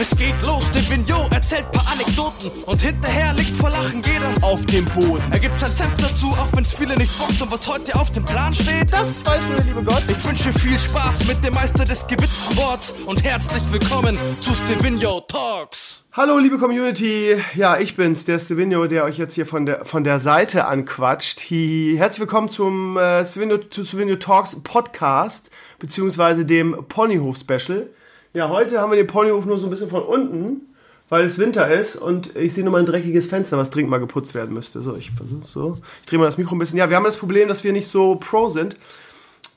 Es geht los, der Vignot erzählt paar Anekdoten und hinterher liegt vor Lachen jeder auf dem Boden. Er gibt sein Senf dazu, auch wenn's viele nicht bockt und was heute auf dem Plan steht. Das weiß nur der liebe Gott. Ich wünsche viel Spaß mit dem Meister des gewitzten Worts und herzlich willkommen zu Stevino Talks. Hallo liebe Community, ja ich bin's, der Stevino, der euch jetzt hier von der, von der Seite anquatscht. Hi, herzlich willkommen zum äh, Stevino, zu Stevino Talks Podcast, beziehungsweise dem Ponyhof Special. Ja, heute haben wir den Ponyhof nur so ein bisschen von unten, weil es Winter ist und ich sehe nur mal ein dreckiges Fenster, was dringend mal geputzt werden müsste. So, ich, so. ich drehe mal das Mikro ein bisschen. Ja, wir haben das Problem, dass wir nicht so pro sind.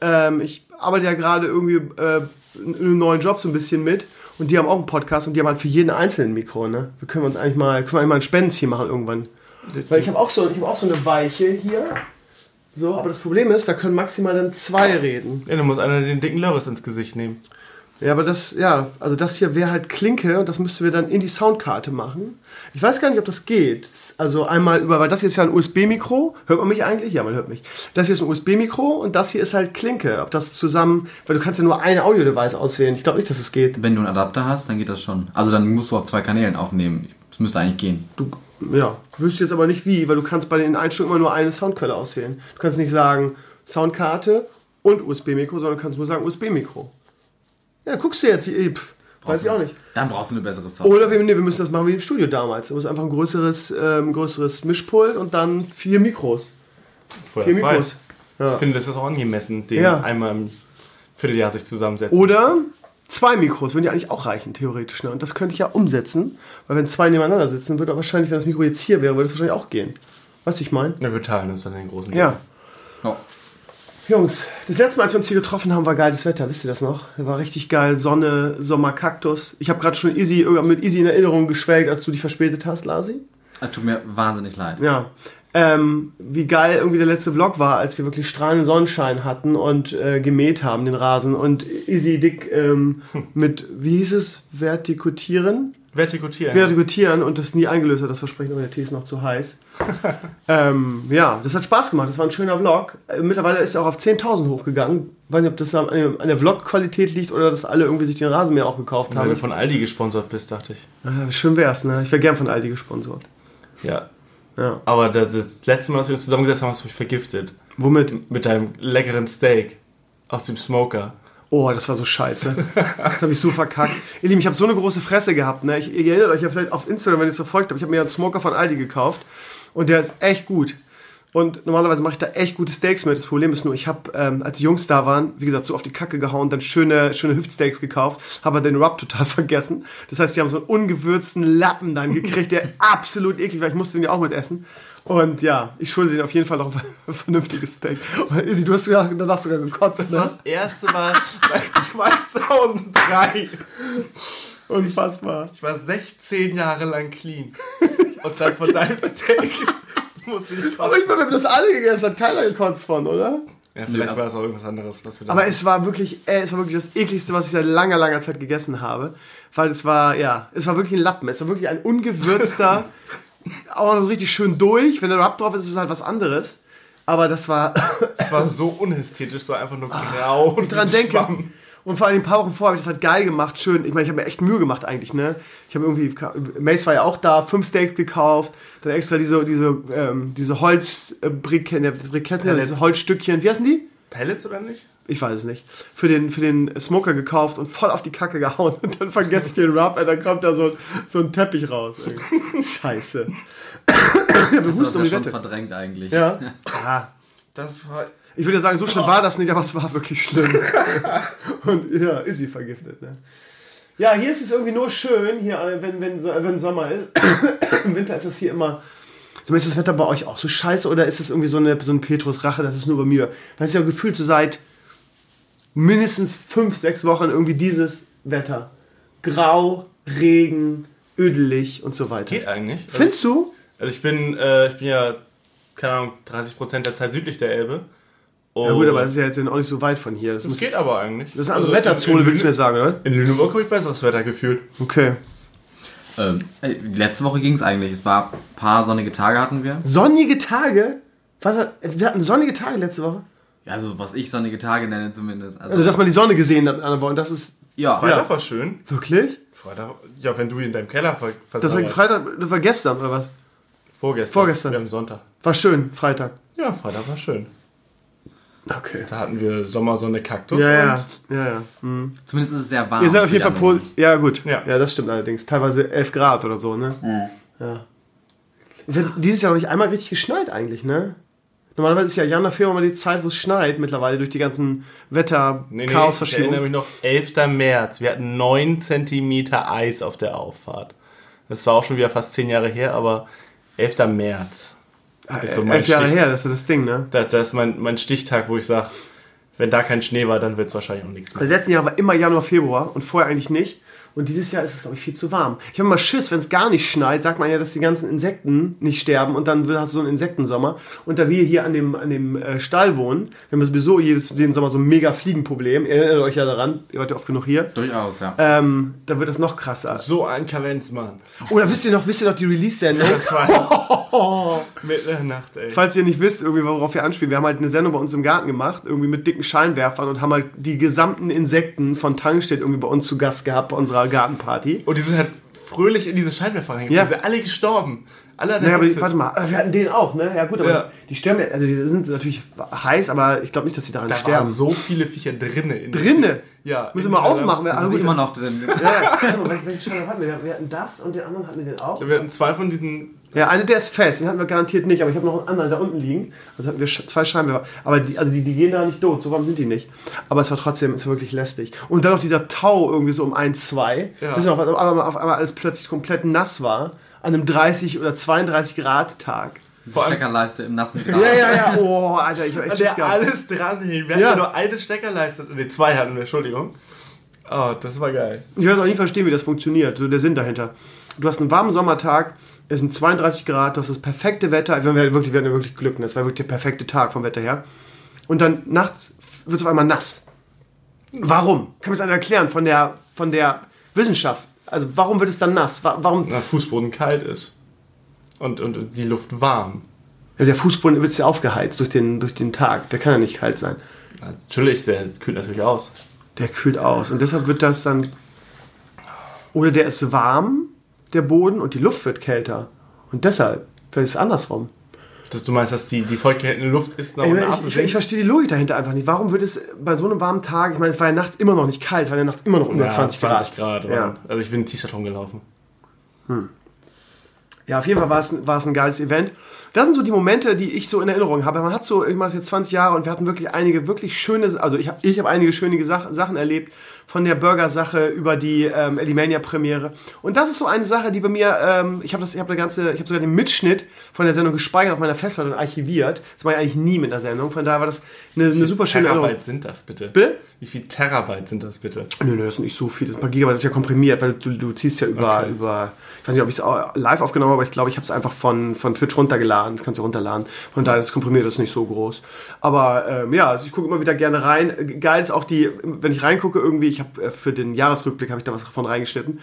Ähm, ich arbeite ja gerade irgendwie äh, in einem neuen Job so ein bisschen mit und die haben auch einen Podcast und die haben halt für jeden einzelnen Mikro. Ne? Wir können uns eigentlich mal, können wir eigentlich mal ein Spendenziel machen irgendwann. Weil ich habe auch, so, hab auch so eine Weiche hier. So, aber das Problem ist, da können maximal dann zwei reden. Ja, dann muss einer den dicken Lörres ins Gesicht nehmen. Ja, aber das, ja, also das hier wäre halt Klinke und das müssten wir dann in die Soundkarte machen. Ich weiß gar nicht, ob das geht. Also einmal über, weil das hier ist ja ein USB-Mikro. Hört man mich eigentlich? Ja, man hört mich. Das hier ist ein USB-Mikro und das hier ist halt Klinke. Ob das zusammen, weil du kannst ja nur eine Audio-Device auswählen. Ich glaube nicht, dass es geht. Wenn du einen Adapter hast, dann geht das schon. Also dann musst du auf zwei Kanälen aufnehmen. Das müsste eigentlich gehen. Du, ja, wüsste jetzt aber nicht wie, weil du kannst bei den Einstellungen immer nur eine Soundquelle auswählen. Du kannst nicht sagen Soundkarte und USB-Mikro, sondern du kannst nur sagen USB-Mikro. Ja, guckst du jetzt, ey, pff, weiß ich auch nicht. Dann brauchst du eine bessere Software. Oder wir, nee, wir müssen das machen wie im Studio damals. Du musst einfach ein größeres, ähm, größeres Mischpult und dann vier Mikros. Vorher vier. Mikros. Ja. Ich finde, das ist auch angemessen, den Ja. einmal im Vierteljahr sich zusammensetzen. Oder zwei Mikros würden ja eigentlich auch reichen, theoretisch. Ne? Und das könnte ich ja umsetzen. Weil wenn zwei nebeneinander sitzen, würde wahrscheinlich, wenn das Mikro jetzt hier wäre, würde das wahrscheinlich auch gehen. Weißt du, ich meine? Na, wir teilen uns dann den großen Ja. Oh. Jungs, das letzte Mal, als wir uns hier getroffen haben, war geiles Wetter. Wisst ihr das noch? War richtig geil. Sonne, Sommer, Kaktus. Ich habe gerade schon Easy, irgendwann mit Easy in Erinnerung geschwelgt, als du dich verspätet hast, Lasi. Es tut mir wahnsinnig leid. Ja. Ähm, wie geil irgendwie der letzte Vlog war, als wir wirklich strahlenden Sonnenschein hatten und äh, gemäht haben, den Rasen. Und Easy Dick ähm, mit, wie hieß es, vertikutieren? Vertikutieren. Vertikutieren und das nie eingelöst hat, das Versprechen, aber der Tee ist noch zu heiß. ähm, ja, das hat Spaß gemacht, das war ein schöner Vlog. Äh, mittlerweile ist er auch auf 10.000 hochgegangen. Weiß nicht, ob das an, der Vlog-Qualität liegt oder dass alle irgendwie sich den Rasenmäher auch gekauft Weil haben. du von Aldi gesponsert bist, dachte ich. Äh, schön wär's, ne? Ich wäre gern von Aldi gesponsert. Ja. Ja. Aber das, das letzte Mal, dass wir uns zusammengesetzt haben, hast du mich vergiftet. Womit? Mit deinem leckeren Steak aus dem Smoker. Oh, das war so scheiße. Das habe ich so verkackt. Ihr Lieben, ich habe so eine große Fresse gehabt. Ne? Ich, ihr erinnert euch ja vielleicht auf Instagram, wenn ihr es verfolgt habt. Ich habe mir einen Smoker von Aldi gekauft und der ist echt gut. Und normalerweise mache ich da echt gute Steaks mit. Das Problem ist nur, ich habe, ähm, als die Jungs da waren, wie gesagt, so auf die Kacke gehauen, dann schöne, schöne Hüftsteaks gekauft, habe aber den Rub total vergessen. Das heißt, die haben so einen ungewürzten Lappen dann gekriegt, der absolut eklig war. Ich musste den ja auch mit essen. Und ja, ich schulde denen auf jeden Fall noch ein vernünftiges Steak. Und Izzy, du hast sogar, danach sogar gekotzt. Das ne? war das erste Mal seit 2003. Unfassbar. Ich war 16 Jahre lang clean. Und dann von deinem Steak ich Aber ich meine, wir haben das alle gegessen, hat keiner gekotzt von, oder? Ja, vielleicht war es auch irgendwas anderes, was wir da Aber es war wirklich, äh, es war wirklich das ekligste, was ich seit langer, langer Zeit gegessen habe. Weil es war, ja, es war wirklich ein Lappen. Es war wirklich ein ungewürzter, auch noch richtig schön durch. Wenn der Rub drauf ist, ist es halt was anderes. Aber das war, Es war so unästhetisch, so einfach nur grau wenn ich dran denke. Und vor allem ein paar Wochen vorher habe ich das halt geil gemacht, schön. Ich meine, ich habe mir echt Mühe gemacht eigentlich, ne? Ich habe irgendwie, Mace war ja auch da, fünf Steaks gekauft, dann extra diese, diese, ähm, diese Holzbriketten, Briketten, Pellets. diese Holzstückchen, wie heißen die? Pellets oder nicht? ich weiß es nicht, für den, für den Smoker gekauft und voll auf die Kacke gehauen. Und dann vergesse ich den Rub und dann kommt da so, so ein Teppich raus. irgendwie. Scheiße. Du hast husten um ja schon Wette. verdrängt eigentlich. Ja. ja. Das war. Ich würde sagen, so schlimm war das nicht, aber es war wirklich schlimm. und ja, ist sie vergiftet. Ne? Ja, hier ist es irgendwie nur schön, hier, äh, wenn, wenn, so- wenn Sommer ist. Im Winter ist es hier immer. Ist das Wetter bei euch auch so scheiße oder ist es irgendwie so eine, so ein Petrus-Rache, das ist nur bei mir? Weil es ja gefühlt so seit mindestens fünf, sechs Wochen irgendwie dieses Wetter. Grau, Regen, ödelig und so weiter. Geht eigentlich. Findest du? Also ich bin, äh, ich bin ja, keine Ahnung, 30% der Zeit südlich der Elbe. Und Ja gut, aber das ist ja jetzt auch nicht so weit von hier. Das, das muss, geht aber eigentlich. das ist eine andere Also Wetterzone, willst du mir sagen, oder? in Lüneburg habe ich besseres Wetter gefühlt. Okay. Ähm, letzte Woche ging es eigentlich. Es war ein paar sonnige Tage hatten wir. Sonnige Tage? Warte, wir hatten sonnige Tage letzte Woche. Ja, also was ich sonnige Tage nenne zumindest. Also, Also, dass man die Sonne gesehen hat an der Woche. Und das ist ja, Freitag war schön. wirklich? Freitag, ja, wenn du in deinem Keller ver Das war. Freitag, das war gestern, oder was? Vorgestern. Vorgestern. Wir haben Sonntag. War schön, Freitag. Ja, Freitag war schön. Okay. Da hatten wir Sommersonne Kaktus. Ja, ja, ja, ja. zumindest ist es sehr warm. Ihr seid auf jeden Fall pro. Ja, gut. Ja. Ja. das stimmt allerdings. Teilweise 11 Grad oder so, ne? Ja. Es hat dieses Jahr noch nicht einmal richtig geschneit eigentlich, ne? Normalerweise ist ja Januar, Februar mal die Zeit, wo es schneit mittlerweile durch die ganzen Wetter, Nee, nee, Chaos, ich erinnere mich noch, 11. März. Wir hatten 9 cm Eis auf der Auffahrt. Das war auch schon wieder fast 10 Jahre her, aber 11. März. Ist so mein Elf Jahre Stich. her, das ist das Ding, ne? Das, das ist mein, mein Stichtag, wo ich sage, wenn da kein Schnee war, dann wird es wahrscheinlich auch nichts mehr. Also letzten Jahr war immer Januar, Februar und vorher eigentlich nicht. Und dieses Jahr ist es, glaube ich, viel zu warm. Ich habe immer Schiss, wenn es gar nicht schneit, sagt man ja, dass die ganzen Insekten nicht sterben und dann hast du so einen Insektensommer. Und da wir hier an dem, an dem äh, Stall wohnen, wir haben sowieso jedes, jeden Sommer so ein mega Fliegenproblem. Ihr erinnert euch ja daran, ihr wart ja oft genug hier. Durchaus, ja. Ähm, da wird das noch krasser. So ein Kavenzmann. Oder wisst ihr noch, wisst ihr noch die Release-Sendung? Das war mitten in der Nacht, ey. Falls ihr nicht wisst, irgendwie, worauf wir anspielen, wir haben halt eine Sendung bei uns im Garten gemacht, irgendwie mit dicken Scheinwerfern und haben halt die gesamten Insekten von Tangstedt irgendwie bei uns zu Gast gehabt bei unserer Gartenparty. Und die sind halt fröhlich in diese Scheinwerfer reingefallen. Ja. Die sind alle gestorben. Alle Naja, aber die, warte mal, äh, wir hatten den auch, ne? Ja gut, aber Ja. die sterben ja, also die sind natürlich heiß, aber ich glaube nicht, dass sie daran da sterben. waren so viele Viecher drinne. In Drinne? Ja. Müssen wir dieser- aufmachen. Da Also sind immer noch drin. Ja, ja. Mal, hatten wir? Wir hatten das und den anderen hatten wir den auch. Wir hatten zwei von diesen. Ja, eine der ist fest, den hatten wir garantiert nicht, aber ich habe noch einen anderen da unten liegen. Also hatten wir zwei Scheinwerfer. Aber die, also die, die gehen da nicht tot, so warm sind die nicht. Aber es war trotzdem, es war wirklich lästig. Und dann noch dieser Tau irgendwie so um 1, 2. Ja. Bis auf, auf, einmal, auf einmal alles plötzlich komplett nass war. An einem 30 oder 32 Grad Tag. Die Steckerleiste im nassen Gras. Ja, ja, ja. Oh, Alter, ich hab echt der gehabt. alles dran hing. Wir Ja. hatten ja nur eine Steckerleiste. Ne, zwei hatten wir, Entschuldigung. Oh, das war geil. Ich werde auch nie verstehen, wie das funktioniert, so der Sinn dahinter. Du hast einen warmen Sommertag, es sind 32 Grad, du hast das perfekte Wetter, wir, hatten wirklich, wir hatten wirklich Glück, ne? es war wirklich der perfekte Tag vom Wetter her. Und dann nachts wird es auf einmal nass. Warum? Kann mir das einer erklären von der, von der Wissenschaft? Also warum wird es dann nass? Wa- Warum? Na, Fußboden kalt ist. Und, und die Luft warm. Ja, der Fußboden wird ja aufgeheizt durch den, durch den Tag, der kann ja nicht kalt sein. Natürlich, der kühlt natürlich aus. Der kühlt aus und deshalb wird das dann... Oder der ist warm, der Boden, und die Luft wird kälter. Und deshalb, ist es andersrum. Du meinst, dass die, die vollgehaltene Luft ist nach unten ich, ich, ich verstehe die Logik dahinter einfach nicht. Warum wird es bei so einem warmen Tag, ich meine, es war ja nachts immer noch nicht kalt, es war ja nachts immer noch unter ja, 20 Grad. 20 Grad. Ja. Also ich bin in T-Shirt rumgelaufen. ja, auf jeden Fall war es, war es ein geiles Event. Das sind so die Momente, die ich so in Erinnerung habe. Man hat so, ich mache das jetzt 20 Jahre und wir hatten wirklich einige wirklich schöne, also ich habe ich hab einige schöne Sach Sachen erlebt. Von der Burger-Sache über die ähm, Elimania-Premiere. Und das ist so eine Sache, die bei mir, ähm, ich habe das, ich habe ganze, ich habe sogar den Mitschnitt von der Sendung gespeichert auf meiner Festplatte und archiviert. Das mache ich eigentlich nie mit der Sendung. Von daher war das eine, eine super schöne Erinnerung. Terabyte sind das bitte? Bitte? Wie viel Terabyte sind das bitte? Nö, nö, das sind nicht so viel. Das ist ein paar Gigabyte, das ist ja komprimiert, weil du, du ziehst ja über, Okay. über, ich weiß nicht, ob ich es live aufgenommen habe, aber ich glaube, ich habe es einfach von, von Twitch runtergeladen. Das kannst du runterladen. Von daher ist es komprimiert, das ist nicht so groß. Aber ähm, ja, also ich gucke immer wieder gerne rein. Geil ist auch die, wenn ich reingucke, irgendwie, ich habe äh, für den Jahresrückblick habe ich da was von reingeschnitten.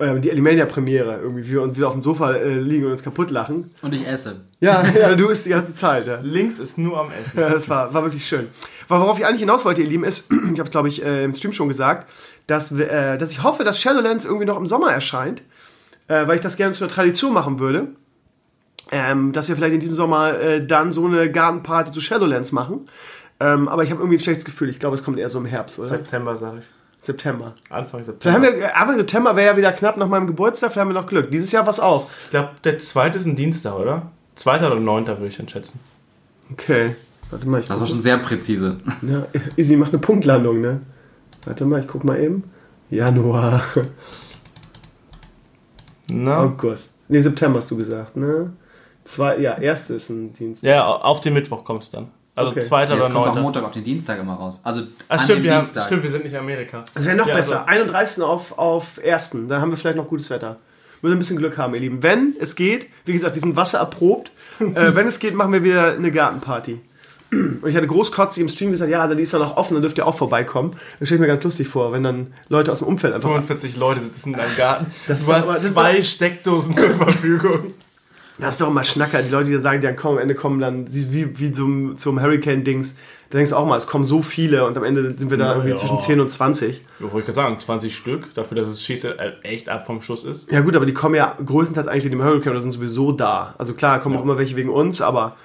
Ähm, die Alimania-Premiere, irgendwie, wie wir uns wieder auf dem Sofa äh, liegen und uns kaputt lachen. Und ich esse. Ja, ja, du isst die ganze Zeit, ja. Links ist nur am Essen. Ja, das war, war wirklich schön. Aber worauf ich eigentlich hinaus wollte, ihr Lieben, ist, ich habe es, glaube ich, äh, im Stream schon gesagt, dass, wir, äh, dass ich hoffe, dass Shadowlands irgendwie noch im Sommer erscheint, äh, weil ich das gerne zu einer Tradition machen würde. Ähm, dass wir vielleicht in diesem Sommer äh, dann so eine Gartenparty zu Shadowlands machen. Ähm, aber ich habe irgendwie ein schlechtes Gefühl. Ich glaube, es kommt eher so im Herbst, oder? September, sage ich. September. Anfang Vielleicht September. haben wir, äh, Anfang September wäre ja wieder knapp nach meinem Geburtstag, vielleicht haben wir noch Glück. Dieses Jahr was auch. ich glaube, der zweite ist ein Dienstag, oder? Zweiter oder neunter würde ich dann schätzen. Okay. Warte mal, ich Das war schon sehr präzise. Ja, Easy macht eine Punktlandung, ne? Warte mal, ich guck mal eben. Januar, Na? August. Ne, September hast du gesagt, ne? Zwei, ja, erste ist ein Dienstag. Ja, auf den Mittwoch kommt es dann. Also Okay. zweiter Jetzt oder kommt auch neunter. Montag auf den Dienstag immer raus. Also an stimmt, dem wir haben, Dienstag. stimmt, wir sind nicht in Amerika. Das wäre noch Ja, besser. also- 31. auf, auf 1. Da haben wir vielleicht noch gutes Wetter. Müssen ein bisschen Glück haben, ihr Lieben. Wenn es geht, wie gesagt, wir sind wassererprobt. äh, wenn es geht, machen wir wieder eine Gartenparty. Und ich hatte großkotzig im Stream gesagt, ja, die ist dann auch offen, dann dürft ihr auch vorbeikommen. Das stelle ich mir ganz lustig vor, wenn dann Leute aus dem Umfeld einfach 45 Leute sitzen in deinem Garten. Das ist du hast aber- zwei Steckdosen zur Verfügung. Das ist doch immer Schnacker, die Leute, die dann sagen, die dann kommen, am Ende kommen dann, wie, wie zum, zum Hurricane-Dings, da denkst du auch mal, es kommen so viele und am Ende sind wir da irgendwie ja. zwischen 10 und 20. Ja, wollte ich gerade sagen, 20 Stück, dafür, dass es schießt echt ab vom Schuss ist. Ja gut, aber die kommen ja größtenteils eigentlich wegen dem Hurricane oder sind sowieso da. Also klar, kommen auch immer welche wegen uns, aber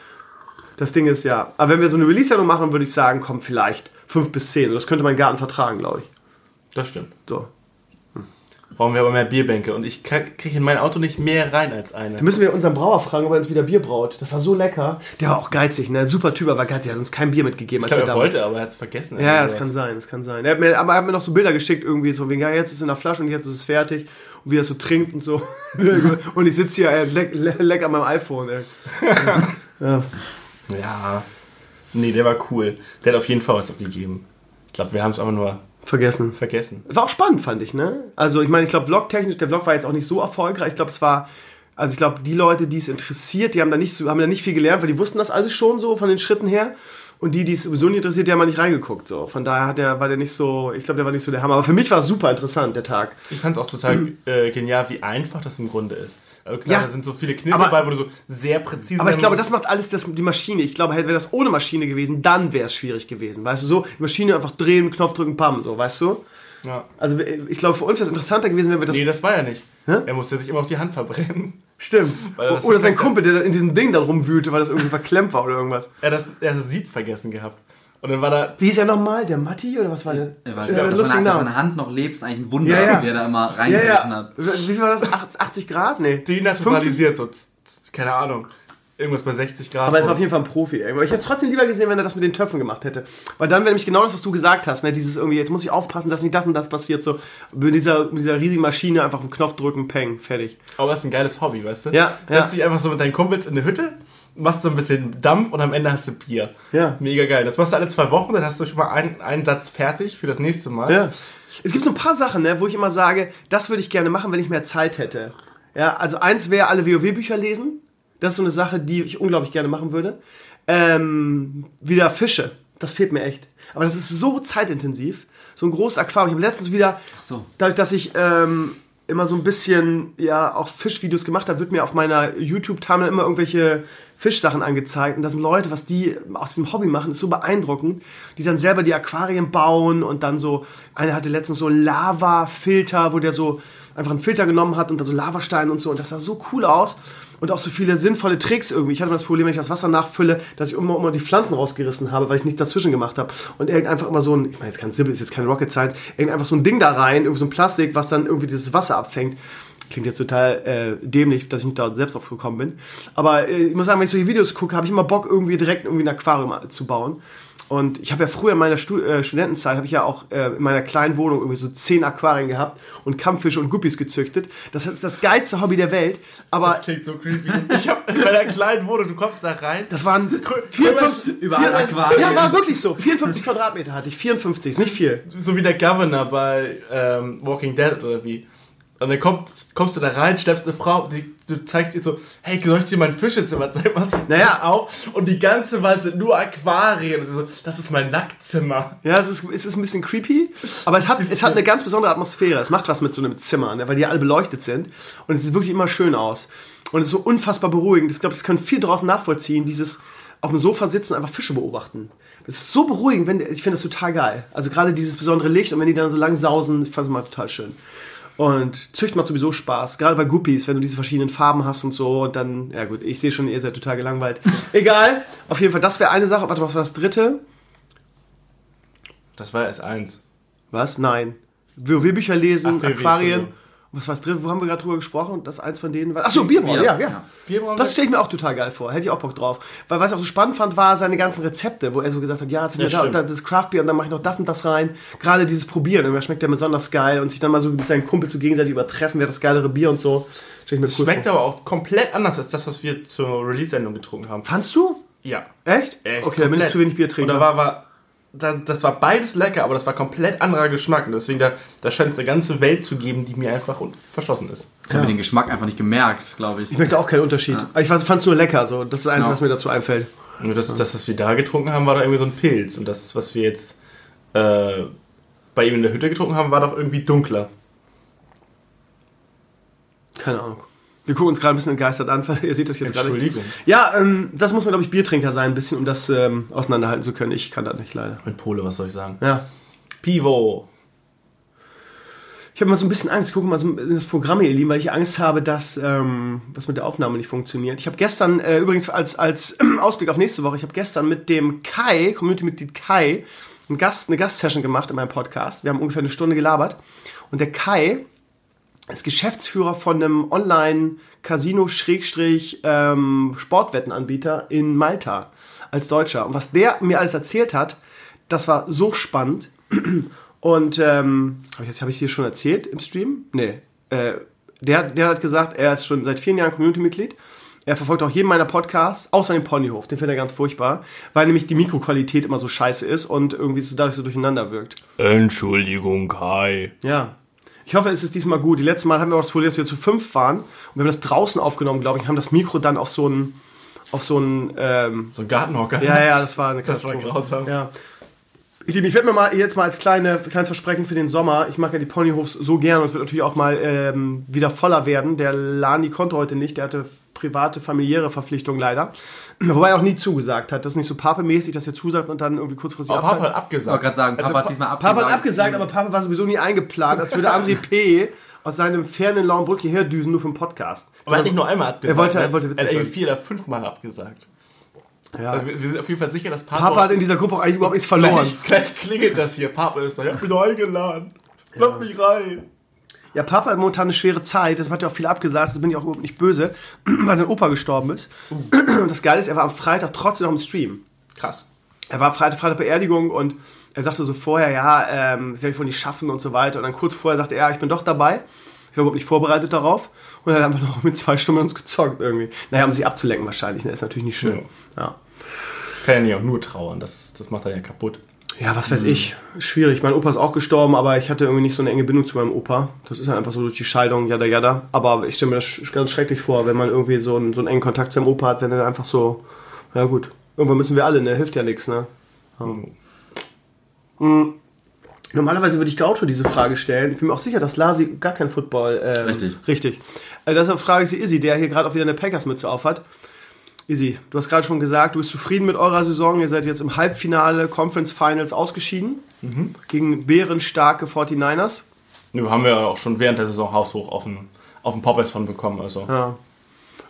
das Ding ist ja, aber wenn wir so eine Release-Sendung machen, würde ich sagen, kommen vielleicht 5 bis 10. Das könnte mein Garten vertragen, glaube ich. Das stimmt. So. Brauchen wir aber mehr Bierbänke und ich kriege in mein Auto nicht mehr rein als eine. Da müssen wir unseren Brauer fragen, ob er uns wieder Bier braut. Das war so lecker. Der war auch geizig, ne? Super Typ, aber geizig. Er hat uns kein Bier mitgegeben. Ich glaube, er wollte, aber er hat es vergessen. Ja, Irgendwie das kann sein, das kann sein. Er hat mir, aber er hat mir noch so Bilder geschickt, irgendwie so wegen, ja, jetzt ist es in der Flasche und jetzt ist es fertig. Und wie er es so trinkt und so. und ich sitze hier, ey, leck, an meinem iPhone, ja. Ja. Nee, der war cool. Der hat auf jeden Fall was abgegeben. Ich glaube, wir haben es einfach nur Vergessen. vergessen. War auch spannend, fand ich, ne? Also, ich meine, ich glaube, vlogtechnisch, der Vlog war jetzt auch nicht so erfolgreich. Ich glaube, es war, also ich glaube, die Leute, die es interessiert, die haben da nicht so, haben da nicht viel gelernt, weil die wussten das alles schon so von den Schritten her. Und die, die es sowieso nicht interessiert, die haben mal nicht reingeguckt. So. Von daher hat der, war der nicht so, ich glaube, der war nicht so der Hammer. Aber für mich war es super interessant, der Tag. Ich fand es auch total äh, genial, wie einfach das im Grunde ist. Also klar, Ja. da sind so viele Kniffe Aber- dabei, wo du so sehr präzise Aber ich glaube, das macht alles das, die Maschine. Ich glaube, wäre das ohne Maschine gewesen, dann wäre es schwierig gewesen. Weißt du, so, die Maschine einfach drehen, Knopf drücken, pam, so, weißt du? Ja. Also, ich glaube, für uns wäre es interessanter gewesen, wenn wir das. Nee, das war ja nicht. Hä? Er musste sich immer auf die Hand verbrennen. Stimmt. Er Oder sein. Kumpel, der da in diesem Ding dann rumwühlte, weil das irgendwie verklemmt war oder irgendwas. Er hat das, er hat das Sieb vergessen gehabt. Und dann war da. Wie ist er nochmal? Der Matti oder was war der? Ich weiß Ja, nicht, dass, seine, dass Namen. seine Hand noch lebt, ist eigentlich ein Wunder, Ja, ja. wie er da immer Ja, ja. hat. Wie viel war das? 80 80 Grad? Nee. 50? Denaturalisiert, so, keine Ahnung. Irgendwas bei 60 Grad. Aber es war auf jeden Fall ein Profi. Ey. Ich hätte es trotzdem lieber gesehen, wenn er das mit den Töpfen gemacht hätte. Weil dann wäre nämlich genau das, was du gesagt hast. Ne? Dieses irgendwie, jetzt muss ich aufpassen, dass nicht das und das passiert. So mit dieser, mit dieser riesigen Maschine einfach auf den Knopf drücken, peng, fertig. Aber es ist ein geiles Hobby, weißt du? Ja, Setzt ja. dich einfach so mit deinen Kumpels in eine Hütte, machst so ein bisschen Dampf und am Ende hast du Bier. Ja. Mega geil. Das machst du alle zwei Wochen, dann hast du schon mal einen, einen Satz fertig für das nächste Mal. Ja. Es gibt so ein paar Sachen, ne, wo ich immer sage, das würde ich gerne machen, wenn ich mehr Zeit hätte. Ja, also eins wäre alle WoW-Bücher lesen. Das ist so eine Sache, die ich unglaublich gerne machen würde. Ähm, wieder Fische. Das fehlt mir echt. Aber das ist so zeitintensiv. So ein großes Aquarium. Ich habe letztens wieder, Ach so. dadurch, dass ich ähm, immer so ein bisschen, ja, auch Fischvideos gemacht habe, wird mir auf meiner YouTube-Timeline immer irgendwelche Fischsachen angezeigt. Und das sind Leute, was die aus dem Hobby machen, ist so beeindruckend. Die dann selber die Aquarien bauen und dann so, einer hatte letztens so Lava-Filter, wo der so einfach einen Filter genommen hat und dann so Lavasteine und so. Und das sah so cool aus. Und auch so viele sinnvolle Tricks irgendwie. Ich hatte mal das Problem, wenn ich das Wasser nachfülle, dass ich immer, immer die Pflanzen rausgerissen habe, weil ich nichts dazwischen gemacht habe. Und irgend einfach immer so ein, ich meine, jetzt kein Sibyl, ist jetzt kein Rocket Science, irgend einfach so ein Ding da rein, irgendwie so ein Plastik, was dann irgendwie dieses Wasser abfängt. Klingt jetzt total äh, dämlich, dass ich nicht da selbst drauf gekommen bin. Aber äh, ich muss sagen, wenn ich solche Videos gucke, habe ich immer Bock, irgendwie direkt irgendwie ein Aquarium zu bauen. Und ich habe ja früher in meiner Stu äh, Studentenzeit, habe ich ja auch äh, in meiner kleinen Wohnung irgendwie so zehn Aquarien gehabt und Kampffische und Guppies gezüchtet. Das ist das geilste Hobby der Welt. Aber Das klingt so creepy. Ich hab bei der kleinen Wohnung, du kommst da rein. das waren 54, Überall 54 Aquarien. Ja, war wirklich so. 54 Quadratmeter hatte ich. 54, ist nicht viel. so wie der Governor bei ähm, Walking Dead oder wie. Und dann kommt, kommst du da rein, schleppst eine Frau, die, du zeigst ihr so, hey, soll ich dir mein Fischezimmer zeigen? Was Naja. auf und die ganze Wand sind nur Aquarien. Und so, das ist mein Nacktzimmer. Ja, es ist, es ist ein bisschen creepy, aber es hat, es hat eine ganz besondere Atmosphäre. Es macht was mit so einem Zimmer, ne, weil die alle beleuchtet sind. Und es sieht wirklich immer schön aus. Und es ist so unfassbar beruhigend. Ich glaube, das können viele draußen nachvollziehen, dieses auf dem Sofa sitzen und einfach Fische beobachten. Das ist so beruhigend, wenn, ich finde das total geil. Also gerade dieses besondere Licht und wenn die dann so lang sausen, ich fand es mal total schön. Und Zücht macht sowieso Spaß. Gerade bei Guppies, wenn du diese verschiedenen Farben hast und so. Und dann, ja gut, ich sehe schon, ihr seid total gelangweilt. Egal. Auf jeden Fall, das wäre eine Sache. Warte, was war das dritte? Das war erst eins. Was? Nein. WoW-Bücher lesen, Aquarien. Was war's drin? Wo haben wir gerade drüber gesprochen? Das eins von denen war. Achso, Bierbrauen, Bier, ja, ja. ja. Bierbrauen Das stelle ich mir auch total geil vor. Hätte ich auch Bock drauf. Weil was ich auch so spannend fand, war seine ganzen Rezepte, wo er so gesagt hat, ja, jetzt haben wir Ja, da und das Craftbier und dann mache ich noch das und das rein. Gerade dieses Probieren, irgendwie schmeckt der besonders geil und sich dann mal so mit seinen Kumpels so gegenseitig übertreffen, wer das geilere Bier und so. Cool Schmeckt vor. aber auch komplett anders als das, was wir zur Release-Sendung getrunken haben. Fandst du? Ja. Echt? Echt okay, dann bin ich komplett. zu wenig Bier Und trinken. da war, war das war beides lecker, aber das war komplett anderer Geschmack. Und deswegen, da, da scheint es eine ganze Welt zu geben, die mir einfach verschlossen ist. Ich habe mir den Geschmack einfach nicht gemerkt, glaube ich. ich merkte auch keinen Unterschied. Aber ich fand es nur lecker. So. Das ist das Einzige, Ja. was mir dazu einfällt. Nur das, das, was wir da getrunken haben, war da irgendwie so ein Pilz. Und das, was wir jetzt äh, bei ihm in der Hütte getrunken haben, war doch irgendwie dunkler. Keine Ahnung. Wir gucken uns gerade ein bisschen entgeistert an, weil ihr seht das jetzt gerade. Entschuldigung. Ja, ähm, das muss man, glaube ich, Biertrinker sein, ein bisschen, um das ähm, auseinanderhalten zu können. Ich kann das nicht leider. Mit Pole, was soll ich sagen? Ja. Pivo. Ich habe mal so ein bisschen Angst, ich gucke mal so in das Programm, ihr Lieben, weil ich Angst habe, dass ähm, was mit der Aufnahme nicht funktioniert. Ich habe gestern, äh, übrigens als, als Ausblick auf nächste Woche, ich habe gestern mit dem Kai, Community-Mitglied Kai, einen Gast, eine Gastsession gemacht in meinem Podcast. Wir haben ungefähr eine Stunde gelabert. Und der Kai ist Geschäftsführer von einem Online-Casino-Sportwettenanbieter in Malta als Deutscher. Und was der mir alles erzählt hat, das war so spannend. Und ähm, habe ich, ich dir schon erzählt im Stream? Nee. Äh, der, der hat gesagt, er ist schon seit vielen Jahren Community-Mitglied. Er verfolgt auch jeden meiner Podcasts, außer den Ponyhof. Den findet er ganz furchtbar, weil nämlich die Mikroqualität immer so scheiße ist und irgendwie so dadurch so durcheinander wirkt. Entschuldigung, Kai. Ja. Ich hoffe, es ist diesmal gut. Die letzte Mal haben wir auch das Problem, dass wir zu fünf waren und wir haben das draußen aufgenommen, glaube ich, haben das Mikro dann auf so einen, auf so einen, ähm, So ein Gartenhocker. ja, ja, das war eine Das war Katastrophe. grausam. Ja. Ich liebe, ich werde mir mal jetzt mal als kleine, kleines Versprechen für den Sommer, ich mag ja die Ponyhofs so gern und es wird natürlich auch mal ähm, wieder voller werden. Der Lani konnte heute nicht, der hatte private, familiäre Verpflichtungen leider. Wobei er auch nie zugesagt hat. Das ist nicht so papemäßig, dass er zusagt und dann irgendwie kurz vor sie Aber Papa absagt. hat abgesagt. Ich wollte gerade sagen, Papa Also, hat diesmal abgesagt. Papa hat abgesagt, aber Papa war sowieso nie eingeplant, als würde André P. aus seinem fernen Lauenbrück hierher düsen, nur für den Podcast. Aber er hat nicht nur einmal abgesagt. Er wollte- er ne? wollte er hat vier oder fünfmal abgesagt. Ja. Also wir, sind auf jeden Fall sicher, dass Papa... Papa hat in dieser Gruppe auch eigentlich überhaupt nichts verloren. Gleich, gleich klingelt das hier. Papa ist da. Ich hab mich eingeladen. Lass mich rein. Ja, Papa hat momentan eine schwere Zeit, das hat ja auch viel abgesagt, das bin ich auch überhaupt nicht böse, weil sein Opa gestorben ist. Und das Geile ist, er war am Freitag trotzdem noch im Stream. Krass. Er war Freitag, Freitag Beerdigung und er sagte so vorher, ja, ähm, das werde ich wohl nicht schaffen und so weiter. Und dann kurz vorher sagte er, ja, ich bin doch dabei. Ich war überhaupt nicht vorbereitet darauf. Und dann haben wir noch mit zwei Stunden uns gezockt irgendwie. Naja, um sich abzulenken wahrscheinlich, ne? ist natürlich nicht schön. Ja. Kann ja nicht auch nur trauern. Das, das macht er ja kaputt. Ja, was weiß ich. Schwierig. Mein Opa ist auch gestorben, aber ich hatte irgendwie nicht so eine enge Bindung zu meinem Opa. Das ist halt einfach so durch die Scheidung, jada jada. Aber ich stelle mir das ganz schrecklich vor, wenn man irgendwie so einen, so einen engen Kontakt zu seinem Opa hat, wenn er dann einfach so, ja gut. Irgendwann müssen wir alle, ne? Hilft ja nichts, ne? Mhm. Normalerweise würde ich Gaucho diese Frage stellen. Ich bin mir auch sicher, dass Lasi gar kein Football. Ähm, Richtig. Richtig. Also deshalb frage ich sie Izzy, der hier gerade auch wieder eine Packers-Mütze aufhat. Izzy, du hast gerade schon gesagt, du bist zufrieden mit eurer Saison. Ihr seid jetzt im Halbfinale Conference Finals ausgeschieden. Gegen bärenstarke 49ers. Nö, haben wir ja auch schon während der Saison haushoch auf den, auf Popeyes von bekommen. Also. Ja.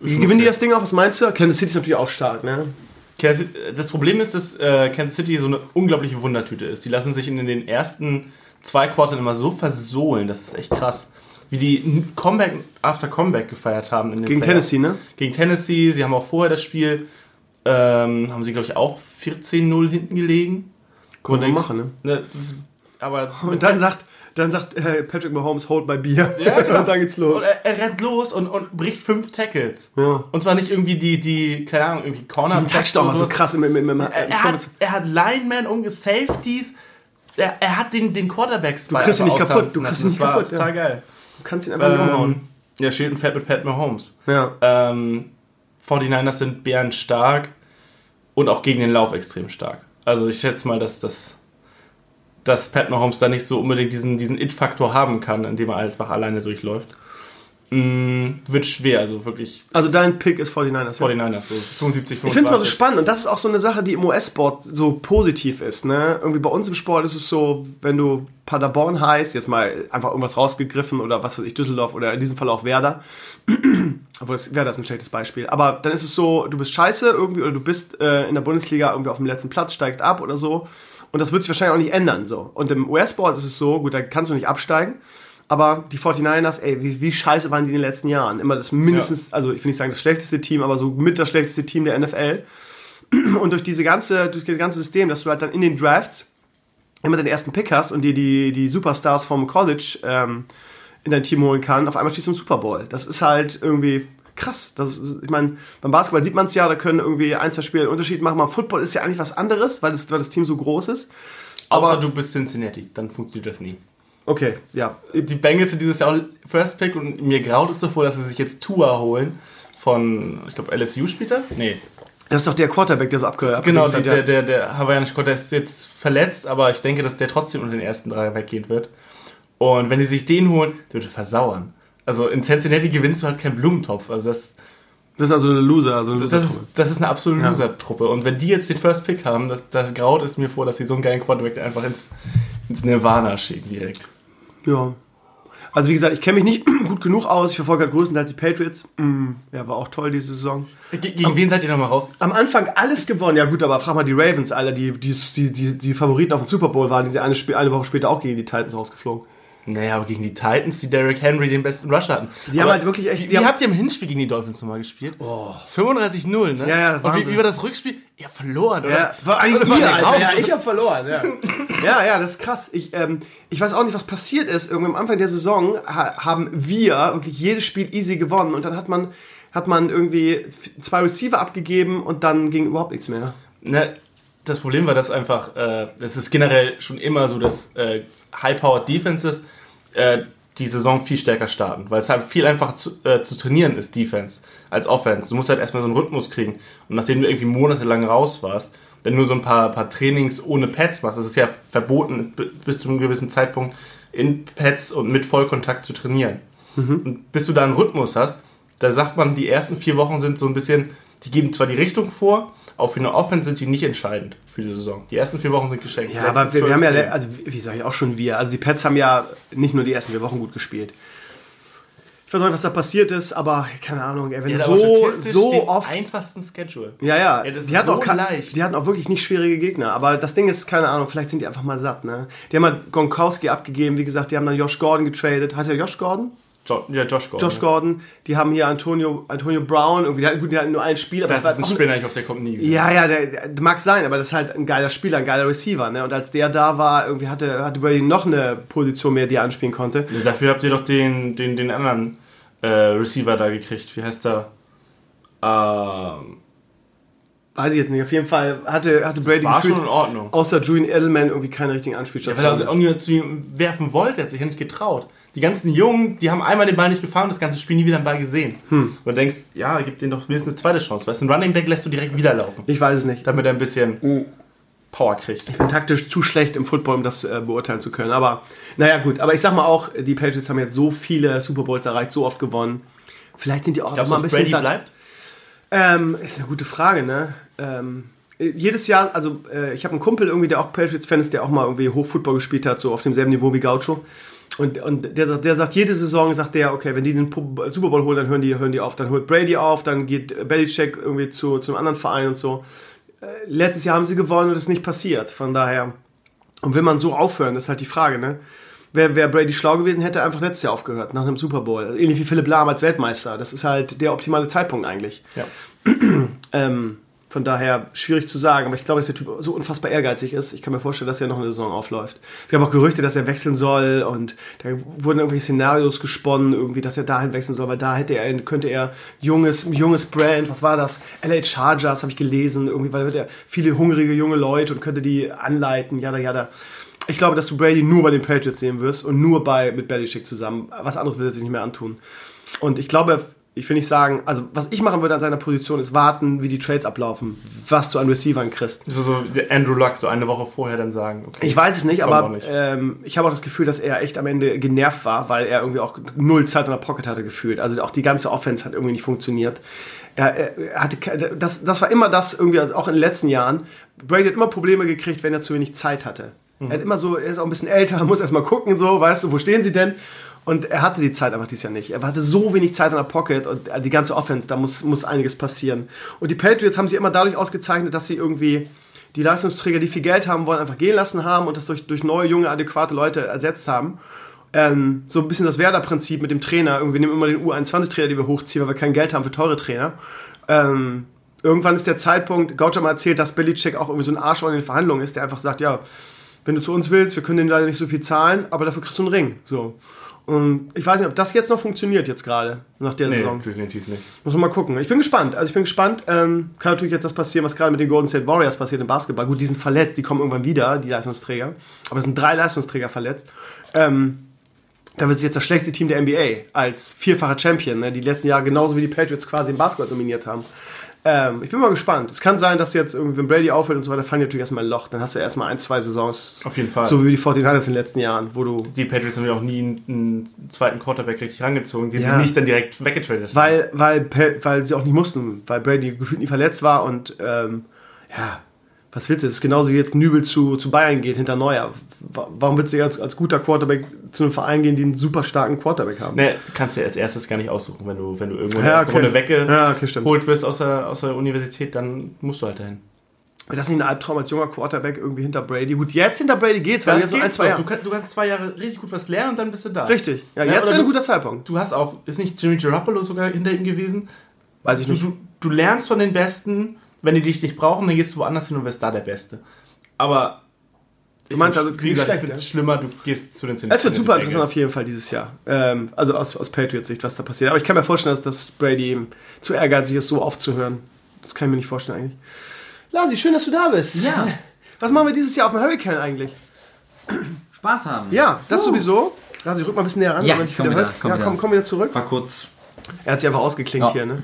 Gewinnen die okay. das Ding auch? Was meinst du? Kansas City ist natürlich auch stark, ne? Das Problem ist, dass äh, Kansas City so eine unglaubliche Wundertüte ist. Die lassen sich in den ersten zwei Quartern immer so versohlen. Das ist echt krass. Wie die Comeback after Comeback gefeiert haben. In den Gegen Playoffs. Tennessee, ne? Gegen Tennessee. Sie haben auch vorher das Spiel, ähm, haben sie, glaube ich, auch 14-0 hinten gelegen. Wir Und machen, ne? Ne, aber Und dann sagt, dann sagt äh, Patrick Mahomes, hold my beer. Ja, genau. und dann geht's los. Und er, er rennt los und, und bricht fünf Tackles. Ja. Und zwar nicht irgendwie die, die keine Ahnung, irgendwie Corner. Diesen Touchdown war so krass im, im, im, im, Er, er, hat, er hat Lineman umgesafeties. Er, er hat den, den Quarterback Du kriegst ihn nicht kaputt, du kriegst ihn nicht kaputt, total ja. geil. Du kannst ihn einfach nicht umhauen. Ähm, ja, steht ein Fett mit Pat Mahomes. Ja. Ähm, 49ers sind bärenstark und auch gegen den Lauf extrem stark. Also ich schätze mal, dass das dass Pat Mahomes da nicht so unbedingt diesen, diesen It-Faktor haben kann, indem er einfach alleine durchläuft. Mm, wird schwer, also wirklich Also dein Pick ist 49ers. ja? 49ers, so 75, 25. Ich finde es mal so spannend und das ist auch so eine Sache, die im US-Sport so positiv ist. Ne? Irgendwie bei uns im Sport ist es so, wenn du Paderborn heißt, jetzt mal einfach irgendwas rausgegriffen oder was weiß ich, Düsseldorf oder in diesem Fall auch Werder. Obwohl das, Werder ist ein schlechtes Beispiel. Aber dann ist es so, du bist scheiße irgendwie oder du bist äh, in der Bundesliga irgendwie auf dem letzten Platz, steigst ab oder so. Und das wird sich wahrscheinlich auch nicht ändern. so. Und im US-Sport ist es so, gut, da kannst du nicht absteigen. Aber die 49ers, ey, wie, wie scheiße waren die in den letzten Jahren? Immer das mindestens, also ich will nicht sagen das schlechteste Team, aber so mit das schlechteste Team der NFL. Und durch diese ganze, durch das ganze System, dass du halt dann in den Drafts immer den ersten Pick hast und dir die, die Superstars vom College ähm, in dein Team holen kann, auf einmal stehst du im Super Bowl. Das ist halt irgendwie krass. Das ist, ich meine, beim Basketball sieht man es ja, da können irgendwie ein, zwei Spiele einen Unterschied machen. Beim Football ist ja eigentlich was anderes, weil das, weil das Team so groß ist. Außer aber- du bist Cincinnati, dann funktioniert das nie. Okay, ja. Die Bengals sind dieses Jahr auch First Pick und mir graut es davor, dass sie sich jetzt Tua holen von, ich glaube, LSU spielt er? Nee. Das ist doch der Quarterback, der so abge Genau, der, hat, der, ja. der, der hawaiianische Quarterback ist jetzt verletzt, aber ich denke, dass der trotzdem unter den ersten drei weggehen wird. Und wenn die sich den holen, der wird versauern. Also in Cincinnati gewinnst du halt keinen Blumentopf. Also das, Das ist also eine Loser. Also eine das, ist, das ist eine absolute Ja. Loser-Truppe. Und wenn die jetzt den First Pick haben, das, da graut es mir vor, dass sie so einen geilen Quarterback einfach ins, ins Nirvana schicken direkt. Ja. Also wie gesagt, ich kenne mich nicht gut genug aus. Ich verfolge halt größtenteils die Patriots. Mm, ja, war auch toll diese Saison. Ge gegen wen seid ihr nochmal raus? Am Anfang alles gewonnen. Ja gut, aber frag mal die Ravens, Alter, die, die, die, die, die Favoriten auf dem Super Bowl waren, die sind eine, eine Woche später auch gegen die Titans rausgeflogen. Naja, aber gegen die Titans, die Derrick Henry den besten Rusher hatten. Die aber haben halt wirklich echt- Wie, wie habt ihr im Hinspiel gegen die Dolphins nochmal gespielt? Oh. 35-0, ne? Ja, ja, Und wie, Wahnsinn. wie war das Rückspiel? Ihr verloren, oder? Ja, Oder war ihr, Alter. raus? Ja, ich habe verloren, ja. ja, ja, das ist krass. Ich, ähm, ich weiß auch nicht, was passiert ist. Irgendwann am Anfang der Saison ha haben wir wirklich jedes Spiel easy gewonnen und dann hat man, hat man irgendwie zwei Receiver abgegeben und dann ging überhaupt nichts mehr. Ne, das Problem war, dass einfach, äh, das ist generell schon immer so, dass äh, High-Powered Defenses äh, die Saison viel stärker starten, weil es halt viel einfacher zu, äh, zu trainieren ist, Defense, als Offense. Du musst halt erstmal so einen Rhythmus kriegen. Und nachdem du irgendwie monatelang raus warst, dann nur so ein paar, paar Trainings ohne Pads machst, das ist ja verboten, bis zu einem gewissen Zeitpunkt in Pads und mit Vollkontakt zu trainieren. Und bis du da einen Rhythmus hast, da sagt man, die ersten vier Wochen sind so ein bisschen, die geben zwar die Richtung vor, auch für eine Offense sind die nicht entscheidend für die Saison. Die ersten vier Wochen sind geschenkt. Ja, aber wir, wir haben ja, 12, also wie sage ich auch schon wir, also die Pets haben ja nicht nur die ersten vier Wochen gut gespielt. Ich weiß nicht, was da passiert ist, aber keine Ahnung, ey, wenn Ja, so, so oft einfachsten Schedule. Ja, ja. Ja, die, ist hatten so auch leicht. die hatten auch wirklich nicht schwierige Gegner. Aber das Ding ist, keine Ahnung, vielleicht sind die einfach mal satt, ne? Die haben halt Gronkowski abgegeben, wie gesagt, die haben dann Josh Gordon getradet. Heißt er Josh Gordon? Jo ja, Josh Gordon. Josh Gordon. Die haben hier Antonio, Antonio Brown. Irgendwie, hatten- gut, die hatten nur ein Spiel, aber Das war ist ein Spinner, ich hoffe, der kommt nie wieder. ja, ja, der, der mag sein, aber das ist halt ein geiler Spieler, ein geiler Receiver, ne? Und als der da war, irgendwie hatte, hatte Brady noch eine Position mehr, die er anspielen konnte. Dafür habt ihr doch den, den, den anderen äh, Receiver da gekriegt. Wie heißt der? Ähm, Weiß ich jetzt nicht. Auf jeden Fall hatte, hatte Brady war gefühlt, schon in Ordnung. außer Julian Edelman irgendwie keine richtigen Weil er also auch niemand zu ihm werfen wollte, er hat sich ja nicht getraut. Die ganzen Jungen, die haben einmal den Ball nicht gefahren, das ganze Spiel nie wieder den Ball gesehen. Hm. Und du denkst, ja, gib denen doch mindestens eine zweite Chance. Weißt du, ein Running Back lässt du direkt wieder laufen, ich weiß es nicht. damit er ein bisschen Oh. Power kriegt. bin taktisch zu schlecht im Football, um das äh, beurteilen zu können. Aber naja, gut. Aber ich sag mal auch, die Patriots haben jetzt so viele Super Bowls erreicht, so oft gewonnen. Vielleicht sind die auch Glaubst mal du, ein bisschen Brady satt. bleibt? Ähm, ist eine gute Frage, ne? Ähm, äh, jedes Jahr, also äh, ich habe einen Kumpel irgendwie, der auch Patriots-Fan ist, der auch mal irgendwie Hochfootball gespielt hat, so auf demselben Niveau wie Gaucho. Und, und der, sagt- der sagt, jede Saison sagt der, okay, wenn die den Super Bowl holen, dann hören die, hören die auf. Dann holt Brady auf, dann geht Belichick irgendwie zu, zu einem anderen Verein und so. Äh, letztes Jahr haben sie gewonnen und das ist nicht passiert. Von daher, und will man so aufhören, das ist halt die Frage, ne? Wäre wär Brady schlau gewesen, hätte einfach letztes Jahr aufgehört, nach einem Super Bowl. Also ähnlich wie Philipp Lahm als Weltmeister. Das ist halt der optimale Zeitpunkt eigentlich. Ja. Ähm, von daher schwierig zu sagen, aber ich glaube, dass der Typ so unfassbar ehrgeizig ist. Ich kann mir vorstellen, dass er noch eine Saison aufläuft. Es gab auch Gerüchte, dass er wechseln soll und da wurden irgendwelche Szenarios gesponnen, irgendwie, dass er dahin wechseln soll, weil da hätte er, könnte er junges, junges Brand, was war das? LA Chargers habe ich gelesen, irgendwie, weil da wird er viele hungrige junge Leute und könnte die anleiten, jada, jada. Ich glaube, dass du Brady nur bei den Patriots sehen wirst und nur bei mit Belichick zusammen. Was anderes will er sich nicht mehr antun. Und ich glaube, ich will nicht sagen, also was ich machen würde an seiner Position ist warten, wie die Trades ablaufen, was du an Receivern kriegst. So, so Andrew Luck, so eine Woche vorher dann sagen. Okay. Ich weiß es nicht, aber nicht. Ähm, ich habe auch das Gefühl, dass er echt am Ende genervt war, weil er irgendwie auch null Zeit in der Pocket hatte gefühlt. Also auch die ganze Offense hat irgendwie nicht funktioniert. Er, er, hatte, das, das war immer das irgendwie, auch in den letzten Jahren. Brady hat immer Probleme gekriegt, wenn er zu wenig Zeit hatte. Mhm. Er hat immer so, er ist auch ein bisschen älter, muss erst mal gucken, so, weißt du, wo stehen sie denn? Und er hatte die Zeit einfach dieses Jahr nicht. Er hatte so wenig Zeit in der Pocket und die ganze Offense, da muss, muss einiges passieren. Und die Patriots haben sie immer dadurch ausgezeichnet, dass sie irgendwie die Leistungsträger, die viel Geld haben wollen, einfach gehen lassen haben und das durch, durch neue, junge, adäquate Leute ersetzt haben. Ähm, so ein bisschen das Werder-Prinzip mit dem Trainer. Irgendwie nehmen immer den U21-Trainer, die wir hochziehen, weil wir kein Geld haben für teure Trainer. Ähm, irgendwann ist der Zeitpunkt, Gaucho mal erzählt, dass Belichick auch irgendwie so ein Arsch in den Verhandlungen ist, der einfach sagt, ja, wenn du zu uns willst, wir können dir leider nicht so viel zahlen, aber dafür kriegst du einen Ring. So. Und ich weiß nicht, ob das jetzt noch funktioniert jetzt gerade, nach der nee, Saison. definitiv nicht. Muss man mal gucken. Ich bin gespannt. Also ich bin gespannt. Ähm, kann natürlich jetzt das passieren, was gerade mit den Golden State Warriors passiert im Basketball. Gut, die sind verletzt, die kommen irgendwann wieder, die Leistungsträger. Aber es sind drei Leistungsträger verletzt. Ähm, da wird es jetzt das schlechteste Team der NBA als vierfacher Champion, ne, die letzten Jahre genauso wie die Patriots quasi im Basketball dominiert haben. Ähm, ich bin mal gespannt. Es kann sein, dass jetzt irgendwie, wenn Brady aufhört und so weiter, fallen natürlich erstmal ein Loch. Dann hast du erstmal ein, zwei Saisons. Auf jeden Fall. So wie die 49ers in den letzten Jahren, wo du. Die Patriots haben ja auch nie einen, einen zweiten Quarterback richtig rangezogen, den Ja. sie nicht dann direkt weggetradet haben. Weil, weil, weil sie auch nicht mussten, weil Brady gefühlt nie verletzt war und ähm, ja, was willst du? Es ist genauso wie jetzt Nübel zu, zu Bayern geht hinter Neuer. Wa- Warum willst du als, als guter Quarterback zu einem Verein gehen, die einen super starken Quarterback haben? Ne, kannst du als erstes gar nicht aussuchen, wenn du, wenn du irgendwo in Ja, okay. Runde weggeholt Ja, okay, wirst aus der, aus der Universität, dann musst du halt dahin. Wäre das nicht ein Albtraum als junger Quarterback irgendwie hinter Brady? Gut, jetzt hinter Brady geht's, weil Das jetzt noch ein, geht's zwei. Jahre. Du, kannst, du kannst zwei Jahre richtig gut was lernen und dann bist du da. Richtig. Ja, Ja, jetzt oder wäre ein guter Zeitpunkt. Du hast auch, ist nicht Jimmy Garoppolo sogar hinter ihm gewesen? Weiß ich Du, nicht. du, du lernst von den Besten, wenn die dich nicht brauchen, dann gehst du woanders hin und wirst da der Beste. Aber ich meinst also, wie gesagt, schlecht, ich finde ja? es schlimmer, du gehst zu den Es wird super interessant auf jeden Fall dieses Jahr. Ähm, also aus, aus Patriots Sicht, was da passiert. Aber ich kann mir vorstellen, dass, dass Brady eben zu ehrgeizig ist, so aufzuhören. Das kann ich mir nicht vorstellen eigentlich. Lasi, schön, dass du da bist. Ja. Was machen wir dieses Jahr auf dem Hurricane eigentlich? Spaß haben. Ja, das sowieso. Lasi, rück mal ein bisschen näher ran, Ja, damit ich komm wieder, komm ja, komm, komm wieder zurück. War kurz. Er hat sich einfach ausgeklinkt Ja. hier, ne?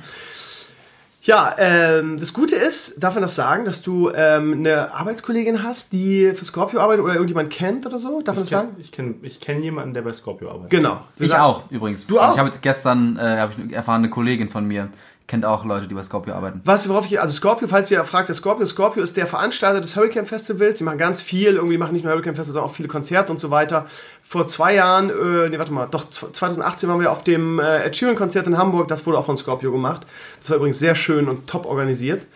Ja, ähm, das Gute ist, darf man das sagen, dass du ähm, eine Arbeitskollegin hast, die für Scorpio arbeitet oder irgendjemand kennt oder so? Darf man das Ich kenne sagen? ich kenn, ich kenn jemanden, der bei Scorpio arbeitet. Genau. Wir Ich sagen- auch, übrigens. Du auch? Ich habe jetzt gestern äh, hab ich erfahren, eine Kollegin von mir kennt auch Leute, die bei Scorpio arbeiten. Was, worauf ich, also Scorpio, falls ihr fragt, wer Scorpio, Scorpio ist der Veranstalter des Hurricane Festivals. Sie machen ganz viel, irgendwie machen nicht nur Hurricane Festival, sondern auch viele Konzerte und so weiter. Vor zwei Jahren, äh, nee, warte mal, doch, 2018 waren wir auf dem äh, Ed Sheeran Konzert in Hamburg, das wurde auch von Scorpio gemacht. Das war übrigens sehr schön und top organisiert.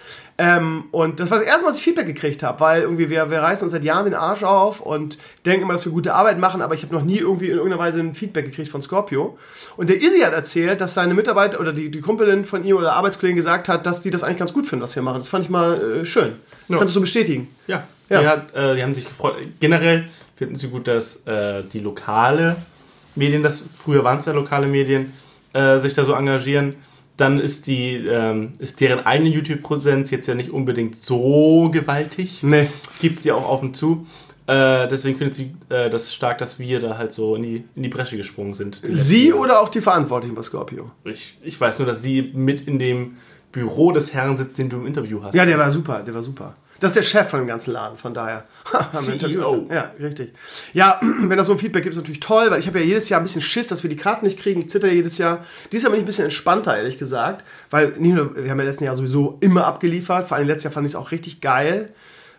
Ähm, und das war das erste Mal, dass ich Feedback gekriegt habe, weil irgendwie wir, wir reißen uns seit Jahren den Arsch auf und denken immer, dass wir gute Arbeit machen, aber ich habe noch nie irgendwie in irgendeiner Weise ein Feedback gekriegt von Scorpio. Und der Izzy hat erzählt, dass seine Mitarbeiter oder die, die Kumpelin von ihm oder Arbeitskollegin gesagt hat, dass die das eigentlich ganz gut finden, was wir machen. Das fand ich mal äh, schön. Ja. Kannst du so bestätigen? Ja, Ja. Die, hat, äh, die haben sich gefreut. Generell finden sie gut, dass äh, die lokale Medien, das früher waren es ja lokale Medien, äh, sich da so engagieren. Dann ist die ähm, ist deren eigene YouTube-Präsenz jetzt ja nicht unbedingt so gewaltig. Nee. Gibt sie auch auf und zu. Äh, deswegen findet sie äh, das stark, dass wir da halt so in die, in die Bresche gesprungen sind. Sie oder auch die Verantwortlichen bei Scorpio? Ich, ich weiß nur, dass sie mit in dem Büro des Herrn sitzt, den du im Interview hast. Ja, der war super, der war super. Das ist der Chef von dem ganzen Laden, von daher. CEO. Ja, richtig. Ja, wenn das so ein Feedback gibt, ist natürlich toll, weil ich habe ja jedes Jahr ein bisschen Schiss, dass wir die Karten nicht kriegen. Ich zitter jedes Jahr. Dieses Jahr bin ich ein bisschen entspannter, ehrlich gesagt. Weil nicht nur, wir haben ja letzten Jahr sowieso immer abgeliefert. Vor allem letztes Jahr fand ich es auch richtig geil.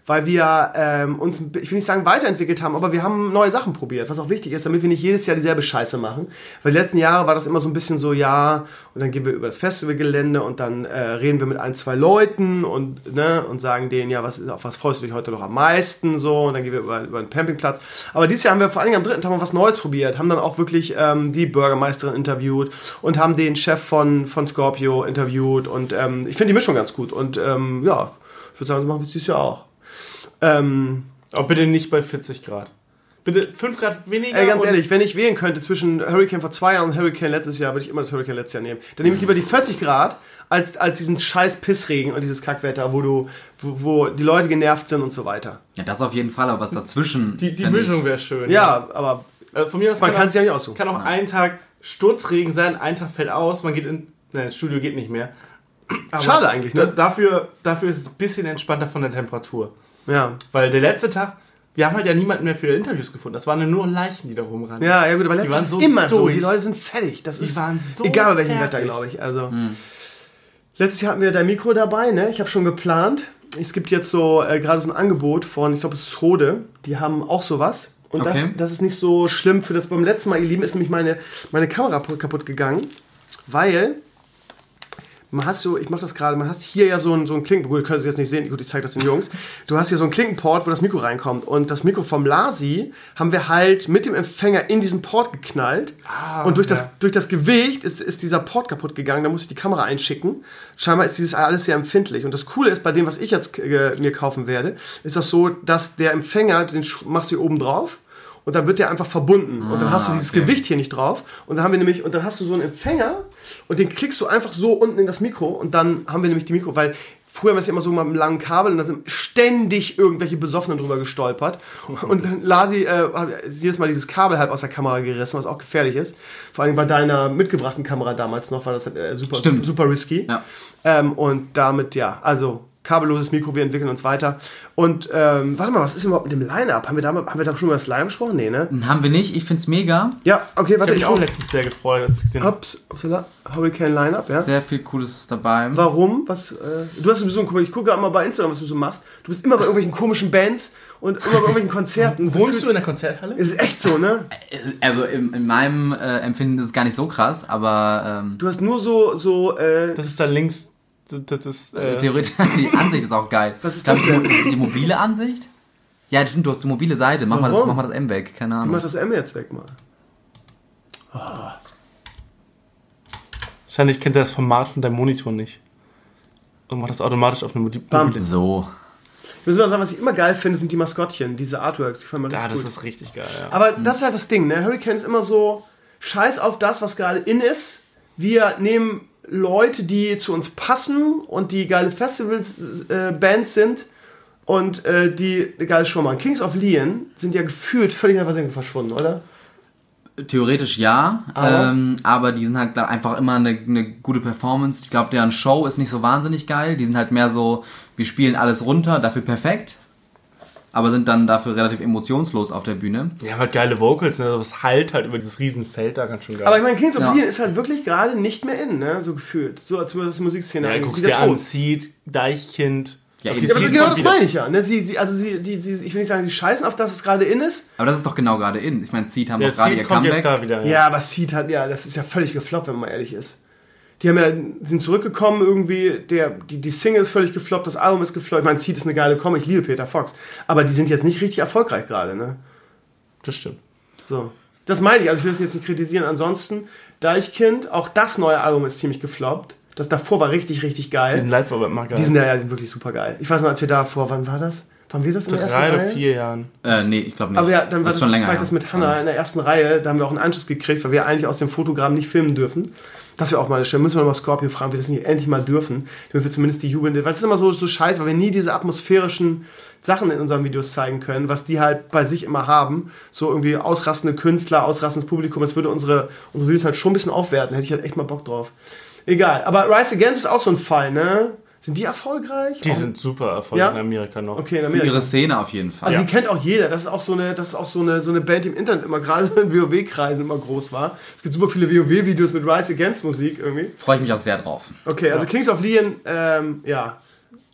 Weil wir ähm, uns, ich will nicht sagen weiterentwickelt haben, aber wir haben neue Sachen probiert, was auch wichtig ist, damit wir nicht jedes Jahr dieselbe Scheiße machen. Weil die letzten Jahre war das immer so ein bisschen so, ja, und dann gehen wir über das Festivalgelände und dann äh, reden wir mit ein, zwei Leuten und, ne, und sagen denen, ja, was, auf was freust du dich heute noch am meisten, so, und dann gehen wir über, über einen Campingplatz. Aber dieses Jahr haben wir vor allen Dingen am dritten Tag mal was Neues probiert, haben dann auch wirklich ähm, die Bürgermeisterin interviewt und haben den Chef von, von Scorpio interviewt und ähm, ich finde die Mischung ganz gut und ähm, ja, ich würde sagen, das machen wir dieses Jahr auch. Ähm, Aber bitte nicht bei 40 Grad. Bitte 5 Grad weniger. ey, ganz ehrlich, wenn ich wählen könnte zwischen Hurricane vor zwei Jahren und Hurricane letztes Jahr, würde ich immer das Hurricane letztes Jahr nehmen. Dann nehme ich lieber die 40 Grad als, als diesen scheiß Pissregen und dieses Kackwetter, wo du, wo, wo die Leute genervt sind und so weiter. Ja, das auf jeden Fall, aber was dazwischen. Die, die Mischung wäre schön. Ja, aber Äh, von mir aus man kann es ja nicht aussuchen. Kann auch ein Tag Sturzregen sein, ein Tag fällt aus, man geht in. Nein, das Studio geht nicht mehr. Aber Schade eigentlich, ne? dafür, dafür ist es ein bisschen entspannter von der Temperatur. Ja. Weil der letzte Tag, wir haben halt ja niemanden mehr für Interviews gefunden. Das waren nur Leichen, die da rumrannten. Ja, ja gut, aber letztes ist so immer so. durch. Die Leute sind fertig. Das Die ist waren so egal bei welchem fertig. Wetter, glaube ich. Also letztes Jahr hatten wir dein Mikro dabei, ne? Ich habe schon geplant. Es gibt jetzt so äh, gerade so ein Angebot von, ich glaube, es ist Rode. Die haben auch sowas. Und Okay. das, das ist nicht so schlimm für das. Beim letzten Mal, ihr Lieben, ist nämlich meine, meine Kamera kaputt gegangen, weil man hast so, ich mache das gerade, man hast hier ja so ein, so ein Klinken, gut, ihr könnt es jetzt nicht sehen, gut, ich zeige das den Jungs. Du hast hier so einen Klinkenport, wo das Mikro reinkommt. Und das Mikro vom Lasi haben wir halt mit dem Empfänger in diesen Port geknallt. und durch, das, ja. durch das Gewicht ist, ist dieser Port kaputt gegangen, da muss ich die Kamera einschicken. Scheinbar ist dieses alles sehr empfindlich. Und das Coole ist, bei dem, was ich jetzt äh, mir kaufen werde, ist das so, dass der Empfänger, den machst du hier oben drauf. Und dann wird der einfach verbunden. und dann hast du dieses okay. Gewicht hier nicht drauf. Und dann haben wir nämlich, und dann hast du so einen Empfänger und den klickst du einfach so unten in das Mikro und dann haben wir nämlich die Mikro, weil Früher haben wir es ja immer so mit einem langen Kabel und da sind ständig irgendwelche Besoffenen drüber gestolpert. Und Lasi äh, hat jedes Mal dieses Kabel halb aus der Kamera gerissen, was auch gefährlich ist. Vor allem bei deiner mitgebrachten Kamera damals noch, war das äh, super, Stimmt. super risky. Ja. Ähm, und damit, ja, also kabelloses Mikro, wir entwickeln uns weiter. Und ähm, warte mal, was ist überhaupt mit dem Line-Up? Haben wir da, haben wir da schon über das Line gesprochen? Nee, ne? Haben wir nicht, ich find's mega. Ja, okay, Ich warte, habe ich mich auch letztens sehr gefreut, als ich gesehen habe. Hurricane Line-Up, ja. Sehr viel Cooles dabei. Warum? Was? Äh, du hast sowieso ein ich gucke immer bei Instagram, was du so machst. Du bist immer bei irgendwelchen komischen Bands und immer bei irgendwelchen Konzerten. Wohnst du in der Konzerthalle? Es ist echt so, ne? Also in, in meinem äh, Empfinden ist es gar nicht so krass, aber ähm, Du hast nur so, so, äh, Das ist da links. Das ist. Äh, theoretisch die Ansicht ist auch geil. Was ist das denn? das ist die mobile Ansicht? Ja, stimmt, du hast die mobile Seite. Mach mal, das, mach mal das M weg, keine mach Ahnung. das M jetzt weg mal. Wahrscheinlich kennt er das Format von deinem Monitor nicht. Und macht das automatisch auf eine Modi- Bam. mobile. So. Ich muss mal sagen, was ich immer geil finde, sind die Maskottchen, diese Artworks. Die mir Ja, das gut. ist richtig geil, ja. Aber das ist halt das Ding, ne? Hurricane ist immer so, scheiß auf das, was gerade in ist. Wir nehmen Leute, die zu uns passen und die geile Festivals, äh, sind und äh, die eine geile Show machen. Kings of Leon sind ja gefühlt völlig in der Versenkung verschwunden, oder? Theoretisch ja, Aber? ähm, aber die sind halt einfach immer eine, eine gute Performance. Ich glaube, deren Show ist nicht so wahnsinnig geil. Die sind halt mehr so, wir spielen alles runter, dafür perfekt, aber sind dann dafür relativ emotionslos auf der Bühne. Die haben halt geile Vocals, ne? Das halt halt über dieses Riesenfeld da ganz schön geil. Aber ich meine, Kings of Ja. Leon ist halt wirklich gerade nicht mehr in, ne? So gefühlt. So als würde das Musikszene ja, guckst dir an. Seed, Deichkind. Ja, Okay. Ja, aber genau das wieder. meine ich ja. Ne? Sie, sie, also sie, die, sie, ich will nicht sagen, sie scheißen auf das, was gerade in ist. Aber das ist doch genau gerade in. Ich meine, Seed haben Der doch gerade ihr Seed kommt jetzt Comeback. gerade wieder. Ja, aber Seed hat, ja, das ist ja völlig gefloppt, wenn man ehrlich ist. Die haben ja, sind zurückgekommen irgendwie, der, die, die Single ist völlig gefloppt, das Album ist gefloppt. Ich meine, Seed ist eine geile Comic, ich liebe Peter Fox. Aber die sind jetzt nicht richtig erfolgreich gerade, ne? Das stimmt. So. Das meine ich, also ich will das jetzt nicht kritisieren. Ansonsten, Deichkind, auch das neue Album ist ziemlich gefloppt. Das davor war richtig, richtig geil. Diesen live aber immer geil. Die sind ja, ja die sind wirklich super geil. Ich weiß noch, als wir da vor, wann war das? Waren wir das in der ersten drei oder Reihe? vier Jahren. Äh, nee, ich glaube nicht. Aber ja, dann war, das schon länger. war ich das mit Hannah in der ersten Reihe, da haben wir auch einen Anschluss gekriegt, weil wir eigentlich aus dem Fotogramm nicht filmen dürfen. Das wäre auch mal schön. Müssen wir mal Scorpio fragen, wir das nicht endlich mal dürfen, damit wir zumindest die jubelnde, weil es ist immer so, so scheiße, weil wir nie diese atmosphärischen Sachen in unseren Videos zeigen können, was die halt bei sich immer haben. So irgendwie ausrastende Künstler, ausrastendes Publikum, das würde unsere, unsere Videos halt schon ein bisschen aufwerten. Hätte ich halt echt mal Bock drauf. Egal. Aber Rise Against ist auch so ein Fall, ne? Sind die erfolgreich? Die Auch- sind super erfolgreich Ja? in Amerika noch. okay, in Für Amerika. ihre Szene auf jeden Fall. Also Ja. die kennt auch jeder. Das ist auch so eine, das ist auch so eine, so eine Band, die im Internet immer gerade in WoW-Kreisen immer groß war. Es gibt super viele WoW-Videos mit Rise Against Musik irgendwie. Freue ich mich auch sehr drauf. Okay, also Kings of Leon, ähm, ja.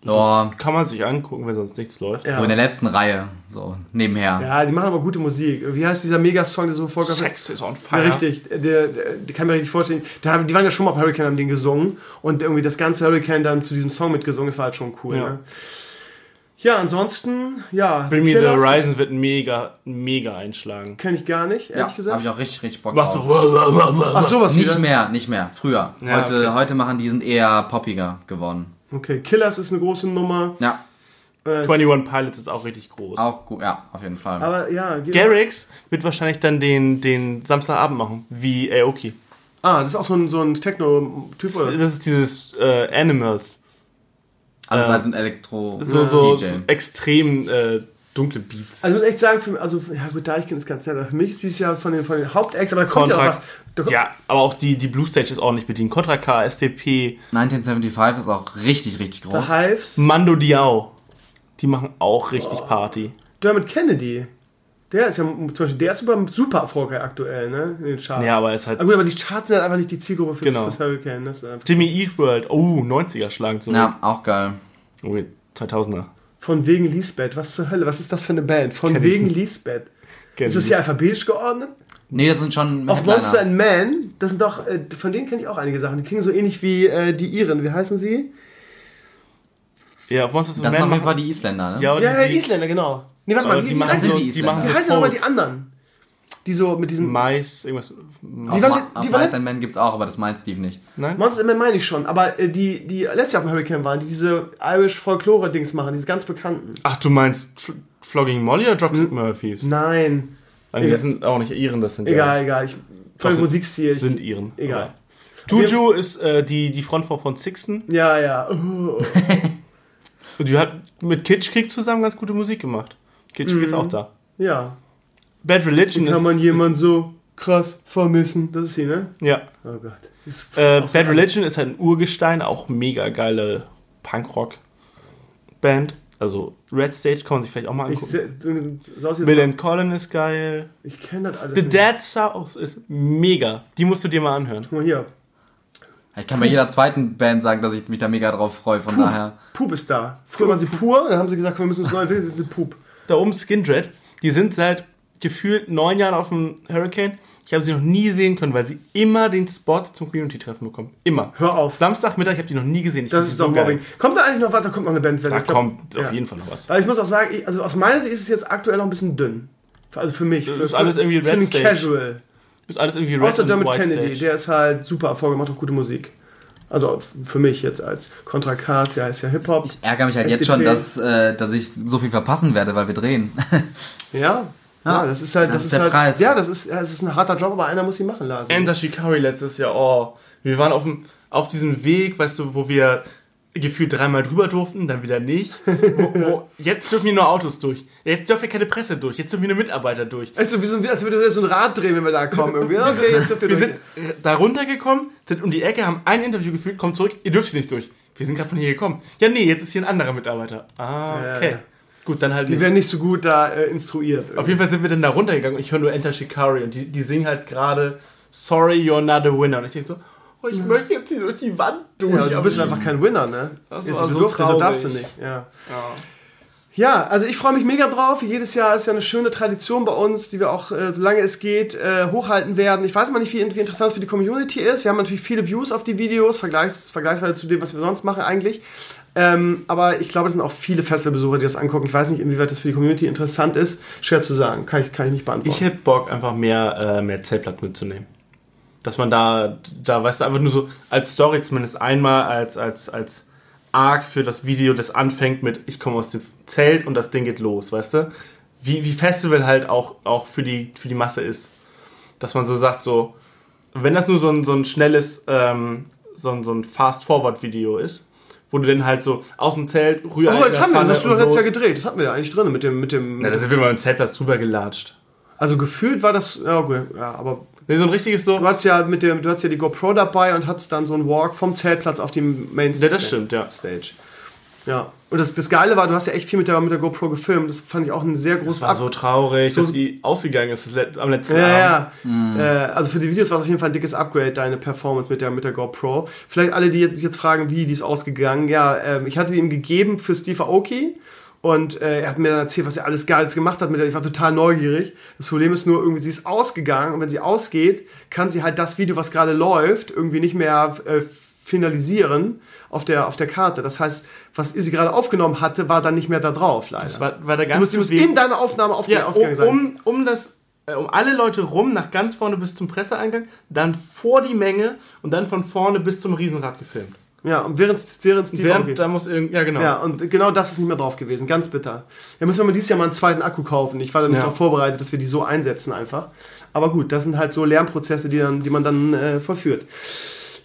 Oh, Kann man sich angucken, wenn sonst nichts läuft. Ja. So in der letzten Reihe, so nebenher. Ja, die machen aber gute Musik. Wie heißt dieser Megasong, der so voll Sex is on Ja, fire. richtig. Der, der, der kann mir richtig vorstellen. Da, die waren ja schon mal auf Hurricane, haben den gesungen. Und irgendwie das ganze Hurricane dann zu diesem Song mitgesungen. Das war halt schon cool. Ja. Ja, ne? ja ansonsten, ja. Bring Me the Horizon wird mega, mega einschlagen. Kenne ich gar nicht, Ja, ehrlich gesagt. habe ich auch richtig, richtig Bock Machst drauf. du. Ach, sowas Nicht wieder. mehr, nicht mehr. Früher. Ja, heute, okay. heute machen die sind eher poppiger geworden. Okay, Killers ist eine große Nummer. Ja, Äh, 21 Pilots ist auch richtig groß. auch gut. Ja, auf jeden Fall. Aber ja, Garrix wird wahrscheinlich dann den, den Samstagabend machen, wie Aoki. Ah, das ist auch so ein, so ein Techno-Typ, Das, oder? das ist dieses äh, Animals. also es ist äh, halt ein Elektro So, so, so extrem äh, dunkle Beats. Also ich muss echt sagen, für, also ja gut, Deichkind ist ganz nett. aber Für mich ist dieses Jahr von den, von den Hauptacts, aber da kommt ja auch was. Kommt, ja, aber auch die, die Blue Stage ist ordentlich bedient. Contra K, SDP, 1975 ist auch richtig, richtig The groß. Hives, Mando Diao. Die machen auch richtig Party. Dermot Kennedy. Der ist ja zum Beispiel, der ist super, super erfolgreich aktuell, ne? In den Charts. Ja, aber er ist halt. Aber gut, aber die Charts sind halt einfach nicht die Zielgruppe fürs, Genau. fürs Hurricane. Das ist einfach Jimmy Eat World. Oh, 90er schlagen zurück. Ja, auch geil. Oh, 2000er. Von wegen Lisbeth. Was zur Hölle? Was ist das für eine Band? Von Kenn wegen. Lisbeth. Kenn Ist das hier alphabetisch geordnet? Nee, das sind schon Auf kleiner. Monster and Man, das sind doch, äh, von denen kenne ich auch einige Sachen. Die klingen so ähnlich wie äh, die Iren. Wie heißen sie? Ja, auf Monsters Das auf Man jeden Fall die Isländer, ne? ja, Ja, ja, die, Isländer, genau. Nee, warte mal, wie, die machen so, die die machen Wie so heißen nochmal die anderen? Die so mit diesen. Mais, irgendwas. Die waren- Ma- die auf waren- and Men gibt's auch, aber das meint Steve nicht. Nein? Monster Man meine ich schon, aber äh, die, die letztes Jahr auf dem Hurricane waren, die diese Irish Folklore-Dings machen, diese ganz bekannten. Ach, du meinst Flogging Molly oder Dropkick Murphys? Nein. Nein, die sind auch nicht Iren, das sind Egal, egal. Ich, dem sind- Musikstil. sind Iren. Egal. Juju ist äh, die, die Frontfrau von Sixten. Ja, ja. Oh. Und die hat mit Kitschkrieg zusammen ganz gute Musik gemacht. Kitschkrieg ist auch da. Ja. Bad Religion Kann ist. man jemanden so krass vermissen? Das ist sie, ne? Ja. Oh Gott. Äh, so Bad. Religion ist halt ein Urgestein, auch mega geile Punkrock-Band. Also Red Stage kann man sich vielleicht auch mal angucken. Bill mal- and Colin ist geil. ich kenne das alles The nicht. Dead South ist mega. Die musst du dir mal anhören. Guck mal hier. Ich kann bei jeder zweiten Band sagen, dass ich mich da mega drauf freue, von daher. Pup ist da. Früher waren sie pur, dann haben sie gesagt, wir müssen es neu entwickeln, jetzt sind sie Pup. Da oben Skindred, die sind seit gefühlt neun Jahren auf dem Hurricane. Ich habe sie noch nie sehen können, weil sie immer den Spot zum Community-Treffen bekommen. Immer. Hör auf. Samstagmittag, ich habe die noch nie gesehen. Ich Das ist doch geil. Mobbing. Kommt da eigentlich noch was? Da kommt noch eine Band. Da glaub- kommt auf ja. jeden Fall noch was. Weil ich muss auch sagen, ich, also aus meiner Sicht ist es jetzt aktuell noch ein bisschen dünn. Also für mich. Das für, ist alles irgendwie für Red den Stage. Casual. Ist alles irgendwie Red Außer Dermot Kennedy, Stage. der ist halt super Erfolg, macht auch gute Musik. Also für mich jetzt als Contra ist ja, ist ja Hip-Hop. Ich ärgere mich halt jetzt schon, dass, äh, dass ich so viel verpassen werde, weil wir drehen. Ja. Ja, das ist halt, das das, ist ist der halt, Preis. ja, das ist, ja, es ist ein harter Job, aber einer muss ihn machen lassen. Enter Shikari letztes Jahr, oh. Wir waren auf, dem, auf diesem Weg, weißt du, wo wir gefühlt dreimal drüber durften, dann wieder nicht. Wo, wo, jetzt dürfen hier nur Autos durch. Jetzt dürfen wir keine Presse durch. Jetzt dürfen wir nur Mitarbeiter durch. Echt so wie so, ein- als würde so ein Rad drehen, wenn wir da kommen. Irgendwie. Okay, jetzt dürft ihr Wir durch. sind äh, da runtergekommen, sind um die Ecke, haben ein Interview geführt, kommt zurück, ihr dürft hier nicht durch. Wir sind gerade von hier gekommen. Ja, nee, jetzt ist hier ein anderer Mitarbeiter. Ah, Ja, okay. ja. Gut, dann halt Die nicht. werden nicht so gut da äh, instruiert. Auf jeden Fall sind wir dann da runtergegangen und ich höre nur Enter Shikari und die, die singen halt gerade Sorry, you're not a winner. Und ich denke so, oh, ich möchte jetzt hier durch die Wand durch. ja, du bist einfach kein Winner, ne? Das Jetzt, war du so durftest, das darfst du traurig. nicht. Ja. Ja. Ja, also ich freue mich mega drauf. Jedes Jahr ist ja eine schöne Tradition bei uns, die wir auch, äh, solange es geht, äh, hochhalten werden. Ich weiß mal nicht, wie, wie interessant es für die Community ist. Wir haben natürlich viele Views auf die Videos, vergleichs, vergleichsweise zu dem, was wir sonst machen eigentlich. Ähm, aber ich glaube, es sind auch viele Festivalbesucher, die das angucken. Ich weiß nicht, inwieweit das für die Community interessant ist. Schwer zu sagen. Kann ich, kann ich nicht beantworten. Ich hätte Bock, einfach mehr, äh, mehr Zeltplatz mitzunehmen. Dass man da, da, weißt du, einfach nur so als Story zumindest einmal als, als, als Arc für das Video, das anfängt mit, ich komme aus dem Zelt und das Ding geht los, weißt du? Wie, wie Festival halt auch, auch für, die, für die Masse ist. Dass man so sagt, so, wenn das nur so ein, so ein schnelles, ähm, so ein, so ein Fast-Forward-Video ist, wo du dann halt so aus dem Zelt rühr Oh, das haben wir, das hast du doch letztes Jahr gedreht. gedreht. Das hatten wir ja eigentlich drin mit dem, mit dem. Na, da sind wir mal im Zeltplatz drüber gelatscht. also gefühlt war das, ja, okay, ja, aber Nee, so ein richtiges so. du hattest ja mit dem, du hattest ja die GoPro dabei und hattest dann so einen Walk vom Zeltplatz auf die Main Ja, das stimmt, ja. Stage. Ja. Und das, das Geile war, du hast ja echt viel mit der, mit der GoPro gefilmt. Das fand ich auch ein sehr großes Das war so traurig, So- dass sie ausgegangen ist das let- am letzten Ja, Abend. ja. Äh, also für die Videos war es auf jeden Fall ein dickes Upgrade, deine Performance mit der, mit der GoPro. Vielleicht alle, die jetzt, sich jetzt fragen, wie die ist ausgegangen. Ja, ähm, ich hatte sie ihm gegeben für Steve Aoki. Und äh, er hat mir dann erzählt, was er alles Geiles gemacht hat mit der. Ich war total neugierig. Das Problem ist nur, irgendwie, sie ist ausgegangen. Und wenn sie ausgeht, kann sie halt das Video, was gerade läuft, irgendwie nicht mehr äh, finalisieren auf der, auf der Karte. Das heißt, was sie gerade aufgenommen hatte, war dann nicht mehr da drauf, leider. Das war, war der du ganze musst, du musst Weg- in deiner Aufnahme auf ja, ausgegangen sein. um, um, um das äh, um alle Leute rum, nach ganz vorne bis zum Presseeingang, dann vor die Menge und dann von vorne bis zum Riesenrad gefilmt. Ja, und während, während Steve Während, Aoki- da muss irgend, ja genau. Ja, und genau das ist nicht mehr drauf gewesen. Ganz bitter. Ja, müssen wir mal dieses Jahr mal einen zweiten Akku kaufen. Ich war da nicht Ja. darauf vorbereitet, dass wir die so einsetzen einfach. Aber gut, das sind halt so Lernprozesse, die, dann, die man dann äh, vollführt.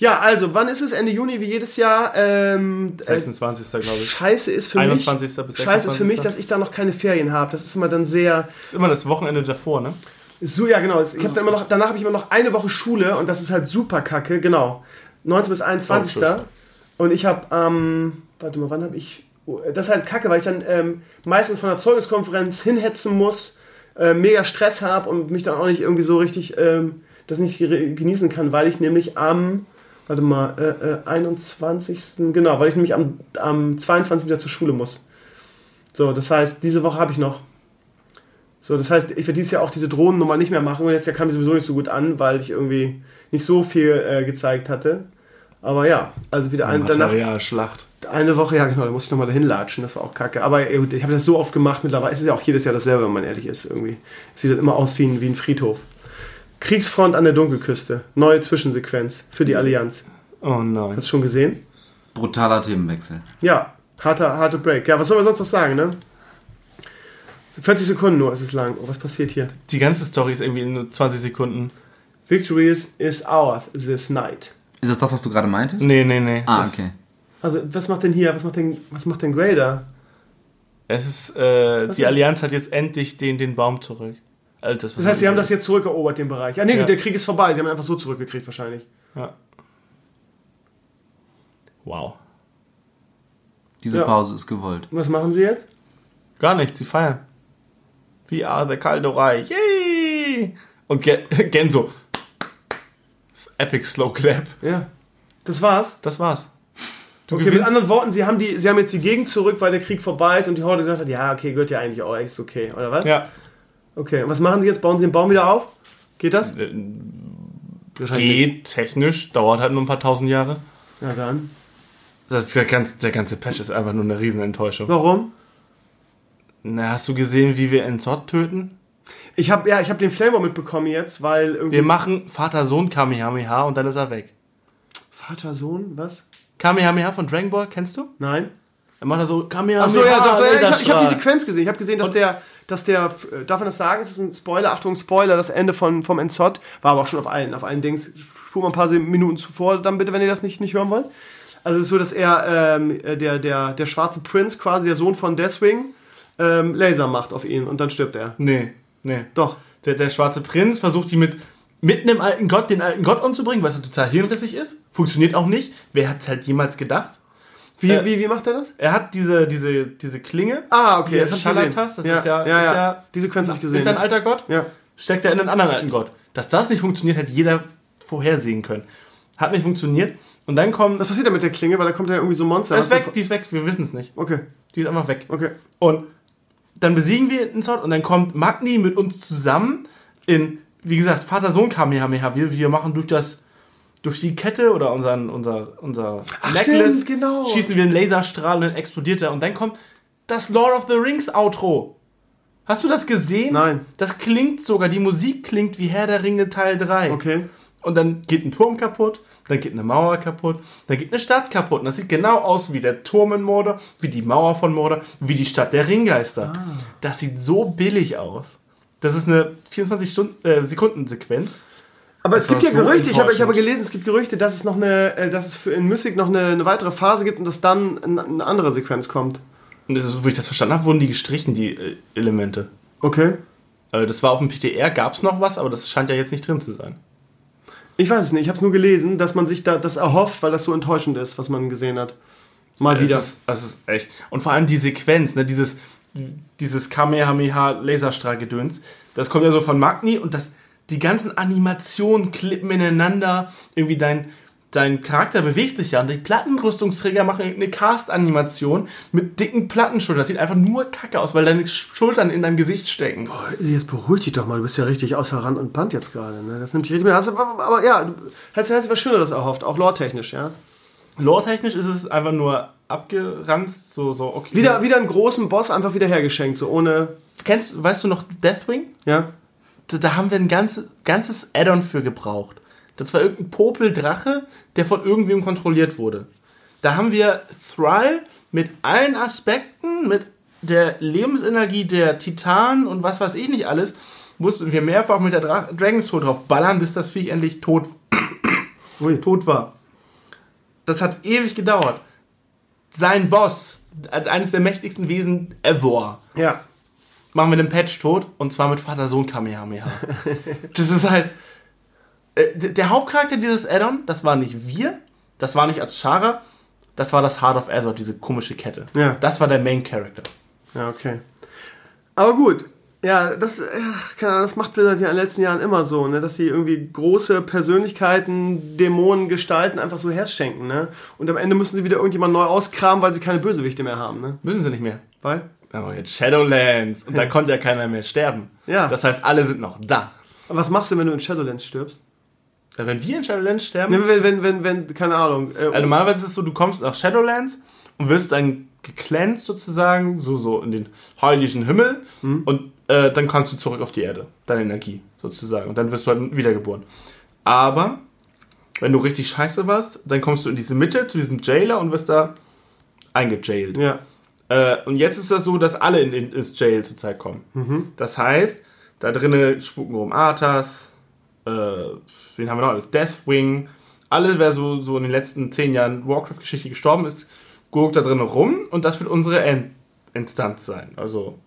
Ja, also, wann ist es? Ende Juni, wie jedes Jahr. Ähm, äh, 26. glaube ich. Scheiße ist für 21. mich. bis Scheiße ist für mich, 26.. dass ich da noch keine Ferien habe. Das ist immer dann sehr. ist immer das Wochenende davor, ne? So, ja, genau. Ich hab dann immer noch, danach habe ich immer noch eine Woche Schule und das ist halt super kacke. Genau. 19 bis 21. Oh, Schluss. und ich habe ähm, warte mal, wann habe ich. oh, Das ist halt kacke, weil ich dann ähm, meistens von der Zeugniskonferenz hinhetzen muss, äh, mega Stress habe und mich dann auch nicht irgendwie so richtig ähm, das nicht ge- genießen kann, weil ich nämlich am. Warte mal, äh, äh, 21. Genau, weil ich nämlich am, am 22. wieder zur Schule muss. So, das heißt, diese Woche habe ich noch. So, das heißt, ich werde dieses Jahr auch diese Drohnennummer nicht mehr machen und jetzt Jahr kam die sowieso nicht so gut an, weil ich irgendwie nicht so viel äh, gezeigt hatte. Aber ja, also wieder ein, danach Materialschlacht. eine Woche, ja genau, da musste ich nochmal dahin latschen, das war auch kacke. Aber ey, gut, ich habe das so oft gemacht mittlerweile, es ist ja auch jedes Jahr dasselbe, wenn man ehrlich ist irgendwie. Es sieht halt immer aus wie ein, wie ein Friedhof. Kriegsfront an der Dunkelküste, neue Zwischensequenz für die Allianz. Oh nein. Hast du schon gesehen? Brutaler Themenwechsel. Ja, harter, harter Break. Ja, was soll man sonst noch sagen, ne? 40 Sekunden nur ist es lang. Oh, was passiert hier? Die ganze Story ist irgendwie in nur 20 Sekunden. Victory is, is ours this night. Ist das das, was du gerade meintest? Nee, nee, nee. Ah, okay. Also, was macht denn hier, was macht denn, was macht denn Grader? Es ist, äh, die ist- Allianz hat jetzt endlich den, den Baum zurück. Also das, heißt, sie haben das jetzt zurückerobert, den Bereich. Ja, nee, Ja. der Krieg ist vorbei. Sie haben ihn einfach so zurückgekriegt wahrscheinlich. Ja. Wow. Diese Ja. Pause ist gewollt. Und was machen sie jetzt? Gar nichts, sie feiern. We are the Kaldorei. Yay! Und Gen, Genso. Das Epic Slow Clap. Ja. Das war's. Das war's. Du Okay, mit gewinnst. anderen Worten, sie haben, die, sie haben jetzt die Gegend zurück, weil der Krieg vorbei ist und die Horde gesagt hat, ja, okay, gehört ja eigentlich auch, ist okay, oder was? Ja. Okay, und was machen sie jetzt? Bauen sie den Baum wieder auf? Geht das? Äh, nicht. Geht technisch, dauert halt nur ein paar tausend Jahre. Ja, dann. Das ist der, ganze, der ganze Patch ist einfach nur eine Riesenenttäuschung. Warum? Na, hast du gesehen, wie wir Enzot töten? Ich habe ja, ich habe den Flamor mitbekommen jetzt, weil irgendwie Wir machen Vater-Sohn Kamehameha und dann ist er weg. Vater Sohn, was? Kamehameha von Dragon Ball, kennst du? Nein. Dann macht er so Kamehameha. Ach so, ja, doch, ja, ich habe hab die. Sequenz gesehen. Ich habe gesehen, dass Und- der, dass der, äh, darf man das sagen? Ist das ein Spoiler? Achtung, Spoiler, das Ende von, vom Enzot. War aber auch schon auf allen, auf allen Dings. Spur mal ein paar Minuten zuvor, dann bitte, wenn ihr das nicht, nicht hören wollt. Also es ist so, dass er, ähm, äh, der, der, der schwarze Prinz, quasi der Sohn von Deathwing, ähm, Laser macht auf ihn und dann stirbt er. Nee, nee. Doch. Der, der schwarze Prinz versucht die mit mitten im alten Gott, den alten Gott umzubringen, was ja total hirnrissig ist. Funktioniert auch nicht. Wer hat es halt jemals gedacht? Wie, Äh, wie, wie macht er das? Er hat diese, diese, diese Klinge. Ah, okay, Hier, das ja, ist ja- ja, ist ja. ja- Die Sequenz habe ich gesehen. Ist ein alter Gott. ja. Steckt er in einen anderen alten Gott. Dass das nicht funktioniert, hätte jeder vorhersehen können. Hat nicht funktioniert. Und dann kommt. Was passiert da mit der Klinge? Weil da kommt ja irgendwie so ein Monster. Die ist weg, die ist weg, wir wissen es nicht. Okay, Die ist einfach weg. okay. Und dann besiegen wir den Zod und dann kommt Magni mit uns zusammen in, wie gesagt, Vater-Sohn Kamehameha. Wir, wir machen durch das, durch die Kette oder unseren, unser, unser Ach, stimmt, genau. schießen wir einen Laserstrahl und dann explodiert er. Und dann kommt das Lord of the Rings Outro. Hast du das gesehen? Nein. Das klingt sogar, die Musik klingt wie Herr der Ringe Teil 3. Okay. Und dann geht ein Turm kaputt, dann geht eine Mauer kaputt, dann geht eine Stadt kaputt. Und das sieht genau aus wie der Turm in Mordor, wie die Mauer von Mordor, wie die Stadt der Ringgeister. Das sieht so billig aus. Das ist eine 24 Stunden, äh, Sekunden Sequenz. Aber es Das gibt ja so Gerüchte, ich habe, ich habe gelesen, es gibt Gerüchte, dass es noch eine, äh, dass es für in Mystic noch eine, eine weitere Phase gibt und dass dann eine, andere Sequenz kommt. Ist, wo ich das verstanden habe, wurden die gestrichen, die äh, Elemente. Okay. Äh, das war auf dem PTR, gab es noch was, aber das scheint ja jetzt nicht drin zu sein. Ich weiß es nicht, ich habe es nur gelesen, dass man sich da das erhofft, weil das so enttäuschend ist, was man gesehen hat. Mal wieder. Das ist, das ist echt. Und vor allem die Sequenz, ne, dieses, dieses Kamehameha Laserstrahlgedöns, das kommt ja so von Magni und das, die ganzen Animationen klippen ineinander. Irgendwie dein, dein Charakter bewegt sich ja und die Plattenrüstungsträger machen eine Cast-Animation mit dicken Plattenschultern. Das sieht einfach nur kacke aus, weil deine Schultern in deinem Gesicht stecken. Sie, Jetzt beruhig dich doch mal, du bist ja richtig außer Rand und Band jetzt gerade. Ne? Das nimmt dich richtig mit. Hast du- Aber, aber ja, du hättest, hättest was Schöneres erhofft, auch lore-technisch, ja. Lore-technisch ist es einfach nur abgeranzt, so, so, okay. Wieder, wieder einen großen Boss einfach wieder hergeschenkt, so ohne. Kennst, weißt du noch Deathwing? Ja. Da, da haben wir ein ganzes, ganzes Add-on für gebraucht. Das war irgendein Popeldrache, der von irgendwem kontrolliert wurde. Da haben wir Thrall mit allen Aspekten, mit der Lebensenergie der Titanen und was weiß ich nicht alles, mussten wir mehrfach mit der Dra Dragon Sword drauf ballern, bis das Viech endlich tot, tot war. Das hat ewig gedauert. Sein Boss, eines der mächtigsten Wesen ever, Ja. Machen wir den Patch tot und zwar mit Vater-Sohn Kamehameha. das ist halt. äh, Der Hauptcharakter dieses Add-on, das war nicht wir, das war nicht Azshara, das war das Heart of Azor, diese komische Kette. Ja. Das war der Main Character. Ja, okay. Aber gut. Ja, das, ach, keine Ahnung, das macht Blizzard ja in den letzten Jahren immer so, ne? dass sie irgendwie große Persönlichkeiten, Dämonen, Gestalten einfach so herschenken. Ne? Und am Ende müssen sie wieder irgendjemand neu auskramen, weil sie keine Bösewichte mehr haben. Ne? Müssen sie nicht mehr. Weil? Wir haben jetzt Shadowlands und da konnte ja keiner mehr sterben. Ja. Das heißt, alle sind noch da. Aber was machst du, wenn du in Shadowlands stirbst? Ja, Wenn wir in Shadowlands sterben, Ne, wenn, wenn, wenn, wenn, keine Ahnung. Äh, Also normalerweise ist es so, du kommst nach Shadowlands und wirst dann geklänzt sozusagen, so, so in den heiligen Himmel und äh, dann kannst du zurück auf die Erde, deine Energie sozusagen und dann wirst du halt wiedergeboren. Aber wenn du richtig scheiße warst, dann kommst du in diese Mitte zu diesem Jailer und wirst da eingejailed. ja. Äh, und jetzt ist das so, dass alle in, in, ins Jail zurzeit kommen. Das heißt, da drinnen spuken rum Arthas, äh, wen haben wir noch alles? Deathwing, Alle, wer so, so in den letzten zehn Jahren Warcraft-Geschichte gestorben ist, gurkt da drin rum und das wird unsere End Instanz sein. Also.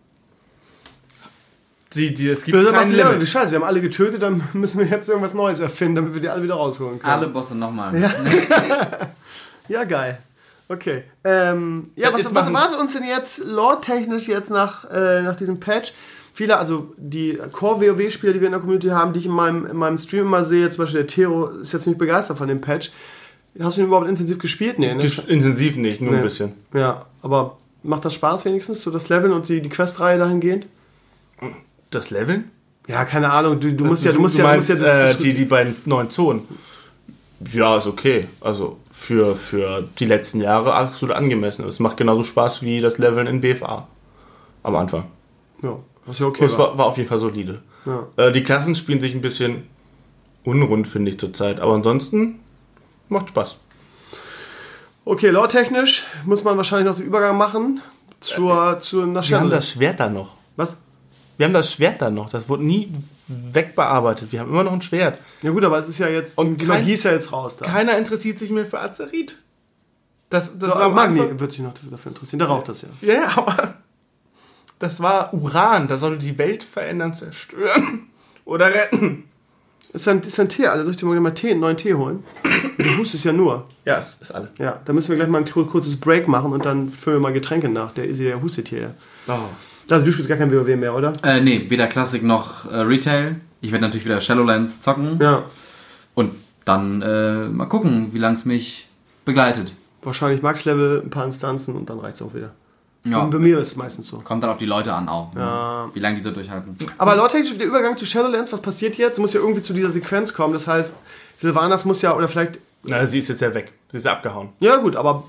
Die, die, es gibt Böse kein wie Limit. scheiße, wir haben alle getötet, dann müssen wir jetzt irgendwas Neues erfinden, damit wir die alle wieder rausholen können. Alle Bosse nochmal. Ja. Ja, geil. Okay. Ähm, ja, Ja, was, was erwartet uns denn jetzt lore-technisch jetzt nach, äh, nach diesem Patch? Viele, also die Core-WoW-Spieler, die wir in der Community haben, die ich in meinem, in meinem Stream immer sehe, zum Beispiel der Tero ist jetzt nicht begeistert von dem Patch. Hast du ihn überhaupt intensiv gespielt? Nee, ne? Intensiv nicht, nur Nee. ein bisschen. Ja, aber macht das Spaß wenigstens, so das Leveln und die, die Questreihe dahingehend? Das Leveln? Ja, keine Ahnung, du, du musst ja, du musst ja, du meinst, musst ja das, äh, die, die beiden neuen Zonen. Ja, ist okay. Also für, für die letzten Jahre absolut angemessen. Es macht genauso Spaß wie das Leveln in BFA. Am Anfang. ja, was ja okay Es war. war, auf jeden Fall solide. Ja. Äh, die Klassen spielen sich ein bisschen unrund, finde ich zurzeit. Aber ansonsten macht Spaß. Okay, lore-technisch muss man wahrscheinlich noch den Übergang machen zur, zu einer Wir haben das Schwert da noch. Was? Wir haben das Schwert da noch. Das wurde nie wegbearbeitet. Wir haben immer noch ein Schwert. Ja gut, aber es ist ja jetzt, Und die kein- Magie ist ja jetzt raus da. Keiner interessiert sich mehr für Azerit. Das, das Das war Magni Anfang- wird sich noch dafür interessieren, der raucht das ja. Ja, aber das war Uran. Das sollte die Welt verändern, zerstören oder retten. Ist ein, ist ein Tee, alle. Soll ich dir mal mal Tee, einen neuen Tee holen? Du hustest ja nur. Ja, es ist alle. Ja, da müssen wir gleich mal ein kur- kurzes Break machen und dann füllen wir mal Getränke nach. Der Izzy, der hustet hier. Oh. Also, du spielst gar kein WoW mehr, oder? Äh, nee, weder Classic noch äh, Retail. Ich werde natürlich wieder Shadowlands zocken. Ja. Und dann äh, mal gucken, wie lang es mich begleitet. Wahrscheinlich Max-Level, ein paar Instanzen und dann reicht's auch wieder. Ja, Und bei mir ist es meistens so. kommt dann auf die Leute an auch. ne? Ja. Wie lange die so durchhalten. Aber laut technisch der Übergang zu Shadowlands, was passiert jetzt? Du musst ja irgendwie zu dieser Sequenz kommen. Das heißt, Sylvanas muss ja, oder vielleicht. Na, sie ist jetzt ja weg. Sie ist ja abgehauen. Ja, gut, aber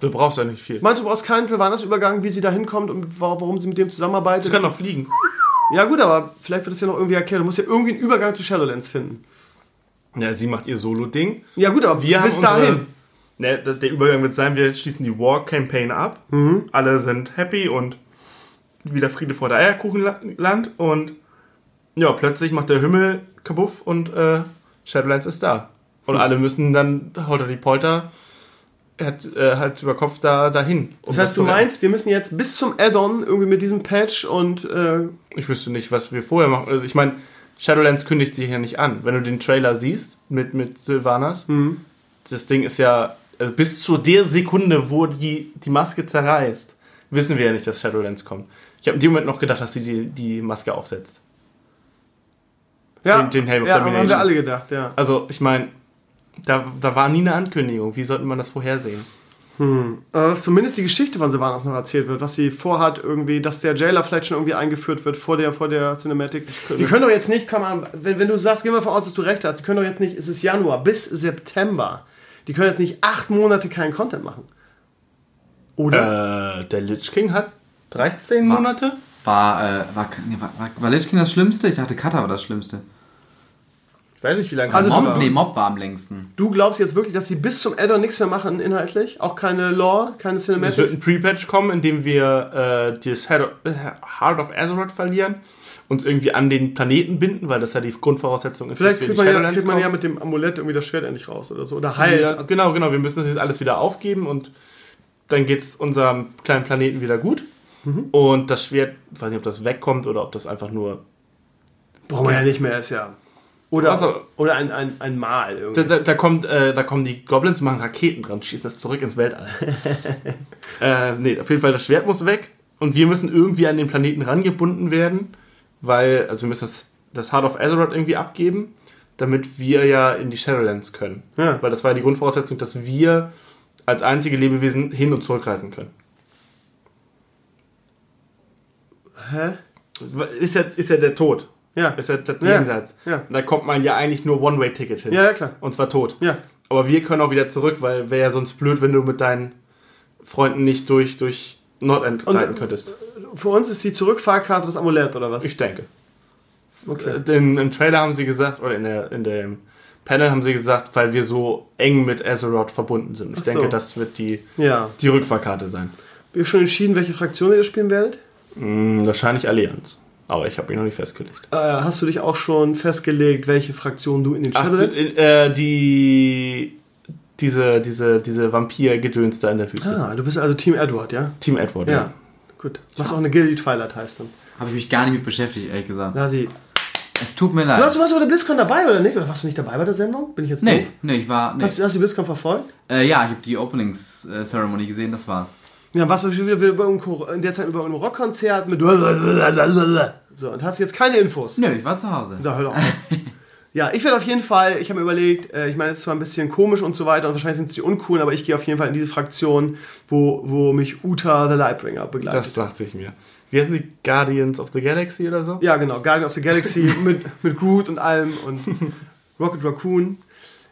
Du brauchst ja nicht viel. meinst du, du brauchst keinen Sylvanas-Übergang, wie sie da hinkommt und wa- warum sie mit dem Sie zusammenarbeitet? kann noch fliegen. Ja, gut, aber vielleicht wird es ja noch irgendwie erklärt. Du musst ja irgendwie einen Übergang zu Shadowlands finden. Ja, sie macht ihr Solo-Ding. Ja, gut, aber Wir haben bis dahin. Ne, der Übergang wird sein, wir schließen die War-Campaign ab. Alle sind happy und wieder Friede vor der Eierkuchenland. Und ja, plötzlich macht der Himmel kabuff und äh, Shadowlands ist da. Und alle müssen dann holter die Polter hat, äh, halt über Kopf da dahin. um Das heißt, zu du meinst, wir müssen jetzt bis zum Add-on irgendwie mit diesem Patch und äh, Ich wüsste nicht, was wir vorher machen. Also ich meine, Shadowlands kündigt sich ja nicht an. Wenn du den Trailer siehst mit, mit Sylvanas, Mhm. das Ding ist ja, also bis zu der Sekunde, wo die, die Maske zerreißt, wissen wir ja nicht, dass Shadowlands kommt. Ich habe in dem Moment noch gedacht, dass sie die, die Maske aufsetzt. ja, Den- den Helm of ja, haben Domination. wir alle gedacht, ja. Also ich meine, da, da war nie eine Ankündigung. Wie sollte man das vorhersehen? Äh, zumindest die Geschichte von Sylvanas noch erzählt wird, was sie vorhat, irgendwie, dass der Jailer vielleicht schon irgendwie eingeführt wird vor der, vor der Cinematic. Die können doch jetzt nicht, kann man, wenn, wenn du sagst, gehen wir davon aus, dass du recht hast, die können doch jetzt nicht, es ist Januar bis September. Die können jetzt nicht acht Monate keinen Content machen. Oder? Äh, der Lich King hat 13 Monate? War, äh, war, nee, war, war, war Lich King das Schlimmste? Ich dachte, Kata war das Schlimmste. Ich weiß nicht, wie lange Also das Mob, war. nee, Mob war am längsten. Du glaubst jetzt wirklich, dass sie bis zum Addon nichts mehr machen inhaltlich? Auch keine Lore, keine Es wird Cinematics? ein Pre-Patch kommen, in dem wir äh, das äh, Heart of Azeroth verlieren, uns irgendwie an den Planeten binden, weil das ja die Grundvoraussetzung ist, Vielleicht dass wir kriegt in man, die ja, kriegt man ja mit dem Amulett irgendwie das Schwert endlich raus oder so. Oder heilt. Ja, genau, genau. Wir müssen das jetzt alles wieder aufgeben und dann geht es unserem kleinen Planeten wieder gut. Mhm. Und das Schwert, ich weiß nicht, ob das wegkommt oder ob das einfach nur. Brauchen wir ja nicht mehr, ist ja. Oder, Also- oder ein, ein, ein Mal Da, irgendwie. da, da, kommt, äh, da kommen die Goblins, machen Raketen dran, schießen das zurück ins Weltall. äh, nee, auf jeden Fall, das Schwert muss weg und wir müssen irgendwie an den Planeten rangebunden werden, weil, also wir müssen das, das Heart of Azeroth irgendwie abgeben, damit wir ja in die Shadowlands können. Ja. Weil das war ja die Grundvoraussetzung, dass wir als einzige Lebewesen hin und zurückreisen können. Hä? Ist ja, ist ja der Tod. Ja. Ist ja das. Jenseits. Ja. Da kommt man ja eigentlich nur One-Way-Ticket hin. Ja, ja, klar. Und zwar tot. Ja. Aber wir können auch wieder zurück, weil wäre ja sonst blöd, wenn du mit deinen Freunden nicht durch, durch Nordend reiten könntest. Für uns ist die Zurückfahrkarte das Amulett oder was? Ich denke. Okay. Äh, Denn im Trailer haben sie gesagt, oder in, der, in dem Panel haben sie gesagt, weil wir so eng mit Azeroth verbunden sind. Ich so. denke, das wird die, Ja. die Rückfahrkarte sein. Habt ihr schon entschieden, welche Fraktion ihr spielen werdet? Hm, wahrscheinlich Allianz. Aber ich habe mich noch nicht festgelegt. Äh, hast du dich auch schon festgelegt, welche Fraktion du in den Ach, Shadowlands? die, äh, die diese, diese, diese Vampir-Gedöns da in der Wüste. Ah, du bist also Team Edward, ja? Team Edward, Ja. ja. Gut. Was auch eine Gilde Twilight heißt dann. Habe ich mich gar nicht mit beschäftigt, ehrlich gesagt. Na, sie. Es tut mir Du leid. warst, du warst bei der BlizzCon dabei, oder nicht? Oder warst du nicht dabei bei der Sendung? Bin ich jetzt Nee, doof? nee, ich war. Nee. Hast, du- hast du die BlizzCon verfolgt? Äh, ja, ich habe die Openings-Ceremony gesehen, das war's. Ja, du schon wieder in der Zeit über ein Rockkonzert mit. So, und hast jetzt keine Infos. Nö, ich war zu Hause. Da hör doch auf. Ja, ich werde auf jeden Fall, ich habe mir überlegt, äh, ich meine, es ist zwar ein bisschen komisch und so weiter und wahrscheinlich sind es die uncoolen, aber ich gehe auf jeden Fall in diese Fraktion, wo, wo mich Uta the Lightbringer begleitet. Das dachte ich mir. Wie heißen die Guardians of the Galaxy oder so? ja, genau, Guardian of the Galaxy mit, mit Groot und allem und Rocket Raccoon.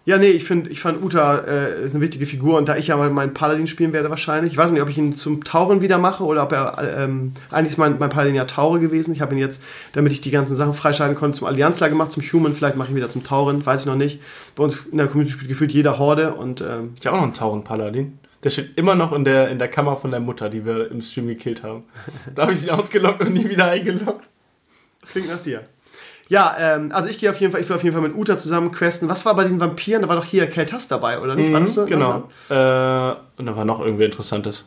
Ja, nee, ich finde, ich fand Uta äh, ist eine wichtige Figur und da ich ja mal meinen Paladin spielen werde wahrscheinlich, ich weiß nicht, ob ich ihn zum Tauren wieder mache oder ob er, ähm, eigentlich ist mein, mein Paladin ja Taure gewesen. Ich habe ihn jetzt, damit ich die ganzen Sachen freischalten konnte, zum Allianzler gemacht, zum Human, vielleicht mache ich ihn wieder zum Tauren, weiß ich noch nicht. Bei uns in der Community spielt gefühlt jeder Horde und ähm, Ich habe auch noch einen Tauren-Paladin. Der steht immer noch in der, in der Kammer von der Mutter, die wir im Stream gekillt haben. Da habe ich ihn ausgelockt und nie wieder eingeloggt. klingt nach dir. Ja, ähm, also ich gehe auf jeden Fall, ich will auf jeden Fall mit Uta zusammen questen. Was war bei diesen Vampiren? Da war doch hier Keltas dabei, oder nicht? war das so? Genau. Äh, und da war noch irgendwie Interessantes.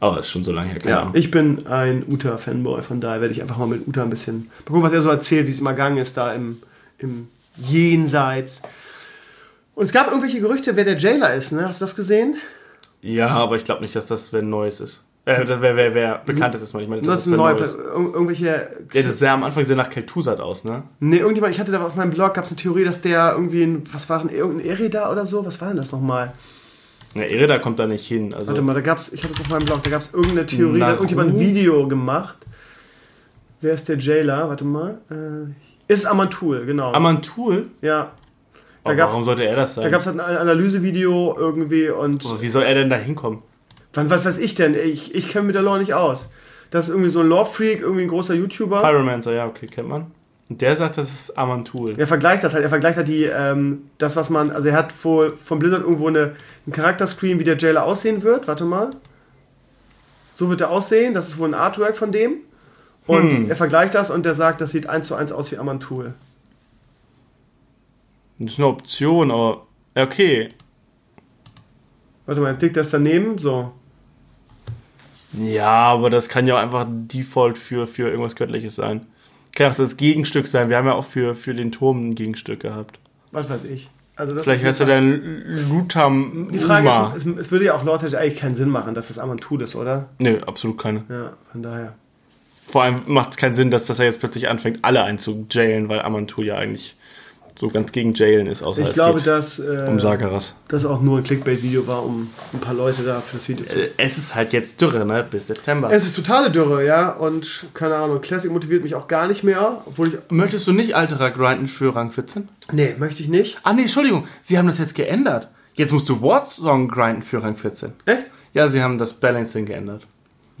Aber ist schon so lange her, keine Ja, Ahnung. ich bin ein Uta-Fanboy, von daher werde ich einfach mal mit Uta ein bisschen. Mal gucken, was er so erzählt, wie es mal gegangen ist da im, im Jenseits. Und es gab irgendwelche Gerüchte, wer der Jailer ist, ne? Hast du das gesehen? Ja, aber ich glaube nicht, dass das wer Neues ist. Äh, wer, wer, wer bekannt ist, ist man. Ich meine, Das ist neuer. Neues. Ir irgendwelche. Ja, das sah am Anfang sehr nach Kel'Thuzad aus, ne? Nee, irgendjemand, ich hatte da auf meinem Blog, gab es eine Theorie, dass der irgendwie ein. Was war denn, irgendein Erida oder so? Was war denn das nochmal? Ja, Erida kommt da nicht hin. Also, Warte mal, da gab's, ich hatte es auf meinem Blog, da gab es irgendeine Theorie, da hat irgendjemand ein Video gemacht. Wer ist der Jailer? Warte mal. Äh, ist Amantul, genau. Amantul? ja. Gab warum sollte er das sein? Da gab es halt ein Analysevideo irgendwie und. Aber wie soll er denn da hinkommen? Wann, was weiß ich denn? Ich, ich kenne mit der Lore nicht aus. Das ist irgendwie so ein Lore-Freak, irgendwie ein großer YouTuber. Pyromancer, ja, okay, kennt man. Und der sagt, das ist Amantul. Er vergleicht das halt, er vergleicht halt die, ähm, das, was man, also er hat vor, von Blizzard irgendwo eine, einen Charakterscreen, wie der Jailer aussehen wird. Warte mal. So wird er aussehen, das ist wohl ein Artwork von dem. Und Hm. er vergleicht das und der sagt, das sieht eins zu eins aus wie Amantul. Das ist eine Option, aber. Okay. Warte mal, liegt das daneben, so. Ja, aber das kann ja auch einfach Default für, für irgendwas Göttliches sein. Kann auch das Gegenstück sein. Wir haben ja auch für, für den Turm ein Gegenstück gehabt. Was weiß ich. Also das Vielleicht heißt er dann Lutam. Die Frage Uma. ist, es, es würde ja auch lore eigentlich keinen Sinn machen, dass das Amantul ist, oder? Nö, absolut keine. Ja, von daher. Vor allem macht es keinen Sinn, dass, dass er jetzt plötzlich anfängt, alle einzujailen, weil Amantul ja eigentlich so ganz gegen Jailen ist, außer Ich glaube, dass äh, um Sagaras. das auch nur ein Clickbait-Video war, um ein paar Leute da für das Video zu. Äh, Es ist halt jetzt Dürre, ne? Bis September. Es ist totale Dürre, ja, und keine Ahnung, Classic motiviert mich auch gar nicht mehr, obwohl ich. Möchtest du nicht Alterer grinden für Rang 14? Nee, möchte ich nicht. Ah, nee, Entschuldigung. Sie haben das jetzt geändert. Jetzt musst du Warsong grinden für Rang 14. Echt? Ja, sie haben das Balancing geändert.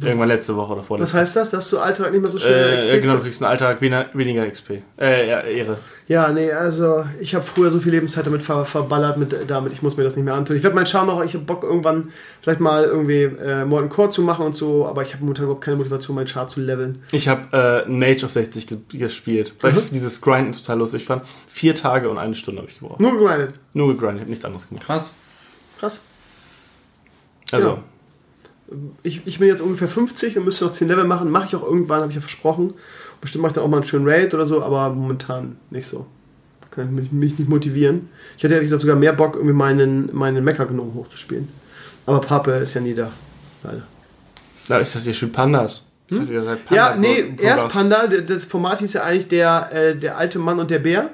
Irgendwann letzte Woche oder Was vorletzte. heißt das, dass du Alltag nicht mehr so schnell Äh, XP ja, genau, du kriegst? einen Alltag weniger, weniger XP. Äh, ja, Ehre. Ja, nee, also ich habe früher so viel Lebenszeit damit ver verballert, mit, damit, ich muss mir das nicht mehr antun. Ich werde meinen Charme auch, ich habe Bock irgendwann vielleicht mal irgendwie äh, Morten Core zu machen und so, aber ich habe momentan überhaupt keine Motivation, meinen Char zu leveln. Ich habe äh, Mage of 60 ge gespielt, weil Mhm. ich dieses Grinden total lustig fand. Vier Tage und eine Stunde habe ich gebraucht. Nur gegrindet. Nur gegrindet, ich habe nichts anderes gemacht. Krass. Krass. Also, Ja. Ich, ich bin jetzt ungefähr 50 und müsste noch 10 Level machen. Mache ich auch irgendwann, habe ich ja versprochen. Bestimmt mache ich dann auch mal einen schönen Raid oder so, aber momentan nicht so. Kann ich mich, mich nicht motivieren. Ich hätte ehrlich gesagt sogar mehr Bock, irgendwie meinen, meinen Mecha-Gnom hochzuspielen. Aber Pape ist ja nie da. Leider. ja, ich dachte, ihr spielt Pandas. Seid Panda Ja, nee, erst Progress. Panda. Das Format hieß ja eigentlich der, äh, der alte Mann und der Bär.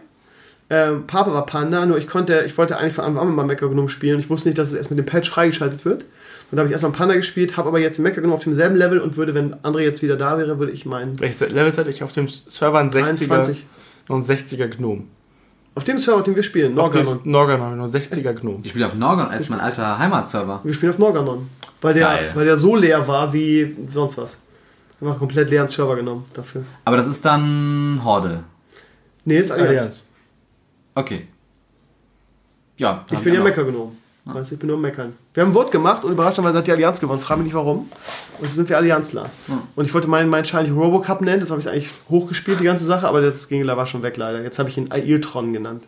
Ähm, Pape war Panda, nur ich konnte, ich wollte eigentlich von Anfang an mit meinem Mecha-Gnom spielen und ich wusste nicht, dass es erst mit dem Patch freigeschaltet wird. Und da habe ich erstmal Panda gespielt, habe aber jetzt den Mecha-Gnom auf demselben Level und würde, wenn André jetzt wieder da wäre, würde ich meinen Welches Level seid ich auf dem Server? Ein 60er, 23. noch ein 60er Gnome. Auf dem Server, auf dem wir spielen, Norganon. Norganon, noch ein 60er Gnome. Ich spiele auf Norgon als mein alter Heimatserver. Wir spielen auf Norganon. Weil der, Geil. weil der so leer war wie sonst was. Einfach komplett leeren Server genommen dafür. Aber das ist dann Horde. Nee, ist Allianz. Allianz. Okay. Ja. Ich bin ja Mecha genommen. Weißt du, ich bin nur am meckern. Wir haben ein Vote gemacht und überraschenderweise hat die Allianz gewonnen. Frag mich nicht warum. Und so sind wir Allianzler. Und ich wollte meinen, meinen Schein Robocup nennen, das habe ich eigentlich hochgespielt, die ganze Sache, aber das ging war schon weg leider. Jetzt habe ich ihn Ailtron genannt.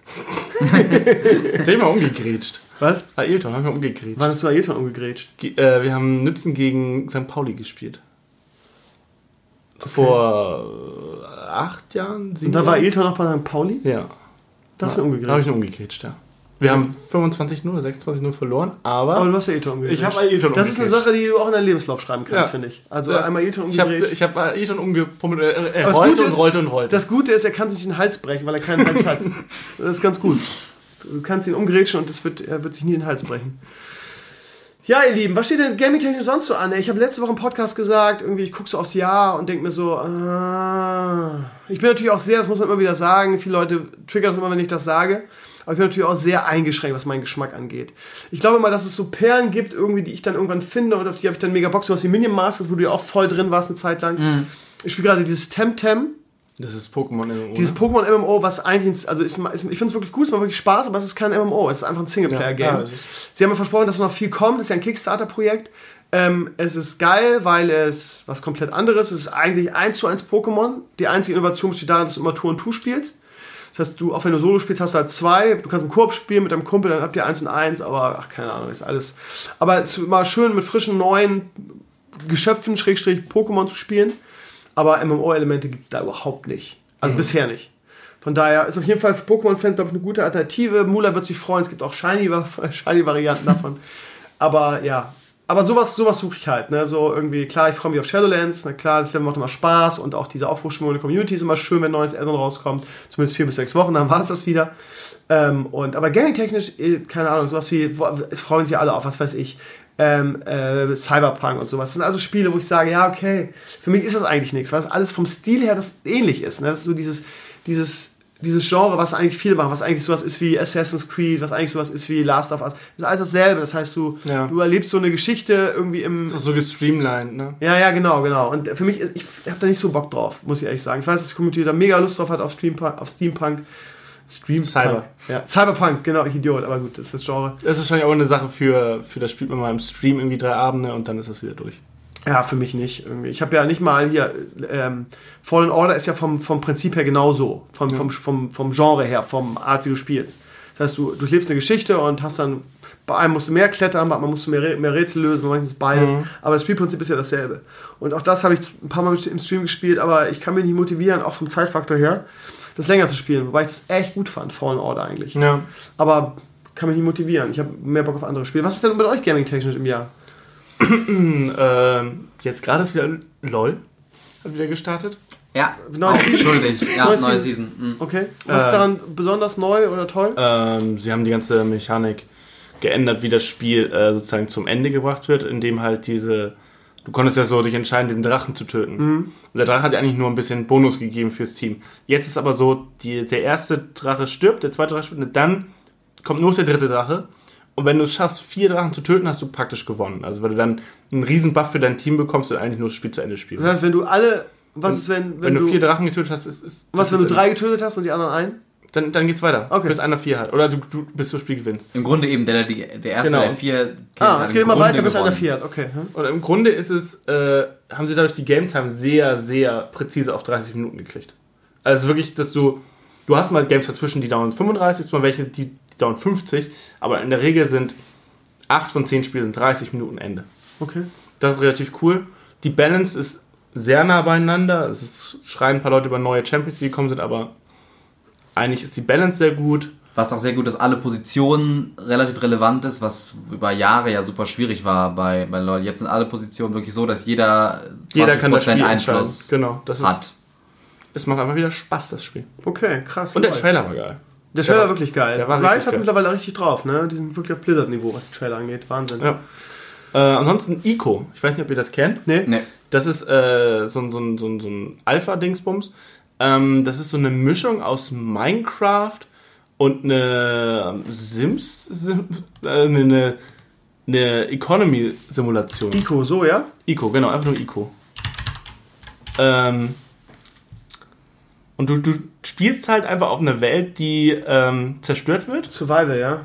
Mal umgegrätscht. Was? Ailton haben wir umgegrätscht. Wann hast du Ailton umgegrätscht? Ge äh, wir haben Nützen gegen St. Pauli gespielt. Vor äh, acht Jahren, sieben Und da war? Ailton noch bei St. Pauli? Ja. Da hast du ihn Da habe ich umgegrätscht. ihn umgegrätscht, ja. Wir haben 25-0 oder 26-0 verloren, aber, Aber du hast Ailton umgegrätscht. ich habe Ailton Das ist eine. Sache, die du auch in deinen Lebenslauf schreiben kannst, Ja. finde ich. Also Ja. einmal Ailton Ich habe hab Ailton umgepummelt. Er, er Aber das rollte und rollte und rollte. Das Gute ist, er kann sich den Hals brechen, weil er keinen Hals hat. Das ist ganz gut. Du kannst ihn umgrätschen und das wird, er wird sich nie den Hals brechen. Ja, ihr Lieben, was steht denn gaming-technisch sonst so an? Ich habe letzte Woche im Podcast gesagt, irgendwie, ich gucke so aufs Jahr und denke mir so, ah. ich bin natürlich auch sehr, das muss man immer wieder sagen, viele Leute triggern das immer, wenn ich das sage, aber ich bin natürlich auch sehr eingeschränkt, was meinen Geschmack angeht. Ich glaube mal, dass es so Perlen gibt, irgendwie, die ich dann irgendwann finde und auf die habe ich dann mega Bock, sowas wie Minion Masters, wo du ja auch voll drin warst eine Zeit lang. Ich spiele gerade dieses Temtem. Das ist Pokémon MMO. Dieses ne? Pokémon MMO, was eigentlich, also ist, ist, ich finde es wirklich gut, es macht wirklich Spaß, aber es ist kein MMO, es ist einfach ein Singleplayer-Game. Ja, ja, Sie haben mir versprochen, dass noch viel kommt, das ist ja ein Kickstarter-Projekt. Ähm, es ist geil, weil es was komplett anderes ist. Es ist eigentlich 1 zu 1 Pokémon. Die einzige Innovation besteht darin, dass du immer Tour und Tour spielst. Das heißt, du, auch wenn du Solo spielst, hast du halt zwei. Du kannst im Koop spielen mit deinem Kumpel, dann habt ihr 1 und 1, aber ach, keine Ahnung, ist alles. Aber es ist immer schön mit frischen, neuen Geschöpfen, Schrägstrich, Pokémon zu spielen. Aber MMO-Elemente gibt es da überhaupt nicht. Also bisher nicht. Von daher ist auf jeden Fall für Pokémon-Fans, glaube ich, eine gute Alternative. Mula wird sich freuen, es gibt auch Shiny- Shiny-Varianten davon. Aber ja, aber sowas, sowas suche ich halt. Ne? So irgendwie, klar, ich freue mich auf Shadowlands. Na klar, das Level macht immer Spaß und auch diese der Community ist immer schön, wenn neues Addon rauskommt. Zumindest vier bis sechs Wochen, dann war es das wieder. Ähm, und, aber gaming-technisch, eh, keine Ahnung, sowas wie, es freuen sich alle auf, was weiß ich. Ähm, äh, Cyberpunk und sowas. Das sind also Spiele, wo ich sage, ja, okay, für mich ist das eigentlich nichts, weil das alles vom Stil her das ähnlich ist. Ne? Das ist so dieses, dieses, dieses Genre, was eigentlich viele machen, was eigentlich sowas ist wie Assassin's Creed, was eigentlich sowas ist wie Last of Us. Das ist alles dasselbe. Das heißt, du, Ja. du erlebst so eine Geschichte irgendwie im, Das ist so gestreamlined, ne? ja, ja, genau, genau. Und für mich, ist, ich habe da nicht so Bock drauf, muss ich ehrlich sagen. Ich weiß, dass die Community da mega Lust drauf hat auf, Streampunk, auf Steampunk. Streampunk. Cyber. Ja, Cyberpunk, genau, ich Idiot, aber gut, das ist das Genre. Das ist wahrscheinlich auch eine Sache für, für das spielt man mal im Stream irgendwie drei Abende und dann ist das wieder durch. Ja, für mich nicht. Irgendwie. Ich habe ja nicht mal hier, ähm, Fallen Order ist ja vom, vom Prinzip her genauso. Vom, vom, vom, vom Genre her, vom Art, wie du spielst. Das heißt, du durchlebst eine Geschichte und hast dann, bei einem musst du mehr klettern, bei einem musst du mehr, mehr Rätsel lösen, bei manchen ist beides. Aber das Spielprinzip ist ja dasselbe. Und auch das habe ich ein paar Mal im Stream gespielt, aber ich kann mich nicht motivieren, auch vom Zeitfaktor her, das länger zu spielen. Wobei ich es echt gut fand, Fallen Order eigentlich. Ja. Aber kann mich nicht motivieren. Ich habe mehr Bock auf andere Spiele. Was ist denn mit euch gaming-technisch im Jahr? Ähm, jetzt gerade ist wieder LOL. Hat wieder gestartet. Ja, Neues auch Season? schuldig. Ja, Neues neue Season. Season. Mhm. Okay. Was ist Äh, daran besonders neu oder toll? Ähm, sie haben die ganze Mechanik geändert, wie das Spiel äh, sozusagen zum Ende gebracht wird, indem halt diese. Du konntest ja so dich entscheiden, diesen Drachen zu töten. Und der Drache hat ja eigentlich nur ein bisschen Bonus gegeben fürs Team. Jetzt ist aber so, die, der erste Drache stirbt, der zweite Drache stirbt, und dann kommt nur noch der dritte Drache. Und wenn du es schaffst, vier Drachen zu töten, hast du praktisch gewonnen. Also weil du dann einen riesen Buff für dein Team bekommst und eigentlich nur das Spiel zu Ende spielst. Das heißt, wenn du alle. Was ist, wenn, wenn, wenn, du, du. vier Drachen getötet hast, ist, ist was, wenn du drei getötet hast und die anderen ein? Dann, dann geht's weiter. Okay. Bis einer vier hat. Oder du, du bis du das Spiel gewinnst. Im Grunde eben der, der, der erste, Genau. der vier. Ah, es geht immer Grunde weiter, bis einer gewonnen. vier hat. Okay. hm? Und im Grunde ist es, äh, haben sie dadurch die Game Time sehr, sehr präzise auf 30 Minuten gekriegt. Also wirklich, dass du, du hast mal Games dazwischen, die dauern 35, es mal welche, die, die dauern 50, aber in der Regel sind 8 von 10 Spiele sind 30 Minuten Ende. Okay. Das ist relativ cool. Die Balance ist sehr nah beieinander. Es ist, schreien ein paar Leute über neue Champions, die gekommen sind, aber eigentlich ist die Balance sehr gut. Was auch sehr gut ist, alle Positionen relativ relevant ist, was über Jahre ja super schwierig war bei, bei LoL. Jetzt sind alle Positionen wirklich so, dass jeder 20% Jeder kann das Spiel Einfluss genau, das ist, hat. es macht einfach wieder Spaß, das Spiel. Okay, krass. Und der Geil. Trailer war geil. Der Trailer der war wirklich geil. der war Riot richtig hat geil. mittlerweile richtig drauf, ne? Die sind wirklich auf Blizzard-Niveau, was die Trailer angeht. Wahnsinn. Ja. Äh, ansonsten Ico. Ich weiß nicht, ob ihr das kennt. Nee? Nee. Das ist äh, so, ein- so, ein- so, ein- so ein Alpha-Dingsbums. Ähm, das ist so eine Mischung aus Minecraft und eine ähm, Sims, Sim, äh, eine, eine Economy-Simulation. Ico, so, ja? Ico, genau, einfach nur Ico. Ähm, und du, du spielst halt einfach auf einer Welt, die ähm, zerstört wird. Survival, ja.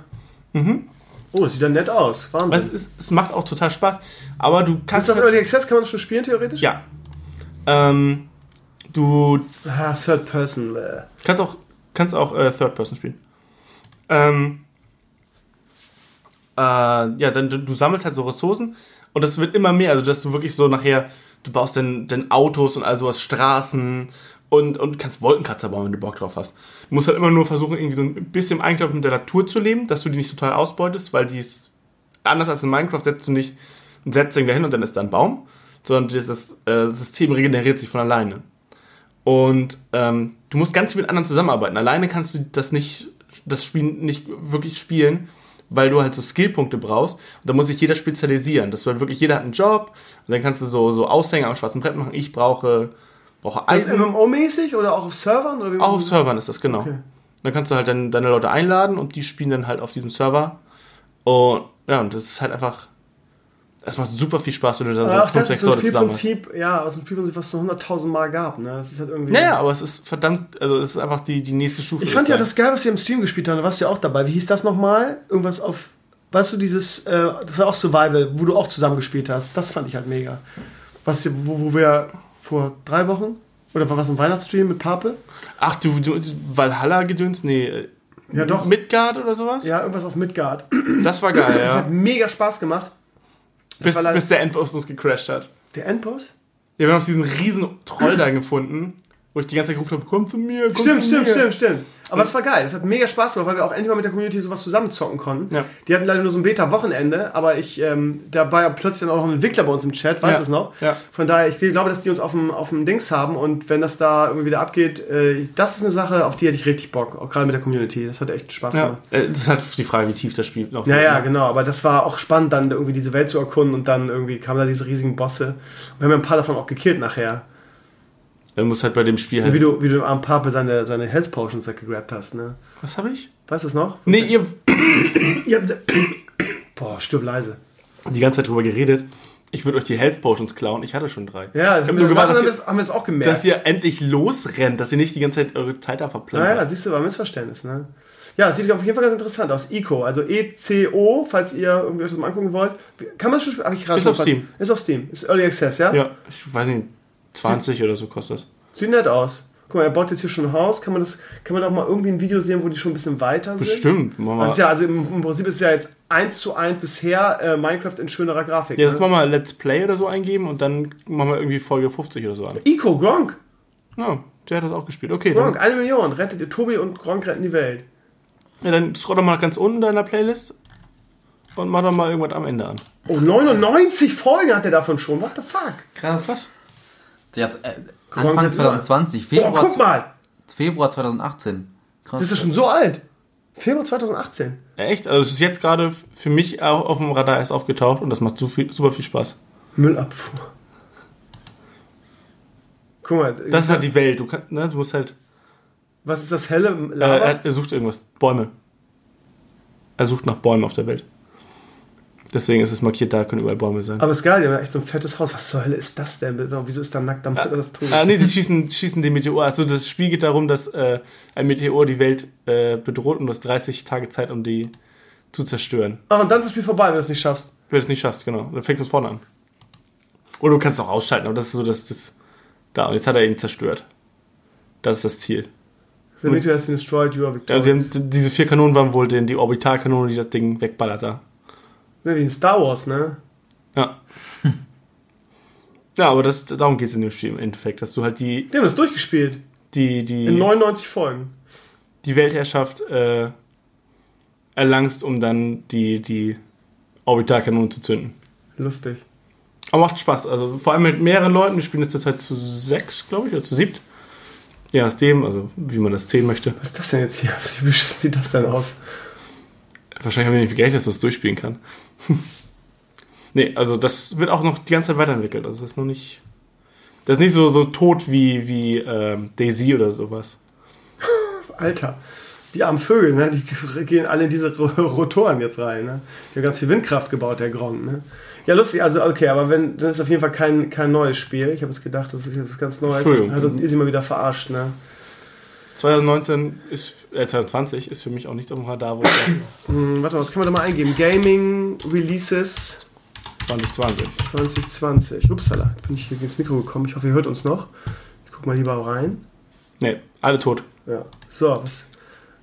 Mhm. Oh, das sieht dann nett aus. Wahnsinn. Es, ist, es, macht auch total Spaß. Aber du kannst. Ist das Early Access? Kann man das schon spielen, theoretisch? Ja. Ähm, du ah, Third Person. Äh. Kannst auch, kannst auch äh, Third Person spielen. Ähm, äh, ja, dann du, du sammelst halt so Ressourcen und das wird immer mehr, also dass du wirklich so nachher, du baust dann, dann Autos und all sowas, Straßen und, und kannst Wolkenkratzer bauen, wenn du Bock drauf hast. Du musst halt immer nur versuchen, irgendwie so ein bisschen im Einklang mit der Natur zu leben, dass du die nicht total ausbeutest, weil die ist, anders als in Minecraft setzt du nicht ein Setzling dahin und dann ist da ein Baum, sondern äh, das äh, System regeneriert sich von alleine. Und ähm, du musst ganz viel mit anderen zusammenarbeiten. Alleine kannst du das nicht, das Spiel nicht wirklich spielen, weil du halt so Skillpunkte brauchst. Und da muss sich jeder spezialisieren. Dass du halt wirklich, jeder hat einen Job und dann kannst du so, so Aushänge am schwarzen Brett machen. Ich brauche, brauche Eisen. Ist MMO-mäßig oder auch auf Servern? Oder auch auf Servern ist das, genau. Okay. Dann kannst du halt deine, deine Leute einladen und die spielen dann halt auf diesem Server. Und ja, und das ist halt einfach es macht super viel Spaß, wenn du da so Ach, fünf, sechs Leute zusammen hast. Ja, aus dem Spielprinzip, was es nur 100.000 Mal gab. Ne? Das ist halt irgendwie naja, aber es ist verdammt, also es ist einfach die, die nächste Stufe. Ich fand ja das geil, was wir im Stream gespielt haben. Da warst du ja auch dabei. Wie hieß das nochmal? Irgendwas auf, weißt du, dieses, äh, das war auch Survival, wo du auch zusammen gespielt hast. Das fand ich halt mega. Was, wo, wo wir vor drei Wochen, oder war was ein Weihnachtsstream mit Pape? Ach, du, du Valhalla gedöns? Nee. Äh, ja, doch. Midgard oder sowas? Ja, irgendwas auf Midgard. Das war geil, ja. Das hat mega Spaß gemacht. Bis, bis, der Endboss uns gecrashed hat. Der Endboss? Ja, wir haben diesen riesen Troll da gefunden, wo ich die ganze Zeit gerufen habe, komm zu mir, komm stimmt, zu stimmt, mir. Stimmt, stimmt, stimmt. Aber es war geil. Es hat mega Spaß gemacht, weil wir auch endlich mal mit der Community sowas zusammenzocken konnten. Ja. Die hatten leider nur so ein Beta-Wochenende, aber ich, ähm, da war ja plötzlich dann auch noch ein Entwickler bei uns im Chat, weißt ja. du es noch? Ja. Von daher, ich glaube, dass die uns auf dem, auf dem Dings haben und wenn das da irgendwie wieder abgeht, äh, das ist eine Sache, auf die hätte ich richtig Bock, auch gerade mit der Community. Das hat echt Spaß gemacht. Ja. Das ist halt die Frage, wie tief das Spiel noch Ja, ja, ne? genau. Aber das war auch spannend, dann irgendwie diese Welt zu erkunden und dann irgendwie kamen da diese riesigen Bosse. Und wir haben ja ein paar davon auch gekillt nachher. Er muss halt bei dem Spiel halt. Wie du, wie du am Pape seine, seine Health Potions weggegrabt hast, ne? Was habe ich? Weißt du es noch? Nee, ihr. Boah, stirb leise. Die ganze Zeit drüber geredet. Ich würde euch die Health Potions klauen. Ich hatte schon drei. Ja, ich hab nur gewartet, haben, wir es auch gemerkt. Dass ihr endlich losrennt, dass ihr nicht die ganze Zeit eure Zeit da verplant. Naja, siehst du, war ein Missverständnis, ne? Ja, sieht auf jeden Fall ganz interessant aus. ECO, also ECO, falls ihr irgendwie euch das mal angucken wollt. Kann man schon spielen? Ich Ist auf Steam. Ist auf Steam. Ist Early Access, ja? Ja, ich weiß nicht. 20 oder so kostet das. Sieht nett aus. Guck mal, er baut jetzt hier schon ein Haus. Kann man das, kann man da auch mal irgendwie ein Video sehen, wo die schon ein bisschen weiter sind? Bestimmt. Mama. Also, ja, also im, im, Prinzip ist es ja jetzt eins zu eins bisher äh, Minecraft in schönerer Grafik. Ja, ne? jetzt machen wir Let's Play oder so eingeben und dann machen wir irgendwie Folge 50 oder so an. Ico, Gronk! Ja, der hat das auch gespielt. Okay. Gronk, eine Million. Rettet ihr Tobi und Gronk retten die Welt. Ja, dann scroll doch mal ganz unten deiner Playlist und mach doch mal irgendwas am Ende an. Oh, 99 Folgen hat er davon schon. What the fuck? Krass. Was? Jetzt, äh, Anfang 2020, Februar, oh, guck mal. Februar 2018. Krass. Das ist schon so alt. Februar 2018. Echt? Also es ist jetzt gerade für mich auch auf dem Radar erst aufgetaucht und das macht so viel, super viel Spaß. Müllabfuhr. Guck mal. Das ist halt die Welt. Du, kann, ne, du musst halt. Was ist das helle äh, Lava? Äh, er, er sucht irgendwas. Bäume. Er sucht nach Bäumen auf der Welt. Deswegen ist es markiert, da können überall Bäume sein. Aber ist geil, die haben echt so ein fettes Haus. Was zur Hölle ist das denn? Wieso ist da nackt am ah, das Tod? Ah, nee, sie schießen, schießen den Meteor. Also das Spiel geht darum, dass äh, ein Meteor die Welt äh, bedroht und du hast 30 Tage Zeit, um die zu zerstören. Ach, und dann ist das Spiel vorbei, wenn du es nicht schaffst. Wenn du es nicht schaffst, genau. Dann fängst du es vorne an. Oder du kannst es auch ausschalten, aber das ist so, dass das. Da, und jetzt hat er ihn zerstört. Das ist das Ziel. The Meteor has been destroyed, you are victorious. Ja, haben, diese vier Kanonen waren wohl die, die Orbitalkanone, die das Ding wegballert da. Ne, wie in Star Wars, ne? Ja. ja, aber das, darum geht es in dem Spiel im Endeffekt, dass du halt die. Die haben das durchgespielt. Die, die. In 99 Folgen. Die Weltherrschaft äh, erlangst, um dann die, die Orbitalkanone zu zünden. Lustig. Aber macht Spaß. Also vor allem mit mehreren Leuten. Wir spielen das zurzeit zu sechs, glaube ich, oder zu siebt. Ja, aus dem, also wie man das zählen möchte. Was ist das denn jetzt hier? Wie beschissen sieht das denn aus? Wahrscheinlich haben wir nicht viel Geld, dass du es durchspielen kann. nee, also das wird auch noch die ganze Zeit weiterentwickelt. Also das ist noch nicht. Das ist nicht so, so tot wie, wie ähm, Daisy oder sowas. Alter, die armen Vögel, ne? die gehen alle in diese Rotoren jetzt rein. Ne? Die haben ganz viel Windkraft gebaut, der Gronk. Ne? Ja, lustig, also okay, aber wenn, dann ist auf jeden Fall kein, kein neues Spiel. Ich habe jetzt gedacht, das ist jetzt was ganz Neues. Hat uns Easy mal wieder verarscht, ne? 2019 ist, äh, 2020 ist für mich auch nichts auf dem Radar, wo Hm, warte mal, was kann man da mal eingeben? Gaming Releases 2020. 2020. Upsala, bin ich hier ins Mikro gekommen. Ich hoffe, ihr hört uns noch. Ich guck mal lieber rein. Nee, alle tot. Ja. So, was?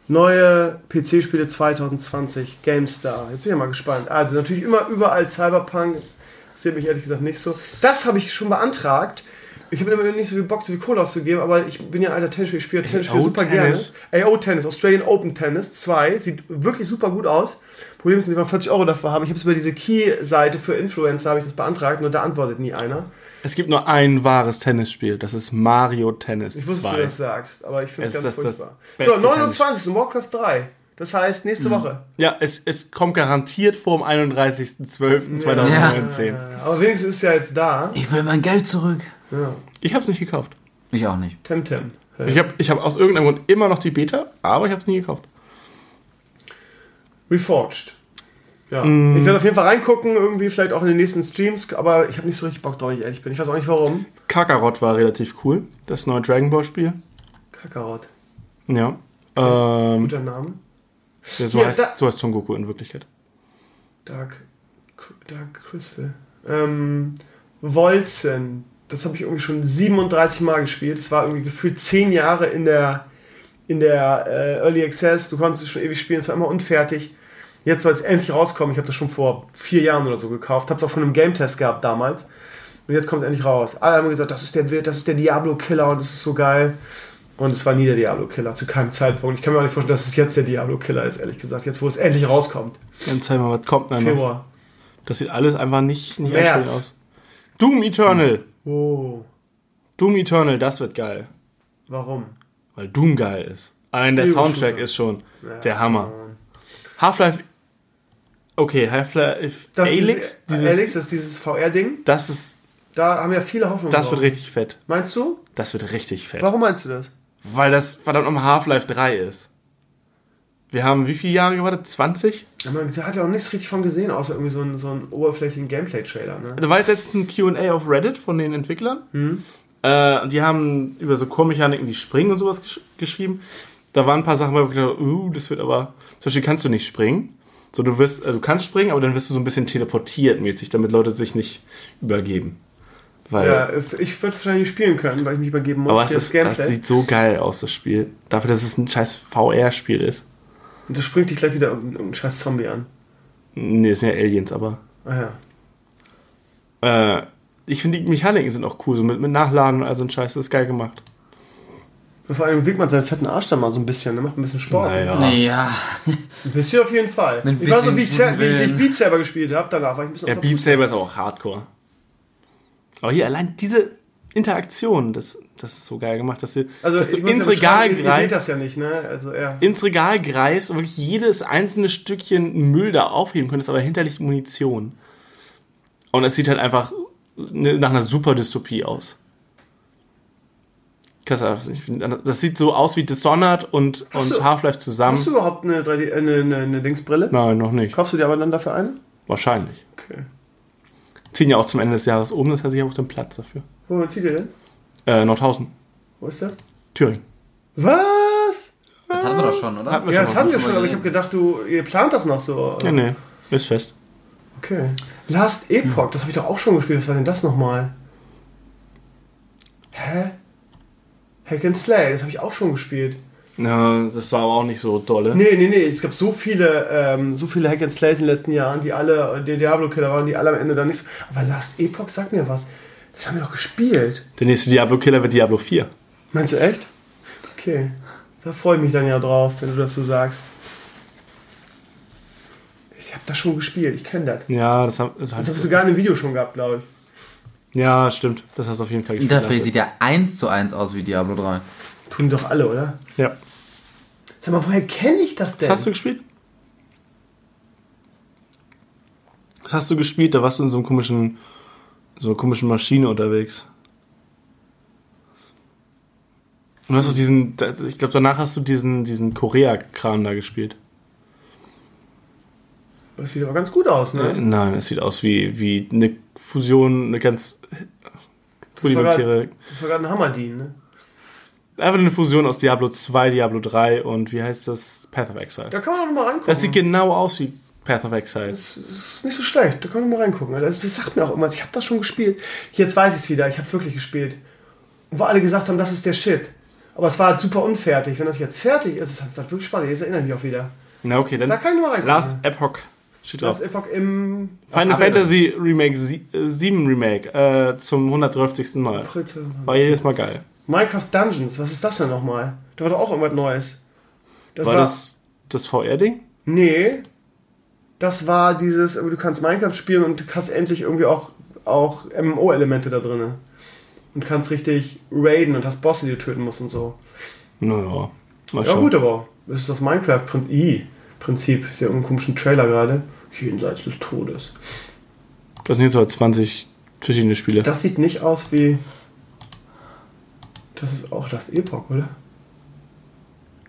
Neue PC-Spiele 2020, GameStar. Jetzt bin ich ja mal gespannt. Also natürlich immer überall Cyberpunk. Interessiert mich ehrlich gesagt nicht so. Das habe ich schon beantragt. Ich habe immer nicht so viel Bock, so viel Kohle auszugeben, aber ich bin ja ein alter Tennisspieler, ich spiele Tennis super Tennis. gerne. AO Tennis, Australian Open Tennis 2, sieht wirklich super gut aus. Problem ist, dass wir 40 Euro dafür haben. Ich habe es über diese Key-Seite für Influencer, habe ich das beantragt, nur da antwortet nie einer. Es gibt nur ein wahres Tennisspiel, das ist Mario Tennis Ich wusste, dass du 2. das sagst, aber ich finde es ganz ist das- furchtbar. das So, beste 29. Warcraft 3. Das heißt, nächste Woche. Ja, es, es kommt garantiert vor dem 31.12.2019. Ja, aber wenigstens ist es ja jetzt da. Ich will mein Geld zurück. Ja. Ich habe es nicht gekauft. Ich auch nicht. Temtem. Ich habe ich hab aus irgendeinem Grund immer noch die Beta, aber ich habe es nie gekauft. Reforged. Ja. Mm. Ich werde auf jeden Fall reingucken, irgendwie vielleicht auch in den nächsten Streams, aber ich habe nicht so richtig Bock drauf, wenn ich ehrlich bin. Ich weiß auch nicht warum. Kakarot war relativ cool, das neue Dragon Ball Spiel. Kakarot. Ja. Ähm, Guter Name. ja, so, Hier, heißt, so heißt Son Goku in Wirklichkeit. Dark, Dark Crystal. Ähm, Wolzen. Das habe ich irgendwie schon 37 Mal gespielt. Das war irgendwie gefühlt 10 Jahre in der, in der äh, Early Access. Du konntest es schon ewig spielen. Es war immer unfertig. Jetzt soll es endlich rauskommen. Ich habe das schon vor vier Jahren oder so gekauft. Habe es auch schon im Game Test gehabt damals. Und jetzt kommt es endlich raus. Alle haben gesagt, das ist der, das ist der Diablo-Killer und das ist so geil. Und es war nie der Diablo-Killer, zu keinem Zeitpunkt. Ich kann mir auch nicht vorstellen, dass es jetzt der Diablo-Killer ist, ehrlich gesagt. Jetzt, wo es endlich rauskommt. Dann zeig mal, was kommt denn noch? Februar. Das sieht alles einfach nicht, nicht März. aus. Doom Eternal. Oh, Doom Eternal, das wird geil. warum? Weil Doom geil ist. Allein der. Soundtrack ist schon Ja, der Hammer. Half-Life. Okay, Half-Life Alyx. Dieses, Alex, das ist dieses VR-Ding. das ist. Da haben ja viele Hoffnung Das drauf. wird richtig fett. Meinst du? Das wird richtig fett. Warum meinst du das? Weil das verdammt nochmal Half-Life 3 ist. Wir haben wie viele Jahre gewartet? 20? Ja, man hat ja auch nichts richtig von gesehen, außer irgendwie so einen, so einen oberflächlichen Gameplay-Trailer. Ne? Da war jetzt letztens ein QA auf Reddit von den Entwicklern. Hm. Äh, die haben über so Core-Mechaniken wie Springen und sowas gesch geschrieben. Da waren ein paar Sachen, wo ich gedacht habe, uh, das wird aber. Zum Beispiel kannst du nicht springen. So, du wirst, also du kannst springen, aber dann wirst du so ein bisschen teleportiert mäßig, damit Leute sich nicht übergeben. Weil, Ja, es- ich würde wahrscheinlich spielen können, weil ich mich übergeben muss. aber es ist, das sieht so geil aus, das Spiel. Dafür, dass es ein scheiß VR-Spiel ist. Und das springt dich gleich wieder irgendein scheiß Zombie an. Nee, es sind ja Aliens, aber. Ah ja. Äh, ich finde, die Mechaniken sind auch cool, so mit, mit Nachladen und all so ein Scheiß, das ist geil gemacht. Und vor allem bewegt man seinen fetten Arsch dann mal so ein bisschen, ne? macht ein bisschen Sport. Naja. Ja. Ein bisschen auf jeden Fall. Ein Ich war so, wie ich, wie, wie ich. Beat selber gespielt habe, danach war ich ein bisschen Ja, der Beat Saber ist auch hardcore. Aber hier allein diese Interaktion, das, das ist so geil gemacht, dass du, Also dass du ins Regal greifst, das ja nicht, ne? Also ja. ins Regal greifst und wirklich jedes einzelne Stückchen Müll da aufheben könntest, aber hinterlich Munition. Und es sieht halt einfach ne- nach einer super Dystopie aus. Das sieht so aus wie Dishonored und, Hast und Half-Life zusammen. Hast du überhaupt eine, 3D, äh, eine, eine, eine Dingsbrille? Nein, noch nicht. Kaufst du dir aber dann dafür eine? Wahrscheinlich. Okay. Ziehen ja auch zum Ende des Jahres um, das heißt, ich habe auch den Platz dafür. Wo zieht ihr denn? Äh, Nordhausen, Wo ist der? Thüringen. Was? Das hatten wir doch schon, oder? Hatten wir Ja, schon das haben wir schon aber ich habe gedacht, du, ihr plant das noch so. Ja, nee, ist fest. Okay. Last Epoch, das habe ich doch auch schon gespielt. Was war denn das nochmal? Hä? Hack and Slay, das habe ich auch schon gespielt. Ja, das war aber auch nicht so dolle. Nee, nee, nee, es gab so viele, ähm, so viele Hack and Slays in den letzten Jahren, die alle der Diablo-Killer waren, die alle am Ende dann nicht so. Aber Last Epoch sagt mir was. Das haben wir doch gespielt. Der nächste Diablo-Killer wird Diablo 4. Meinst du echt? Okay. Da freue ich mich dann ja drauf, wenn du das so sagst. Ich habe das schon gespielt, ich kenne das. Ja, das, haben, das Das ich du. sogar in einem Video schon gehabt, glaube ich. Ja, stimmt. Das hast du auf jeden Fall Das gespielt. Interface sieht ja eins zu eins aus wie Diablo 3. Tun doch alle, oder? Ja. Sag mal, woher kenne ich das denn? Was hast du gespielt? Was hast du gespielt? Da warst du in so einem komischen, so einer komischen Maschine unterwegs. Und du hast doch diesen, ich glaube, danach hast du diesen, diesen Korea-Kram da gespielt. Das sieht aber ganz gut aus, Äh, ne? Nein, es sieht aus wie, wie eine Fusion, eine ganz rudimentäre. Das war gerade ein Hammerdien, ne? Einfach eine Fusion aus Diablo 2, Diablo 3 und wie heißt das? Path of Exile. Da kann man doch noch mal reingucken. Das sieht genau aus wie Path of Exile. Das ist nicht so schlecht, da kann man mal reingucken. Alter. Das, das sagt mir auch irgendwas. Ich habe das schon gespielt. Jetzt weiß ich es wieder, ich habe es wirklich gespielt. Und wo alle gesagt haben, das ist der Shit. Aber es war halt super unfertig. Wenn das jetzt fertig ist, hat, hat wirklich Spaß. Jetzt erinnere ich mich auch wieder. Na okay, dann Da kann ich mal reingucken. Last Epoch steht Das drauf. Epoch im Final. Fantasy Remake sie- äh, 7 Remake äh, zum 130. Mal. April 2000. War jedes Mal geil. Minecraft Dungeons, was ist das denn nochmal? Da war doch auch irgendwas Neues. Das War das das VR-Ding? Nee. Das war dieses, du kannst Minecraft spielen und du hast endlich irgendwie auch, auch MMO-Elemente da drin. Und kannst richtig raiden und hast Bosse, die du töten musst und so. Naja, mal Ja schauen. gut, aber das ist das Minecraft-Prinzip. Ist ja irgendein komischen Trailer gerade. Jenseits des Todes. Das sind jetzt aber 20 verschiedene Spiele. Das sieht nicht aus wie... Das ist auch das Epoch, oder?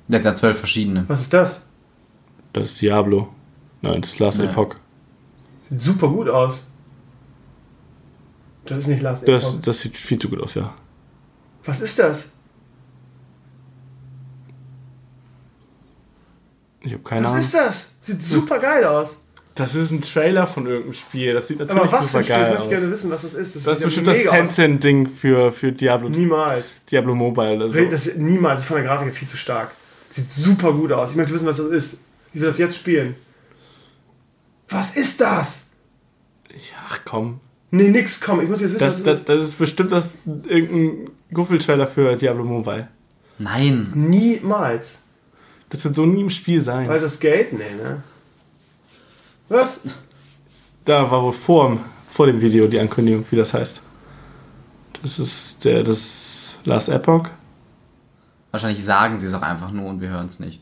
Das sind ja zwölf verschiedene. Was ist das? Das ist Diablo. Nein, das ist Last Ja. Epoch. Sieht super gut aus. Das ist nicht Last Das, Epoch. das sieht viel zu gut aus, ja. Was ist das? Ich habe keine Was Ahnung. ist das? Sieht super geil aus. Das ist ein Trailer von irgendeinem Spiel. Das sieht natürlich Aber was für super ein Spiel? Ich geil möchte aus. gerne wissen, was das ist. Das ist sieht ja bestimmt das. Tencent-Ding für, für Diablo, Niemals. Diablo Mobile oder so. Das ist niemals. Das ist von der Grafik her viel zu stark. Sieht super gut aus. Ich möchte wissen, was das ist. Ich will das jetzt spielen. Was ist das? Ach komm. Nee, nix, komm. Ich muss jetzt wissen, Das, was das, das, das ist bestimmt das irgendein Guffel-Trailer für Diablo Mobile. Nein. ist. Niemals. Das wird so nie im Spiel sein. Weil das Geld? Nee, ne? Was? Da war wohl vor, vor dem Video die Ankündigung, wie das heißt. Das ist der, das Last Epoch. Wahrscheinlich sagen sie es auch einfach nur und wir hören es nicht.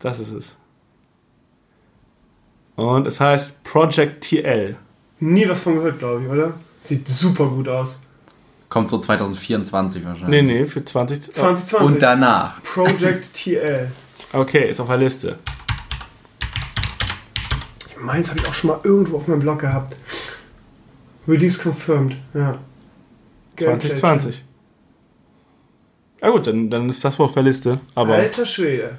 Das ist es. Und es heißt Project TL. Nie was von gehört, glaube ich, oder? Sieht super gut aus. Kommt so 2024 Nee, wahrscheinlich. nee, für 20. 2020. Und danach. Project TL. Okay, ist auf der Liste. Meins habe ich auch schon mal irgendwo auf meinem Blog gehabt. Release confirmed. Ja. Geld 2020. Ah gut, dann, dann ist das wohl auf der Liste. Aber Alter Schwede.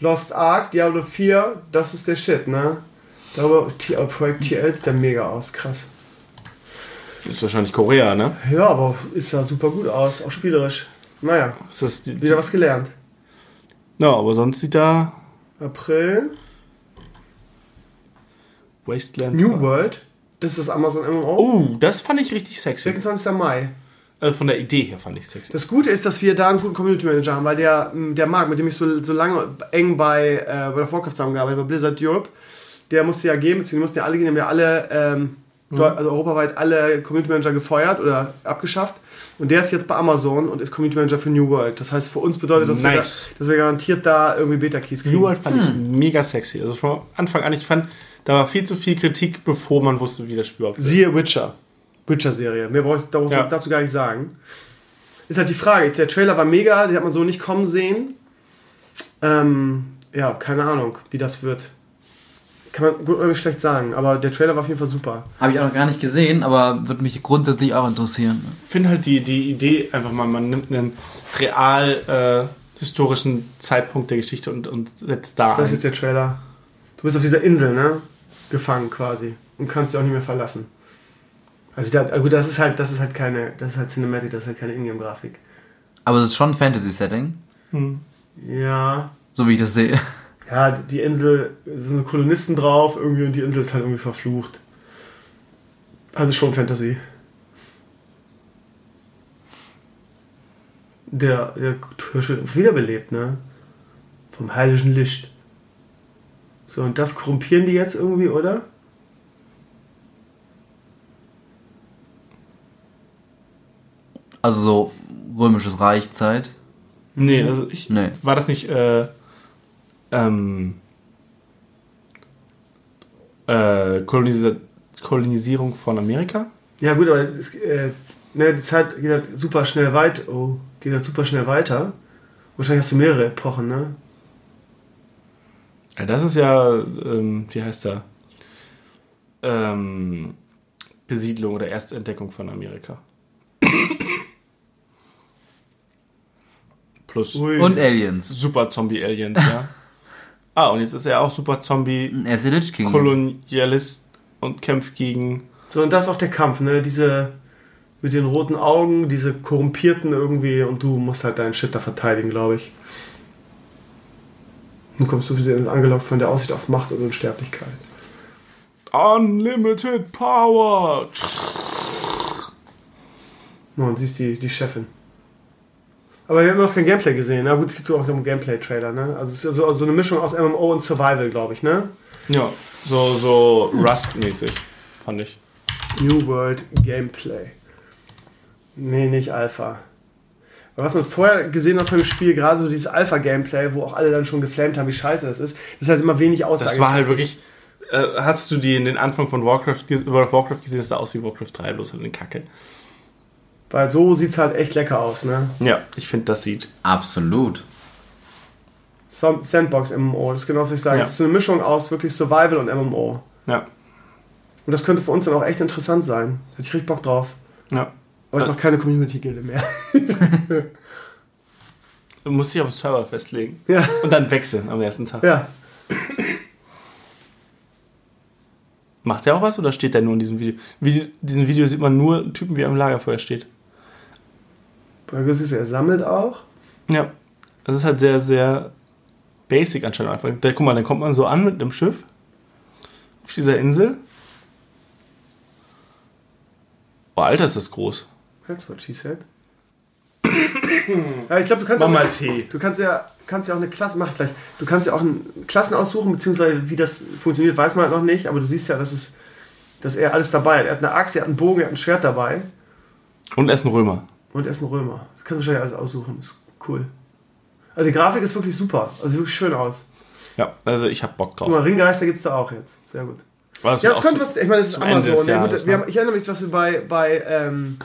Lost Ark, Diablo 4, das ist der Shit, ne? Darüber, äh, Projekt TL sieht der mega aus, krass. ist wahrscheinlich Korea, ne? Ja, aber ist ja super gut aus, auch spielerisch. Naja, Ist das die, wieder was gelernt. No, aber sonst sieht da April, Wasteland. New World, das ist das Amazon MMO. Oh, das fand ich richtig sexy. 26. Mai. Also von der Idee her fand ich sexy. Das Gute ist, dass wir da einen guten Community Manager haben, weil der, der Marc, mit dem ich so, so lange eng bei, äh, bei der Warcraft zusammengearbeitet habe, bei Blizzard Europe, der musste ja gehen, beziehungsweise mussten ja alle gehen, haben ja alle, ähm, dort, also europaweit alle Community Manager gefeuert oder abgeschafft. Und der ist jetzt bei Amazon und ist Community Manager für New World. Das heißt, für uns bedeutet das, dass, Nice. dass wir garantiert da irgendwie Beta-Keys kriegen. New World fand ich mega sexy. Also von Anfang an, ich fand, da war viel zu viel Kritik, bevor man wusste, wie das Spiel überhaupt wird. Siehe Witcher. Witcher-Serie. Mehr brauche ich dazu, Ja. dazu gar nicht sagen. Ist halt die Frage. Der Trailer war mega, den hat man so nicht kommen sehen. Ähm, ja, keine Ahnung, wie das wird. Kann man gut oder schlecht sagen, aber der Trailer war auf jeden Fall super. Habe ich auch noch gar nicht gesehen, aber würde mich grundsätzlich auch interessieren. Ich finde halt die, die Idee einfach mal, man nimmt einen real äh, historischen Zeitpunkt der Geschichte und, und setzt da Das ist ein. jetzt der Trailer. Du bist auf dieser Insel, ne? Gefangen quasi. Und kannst dich auch nicht mehr verlassen. Also da, gut, das ist halt, das ist halt keine, das ist halt Cinematic, das ist halt keine Ingame-Grafik. Aber es ist schon ein Fantasy-Setting, Ja, so wie ich das sehe. Ja, die Insel, es sind Kolonisten drauf irgendwie und die Insel ist halt irgendwie verflucht. Also schon Fantasy. Der, der Hirsch wird wiederbelebt, ne? Vom heiligen Licht. So, und das korrumpieren die jetzt irgendwie, oder? Also so römisches Reichzeit. Nee, also ich. Nee. War das nicht äh, ähm, äh, Kolonisa Kolonisierung von Amerika? Ja, gut, aber es, äh, ne, die Zeit geht halt super schnell weit. Oh, geht halt super schnell weiter. Wahrscheinlich hast du mehrere Epochen, ne? Ja, das ist ja, ähm, wie heißt der? Ähm, Besiedlung oder Erstentdeckung von Amerika. Plus Ui. Und Aliens. Super Zombie Aliens, ja. ah, und jetzt ist er auch Super Zombie Er ist der Lich King. Kolonialist und kämpft gegen. So, und das ist auch der Kampf, ne? Diese mit den roten Augen, diese korrumpierten irgendwie und du musst halt deinen Shit da verteidigen, glaube ich. Du kommst so viel angelockt von der Aussicht auf Macht und Unsterblichkeit. Unlimited Power! Und siehst die, die Chefin. Aber wir haben noch kein Gameplay gesehen. Na gut, es gibt auch noch einen Gameplay-Trailer, ne? Also es ist so also eine Mischung aus MMO und Survival, glaube ich, ne? Ja, so, so Rust-mäßig, fand ich. New World Gameplay. Nee, nicht Alpha. Aber was man vorher gesehen hat von dem Spiel, gerade so dieses Alpha-Gameplay, wo auch alle dann schon geflamed haben, wie scheiße das ist, ist halt immer wenig Aussage. Das war halt wirklich. Äh, hast du die in den Anfang von Warcraft, World of Warcraft gesehen? Das sah aus wie Warcraft 3, bloß halt eine Kacke. Weil so sieht es halt echt lecker aus, ne? Ja, ich finde, das sieht. Absolut. Sam- Sandbox MMO, das ist genau was ich sage. Ja. Es ist so eine Mischung aus wirklich Survival und MMO. Ja, Und das könnte für uns dann auch echt interessant sein. Hätte ich richtig Bock drauf. ja. Aber ich noch keine Community-Gilde mehr. Du musst dich auf den Server festlegen. ja, Und dann wechseln am ersten Tag. ja. Macht der auch was oder steht der nur in diesem Video? Wie, diesem Video sieht man nur einen Typen, wie er am Lagerfeuer steht. Du siehst, er sammelt auch. Ja. Das ist halt sehr, sehr basic anscheinend einfach. Da, guck mal, dann kommt man so an mit einem Schiff auf dieser Insel. Oh, Alter, ist das groß. That's what she said. ja, ich glaube, du kannst Mach mal Tee. Du kannst ja, kannst ja auch eine Klasse, mach ich gleich. Du kannst ja auch einen Klassen aussuchen, beziehungsweise wie das funktioniert, weiß man halt noch nicht. Aber du siehst ja, dass es, dass er alles dabei hat. Er hat eine Axt, er hat einen Bogen, er hat ein Schwert dabei Und er ist ein Römer. Und er ist ein Römer. Das kannst du wahrscheinlich alles aussuchen. Ist cool. Also die Grafik ist wirklich super. Also sieht wirklich schön aus. Ja, also ich hab Bock Guck mal, drauf. Ringgeister gibt es da auch jetzt. Sehr gut. War das Ja, das könnte was. Ich meine, das ist Amazon. Ja, gut, ne? haben, ich erinnere mich, was wir bei, bei ähm,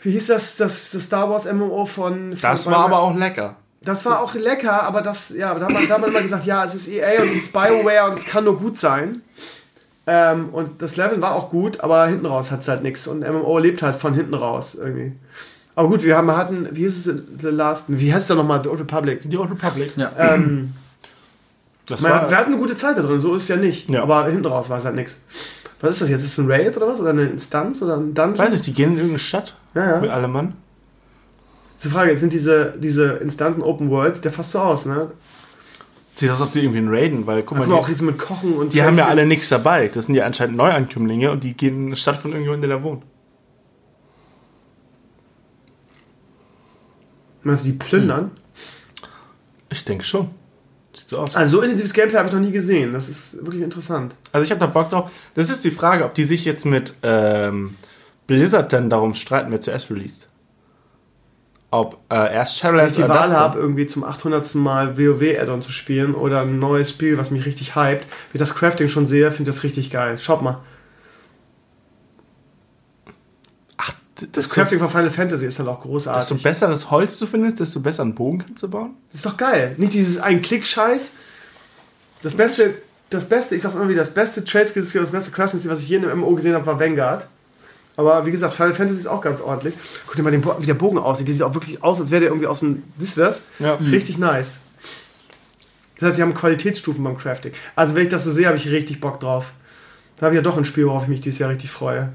wie hieß das, das, das Star Wars MMO von. von Das war aber auch lecker. Das war auch lecker, aber das, ja, da hat man, da hat man immer gesagt, ja, es ist EA und es ist BioWare und es kann nur gut sein. Ähm, und das Level war auch gut, aber hinten raus hat es halt nichts. Und MMO lebt halt von hinten raus irgendwie. Aber gut, wir haben, hatten, wie hieß es, The Last, wie heißt der nochmal, The Old Republic? Die Old Republic. Ja. Ähm, Das man, war, wir hatten eine gute Zeit da drin, so ist es ja nicht. Ja. Aber hinten raus war es halt nichts. Was ist das jetzt? Ist es ein Raid oder was? Oder eine Instanz oder ein Dungeon? weiß ich, die gehen in irgendeine Stadt Ja, mit ja. allem Mann. Die Frage, jetzt sind diese, diese Instanzen Open World, der fast so aus, ne? Sieht aus, als ob sie irgendwie raiden, weil guck mal, mal, auch die, diese mit Kochen und die haben ja alle nichts dabei. Das sind ja anscheinend Neuankömmlinge und die gehen in eine Stadt von irgendjemandem, der da wohnt. Meinst du, die plündern? Ich denke schon. Sieht so aus. Also so intensives Gameplay habe ich noch nie gesehen. Das ist wirklich interessant. Also ich habe da Bock drauf. Das ist die Frage, ob die sich jetzt mit ähm, Blizzard dann darum streiten, wer zuerst released. Ob äh, erst Wenn Shadowlands ich die oder Wahl das habe, irgendwie zum 800. Mal WoW-Add-on zu spielen oder ein neues Spiel, was mich richtig hypt, wenn ich das Crafting schon sehe, finde ich das richtig geil. Schaut mal. Das Desto, Crafting von Final Fantasy ist halt auch desto großartig. besseres Holz du findest, desto besser einen Bogen kannst du bauen. Das ist doch geil. Nicht dieses Ein-Klick-Scheiß. Das beste, das beste, ich sag's immer wieder, das beste Trade-Skill, das beste Crafting, was ich je in einem MMO gesehen habe, war Vanguard. Aber wie gesagt, Final Fantasy ist auch ganz ordentlich. Guck dir mal, den Bo wie der Bogen aussieht. Der sieht auch wirklich aus, als wäre der irgendwie aus dem. Siehst du das? Ja. Richtig nice. Das heißt, sie haben Qualitätsstufen beim Crafting. Also, wenn ich das so sehe, habe ich richtig Bock drauf. Da habe ich ja doch ein Spiel, worauf ich mich dieses Jahr richtig freue.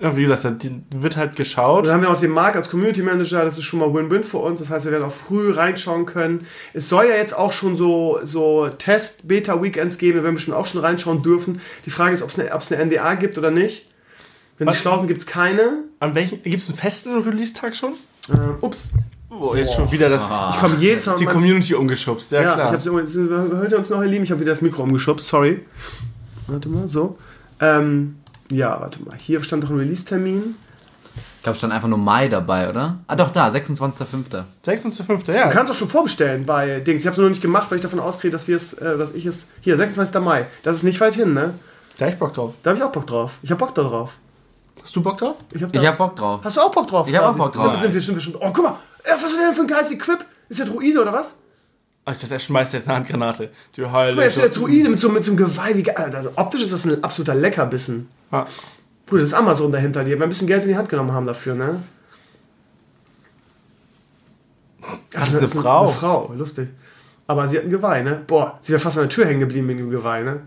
Ja, wie gesagt, da wird halt Und geschaut. dann haben wir auch den Marc als Community Manager, das ist schon mal Win-Win für uns. Das heißt, wir werden auch früh reinschauen können. Es soll ja jetzt auch schon so, so Test-Beta-Weekends geben, da werden wir bestimmt auch schon reinschauen dürfen. Die Frage ist, ob es eine, ob es eine NDA gibt oder nicht. Wenn sie Was? schlau sind, gibt es keine. An welchen gibt es einen festen Release-Tag schon? Äh, ups, Oh, jetzt schon wieder das, ich komme jedes Mal. die Community umgeschubst. Ja, ja, ich klar. hab's irgendwie, hört ihr uns noch, ihr Lieben? Ich habe wieder das Mikro umgeschubst, sorry. Warte mal, so. Ähm, ja, warte mal. Hier stand doch ein Release-Termin. Ich glaube, stand einfach nur Mai dabei, oder? Ah, doch, da, 26.05. 26.05. Ja. Du kannst auch schon vorbestellen bei Dings. Ich habe es nur noch nicht gemacht, weil ich davon ausgehe, dass wir es, äh, dass ich es. Hier, 26. Mai. Das ist nicht weit hin, ne? Da hab ich Bock drauf. Da habe ich auch Bock drauf. Ich habe Bock da drauf. Hast du Bock drauf? Ich hab, Ich hab Bock drauf. Hast du auch Bock drauf? Ich hab auch quasi? Bock drauf. Ja, sind wir schon, wir schon. Oh, guck mal. Was hat der denn für ein geiles Equip? Ist der Druide oder was? Oh, ich dachte, er schmeißt jetzt eine Handgranate. Du Guck mal, ist Heile. der Druide mit so, mit so einem Geweih. Wie geil. Also optisch ist das ein absoluter Leckerbissen. Ah, Gut, das ist Amazon dahinter, die ein bisschen Geld in die Hand genommen haben dafür, ne? Das ist eine Frau. Eine Frau, lustig. Aber sie hat ein Geweih, ne? Boah, sie wäre fast an der Tür hängen geblieben mit dem Geweih, ne?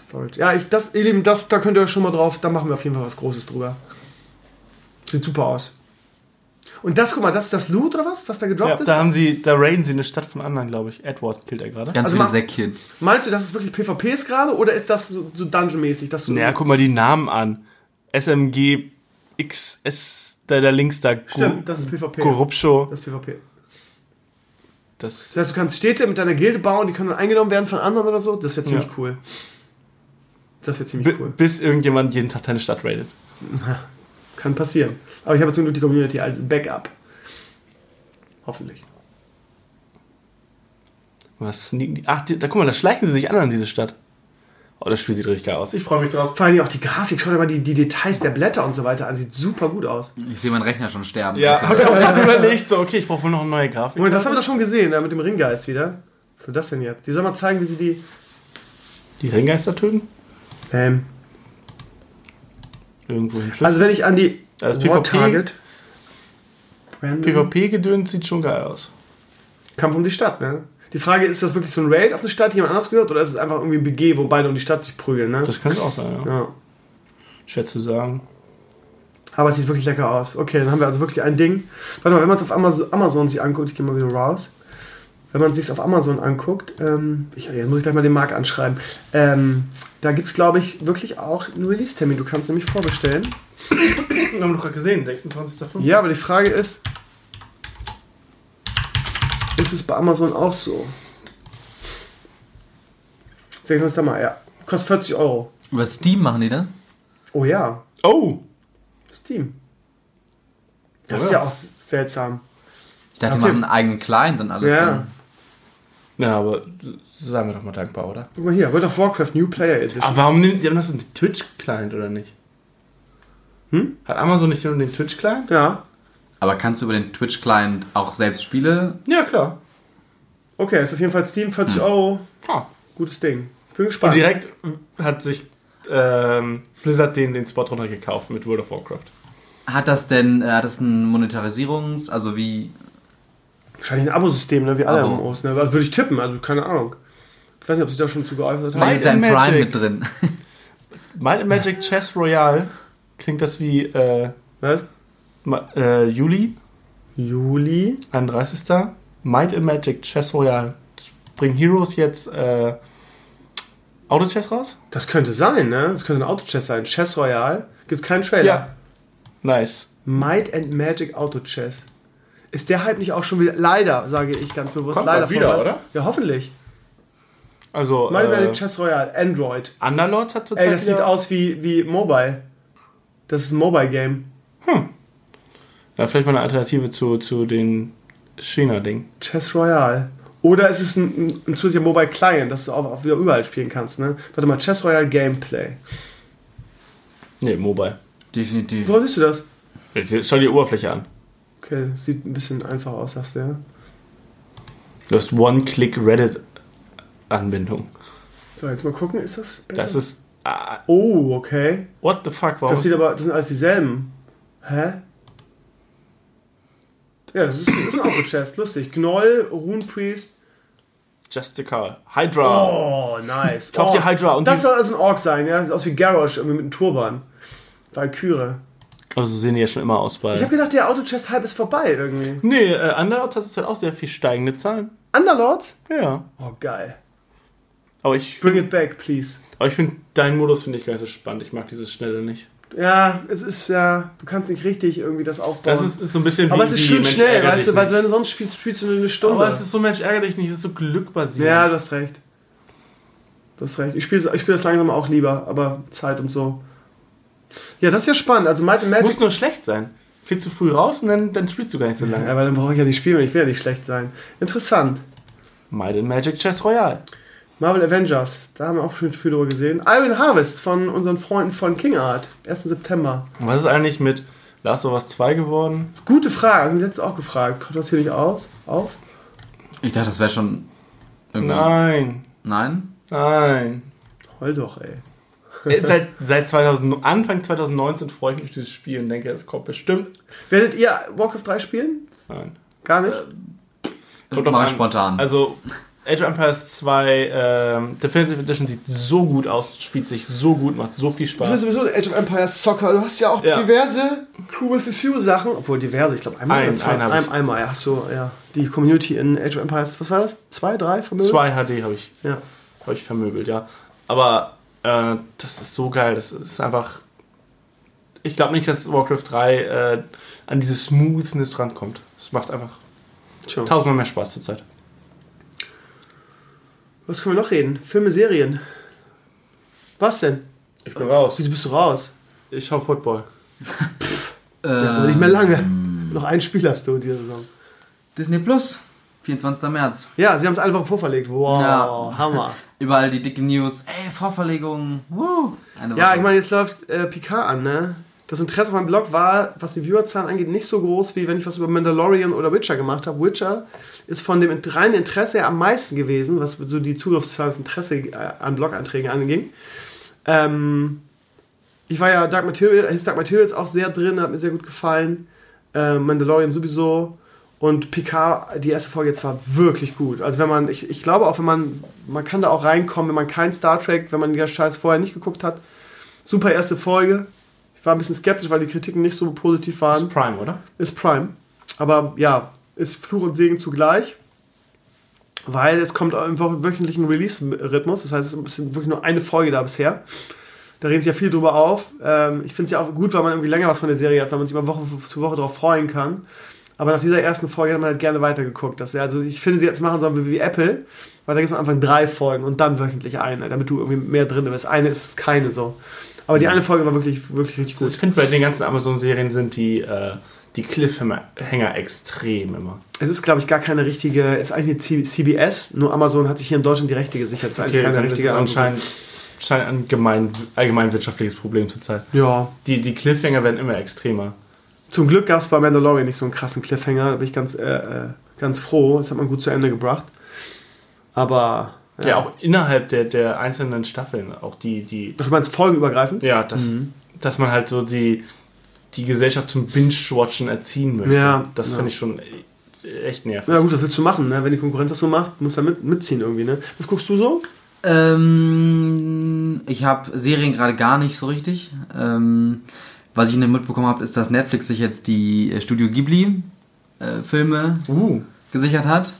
Storage. Ja, ich, das, ihr Lieben, das, da könnt ihr euch schon mal drauf, da machen wir auf jeden Fall was Großes drüber. Sieht super aus. Und das, guck mal, das ist das Loot oder was, was da gedroppt Ja, ist? da haben sie, da raiden sie eine Stadt von anderen, glaube ich. Edward killt er gerade. Ganz Also viele Säckchen. Meinst du, das ist wirklich PvP ist gerade oder ist das so, so Dungeon-mäßig, du. Naja, guck mal die Namen an. SMG XS, da, da links da. Stimmt, das ist PvP. Corruption. Das ist PvP. Das, Das heißt, du kannst Städte mit deiner Gilde bauen, die können dann eingenommen werden von anderen oder so. Das wäre ziemlich Ja. cool. Das wäre ziemlich cool. Bis irgendjemand jeden Tag deine Stadt raidet. Kann passieren. Aber ich habe zum Glück die Community als Backup. Hoffentlich. Was sneaken die? Ach, die, da guck mal, da schleichen sie sich an an diese Stadt. Oh, das Spiel sieht richtig geil aus. Ich freue mich drauf. Vor allem auch die Grafik, schau dir mal die, die Details der Blätter und so weiter an. Sieht super gut aus. Ich sehe meinen Rechner schon sterben. Ja, habe ich auch gerade überlegt, so, okay, ich brauche wohl noch eine neue Grafik. Moment, das haben wir doch schon gesehen, mit dem Ringgeist wieder. Was soll das denn jetzt? Die soll mal zeigen, wie sie die. Die Ringgeister töten? Ähm, Irgendwo hin. also, wenn ich an die. Das War PvP Target. PvP-Gedöns sieht schon geil aus. Kampf um die Stadt, ne? Die Frage ist, das wirklich so ein Raid auf eine Stadt, die jemand anders gehört, oder ist es einfach irgendwie ein BG, wo beide um die Stadt sich prügeln, ne? Das kann es auch sein, ja. ja. Schwer zu sagen. Aber es sieht wirklich lecker aus. Okay, dann haben wir also wirklich ein Ding. Warte mal, wenn man es auf Amazon, Amazon sich anguckt, ich gehe mal wieder raus. Wenn man es sich auf Amazon anguuckt, ähm, ich, jetzt muss ich gleich mal den Markt anschreiben. Ähm, da gibt es, glaube ich, wirklich auch einen Release-Termin. Du kannst nämlich vorbestellen. Wir haben doch gerade gesehen, 26.05. Ja, aber die Frage ist, ist es bei Amazon auch so? 26. Mai, ja. Kostet 40 Euro. Über Steam machen die das? Oh ja, Oh! Steam. Das Oh ist ja. ja auch seltsam. Ich dachte, die Okay. machen einen eigenen Client und alles. Ja. Dann. Ja, aber sagen wir doch mal dankbar, oder? Guck mal hier, World of Warcraft New Player Edition. Aber warum nimmt die haben das so einen Twitch-Client oder nicht? Hm? Hat Amazon nicht nur den Twitch-Client? Ja, Aber kannst du über den Twitch-Client auch selbst Spiele? Ja, klar. okay, ist auf jeden Fall Steam, 40 Euro. Ah. Gutes Ding. Bin Und gespannt. direkt hat sich ähm, Blizzard den, den Spot runtergekauft mit World of Warcraft. Hat das denn, äh, hat das ein Monetarisierungs-, also wie, Wahrscheinlich ein Abosystem, ne? wie alle Abo. MMOs. Ne? Also würde ich tippen, also keine Ahnung. Ich weiß nicht, ob sich da schon zu geäußert Might da in and Prime Magic. mit drin? Might and Magic Chess Royale klingt das wie äh, Was? Ma- äh, Juli, Juli. 31. Might and Magic Chess Royale. Bringen Heroes jetzt äh, Auto-Chess raus? Das könnte sein, ne? Das könnte ein Auto-Chess sein. Chess Royale. Gibt keinen Trailer. Nice. Might and Magic Auto Chess. Ist der Hype nicht auch schon wieder, leider, sage ich ganz bewusst, Kommt leider wieder, vorbei? oder? Ja, hoffentlich. Also, and äh, Chess Royale, Android. Underlords hat zurzeit Ey, das sieht aus wie, wie Mobile. Das ist ein Mobile-Game. Ja, vielleicht mal eine Alternative zu, zu den China-Ding. Chess Royale. Oder es ist ein, ein, ein zusätzlicher Mobile Client, dass du auch, auch wieder überall spielen kannst, ne? Warte mal, Chess Royale Gameplay. Nee, Mobile. Definitiv. Wo siehst du das? Schau die Oberfläche an. Okay, sieht ein bisschen einfach aus, sagst du, ja? Du hast One-Click-Reddit-Anbindung. So, jetzt mal gucken, ist das besser? Das ist. Ah, Oh, okay. what the fuck? Warum Das sieht aber, das sind alles dieselben. Hä? Ja, das ist, das ist ein Auto-Chest, lustig. Gnoll, Runepriest. Justica. Hydra. Oh, nice. Kauf oh, dir Hydra und Das soll also ein Ork sein, ja? Sieht aus wie Garrosh, irgendwie mit einem Turban. Valkyrie. Also so sehen die ja schon immer aus bei. Ich habe gedacht, der Auto-Chest-Hype ist vorbei irgendwie. nee, äh, Underlords hat zurzeit auch sehr viel steigende Zahlen. Underlords? Ja. Oh, geil. Aber ich Bring finde it back, please. aber ich find, deinen Modus finde ich gar nicht so spannend. Ich mag dieses Schnelle nicht. Ja, es ist ja, du kannst nicht richtig irgendwie das aufbauen. Das ist, ist so ein bisschen wie. aber es ist wie schön Mensch, schnell, weißt du, weil wenn du sonst spielst, spielst du nur eine Stunde. Aber es ist so Mensch, ärger dich nicht, es ist so glückbasierend. ja, du hast recht. Du hast recht. Ich spiele ich spiel das langsam auch lieber, aber Zeit und so. Ja, das ist ja spannend. Also Might and Magic. Muss nur schlecht sein. Viel zu früh raus und dann, dann spielst du gar nicht so lange. ja, aber dann brauche ich ja nicht spielen, ich will ja nicht schlecht sein. Interessant. Might and Magic Chess Royale. Marvel Avengers, da haben wir auch schon viel drüber gesehen. Iron Harvest von unseren Freunden von King Art, 1. September. Und was ist eigentlich mit Last of Us 2 geworden? Gute Frage, letzte auch gefragt. Kommt das hier nicht aus? Auf? Ich dachte, das wäre schon irgendwie. Nein. Nein? Nein. Heul doch, ey. Äh, Seit, seit 2000, Anfang 2019 freue ich mich auf dieses Spiel und denke, es kommt bestimmt. Werdet ihr Warcraft 3 spielen? Nein. Gar nicht? Kommt drauf Mal an. spontan. Also, Age of Empires 2 ähm, Definitive Edition sieht so gut aus, spielt sich so gut, macht so viel Du bist Spaß. sowieso ein Age of Empires Soccer. Du hast ja auch Ja. diverse Crew vs. You Sachen. Obwohl diverse, ich glaube einmal Ein- oder zwei. Ein, ich. einmal, ja. Du, ja. Die Community in Age of Empires, was war das? Zwei, drei Vermögen? 2 HD habe ich, Ja. hab ich vermöbelt, ja. Aber äh, das ist so geil, das ist einfach. Ich glaube nicht, dass Warcraft 3 äh, an diese Smoothness rankommt. Es macht einfach Tja. tausendmal mehr Spaß zurzeit. Was können wir noch reden? Filme, Serien. Was denn? Ich bin raus. Wieso bist du raus? Ich schau Football. Ja, aber nicht mehr lange. Noch ein Spiel hast du in dieser Saison. Disney Plus, 24. März. Ja, sie haben es einfach vorverlegt. Wow, Ja. Hammer. Überall die dicke News. Ey, Vorverlegung. Woo. Ja, ich meine, jetzt läuft äh, Picard an, ne? Das Interesse auf meinem Blog war, was die Viewerzahlen angeht, nicht so groß, wie wenn ich was über Mandalorian oder Witcher gemacht habe. Witcher ist von dem reinen Interesse her am meisten gewesen, was so die Zugriffszahlen, das Interesse äh, an Blog-Einträgen anging. Ähm, ich war ja Dark Material, hieß Dark Materials auch sehr drin, hat mir sehr gut gefallen. Äh, Mandalorian sowieso. Und Picard, die erste Folge jetzt war wirklich gut. Also wenn man, ich, ich glaube auch, wenn man, man kann da auch reinkommen, wenn man kein Star Trek, wenn man den Scheiß vorher nicht geguckt hat. Super erste Folge. Ich war ein bisschen skeptisch, weil die Kritiken nicht so positiv waren. ist Prime, oder? Ist Prime. Aber ja, ist Fluch und Segen zugleich. Weil es kommt im wöchentlichen Release-Rhythmus. Das heißt, es ist wirklich nur eine Folge da bisher. Da reden sie ja viel drüber auf. Ähm, ich finde es ja auch gut, weil man irgendwie länger was von der Serie hat, weil man sich mal Woche zu Woche darauf freuen kann. Aber nach dieser ersten Folge hat man halt gerne weitergeguckt. Das, also ich finde, sie jetzt machen sollen wie, wie Apple, weil da gibt es am Anfang drei Folgen und dann wöchentlich eine, damit du irgendwie mehr drin bist. Eine ist keine so. Aber die eine Folge war wirklich, wirklich richtig Also gut. ich finde, bei den ganzen Amazon-Serien sind die, äh, die Cliffhanger extrem immer. Es ist, glaube ich, gar keine richtige, es ist eigentlich eine CBS, nur Amazon hat sich hier in Deutschland die Rechte gesichert. Es ist eigentlich Okay, keine ist richtige Amazon. anscheinend, anscheinend ein gemein, allgemein wirtschaftliches Problem zurzeit. Ja. Die, die Cliffhanger werden immer extremer. Zum Glück gab es bei Mandalorian nicht so einen krassen Cliffhanger, da bin ich ganz, äh, äh, ganz froh. Das hat man gut zu Ende gebracht. Aber. Ja, auch innerhalb der, der einzelnen Staffeln, auch die, die, Ach, Du meinst folgenübergreifend? ja, das, Mhm. dass man halt so die, die Gesellschaft zum Binge-Watchen erziehen möchte. Ja, das ja. finde ich schon echt nervig. Ja, gut, was willst du machen, ne? Wenn die Konkurrenz das so macht, musst du da mit, mitziehen irgendwie, ne? Was guckst du so? Ähm, ich habe Serien gerade gar nicht so richtig. Ähm, was ich nicht mitbekommen habe, ist, dass Netflix sich jetzt die äh, Studio Ghibli äh, Filme Uh, gesichert hat.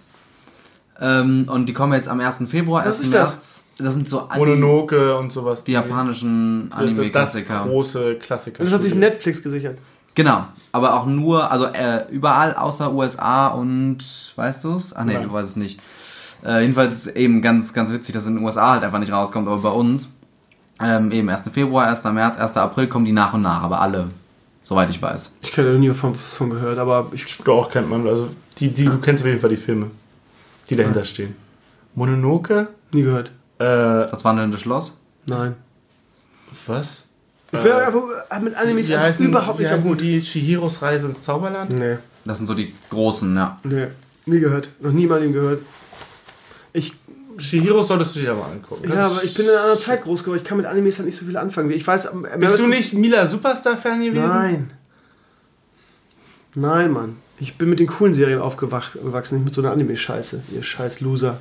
Ähm, und die kommen jetzt am 1. Februar, Was 1. ist das? März. Das sind so an- Mononoke und sowas. die japanischen das, das Anime-Klassiker. große Klassiker. Das hat sich Netflix gesichert. Genau, aber auch nur, also äh, überall außer USA und weißt du es? Ach nee, Nein. du weißt es nicht. Äh, jedenfalls ist es eben ganz, ganz witzig, dass in den USA halt einfach nicht rauskommt, aber bei uns ähm, eben 1. Februar, 1. März, 1. April kommen die nach und nach, aber alle, soweit ich weiß. Ich kenne da nie von, von gehört, aber ich. Doch, kennt man. Also, die, die, du kennst auf jeden Fall die Filme, die dahinter stehen. Mononoke? Nie gehört. Äh, Das wandelnde Schloss? Nein. was? Ich bin einfach mit Animes einfach heißen, überhaupt nicht so gut. die Chihiros Reise ins Zauberland? Nee. Das sind so die großen, ja. Nee. Nie gehört. Noch niemand ihm gehört. Ich Chihiros solltest du dir aber angucken. Ja, Das aber ich bin in einer anderen Zeit groß geworden. Ich kann mit Animes halt nicht so viel anfangen. Ich weiß, Bist du nicht Mila Superstar-Fan gewesen? Nein. Nein, Mann. Ich bin mit den coolen Serien aufgewachsen, nicht mit so einer Anime-Scheiße. Ihr scheiß Loser.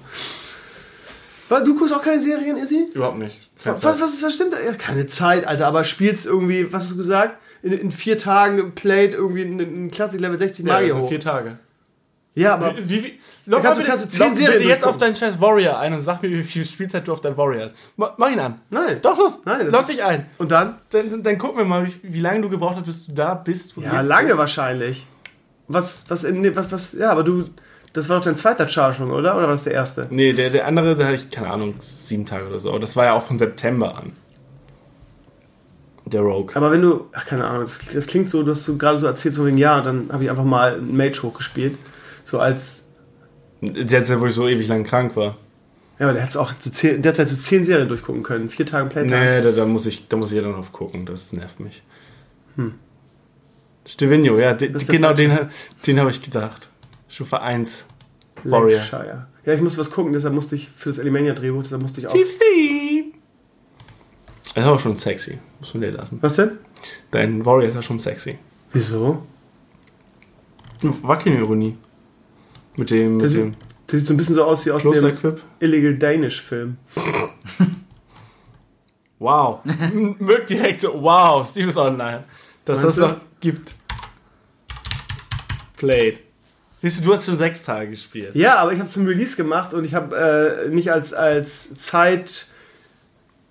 Was, Du guckst auch keine Serien, Izzy? Überhaupt nicht. Keine Was, was, ist, was stimmt da? Ja, keine Zeit, Alter. Aber spielst irgendwie, was hast du gesagt? In, in vier Tagen played irgendwie ein, Classic Level 60 Ja, Magier also hoch. vier Tage. Ja, aber Wie, wie, log kannst mal du- kannst du bitte- zehn log Serien bitte jetzt auf deinen scheiß Warrior ein und sag mir, wie viel Spielzeit du auf dein Warrior hast. Ma- Mach ihn an. nein. Doch, los. Nein, ist- dich ein. Und dann? Dann, dann, dann gucken wir mal, wie, wie lange du gebraucht hast, bis du da bist. Ja, lange bist. wahrscheinlich. Was, was, in, was, was, ja, aber du, das war doch dein zweiter Charge, oder? Oder war das der erste? Nee, der, der andere, da hatte ich, keine Ahnung, sieben Tage oder so. Aber das war ja auch von September an. Der Rogue. Aber wenn du, ach keine Ahnung, das, das klingt so, dass du gerade so erzählst von wegen, ja, dann habe ich einfach mal einen Mage hochgespielt. So als, Jetzt, wo ich so ewig lang krank war. ja, aber der hätte auch zu zehn, derzeit so zehn Serien durchgucken können. Vier Tage Playtime. Nee, da, da, muss ich, da muss ich ja dann drauf gucken. Das nervt mich. Hm. Stevino, ja, de, Das der genau den, den habe ich gedacht. Stufe 1. Warrior. Lancashire. Ja, ich muss was gucken, deshalb musste ich für das Alimania-Drehbuch, deshalb musste ich auch. Steve ist aber schon sexy. Muss man dir lassen. Was denn? Dein Warrior ist ja schon sexy. Wieso? War keine Ironie. Mit dem, Der mit sieht, dem sieht so ein bisschen so aus wie aus dem. Illegal Danish Film. Wow. Mögt direkt so, wow, Steam ist online. Dass Meinst das du? noch gibt. Played. Siehst du, du hast schon sechs Tage gespielt. Ja, aber ich habe zum Release gemacht und ich habe äh, nicht als, als Zeit.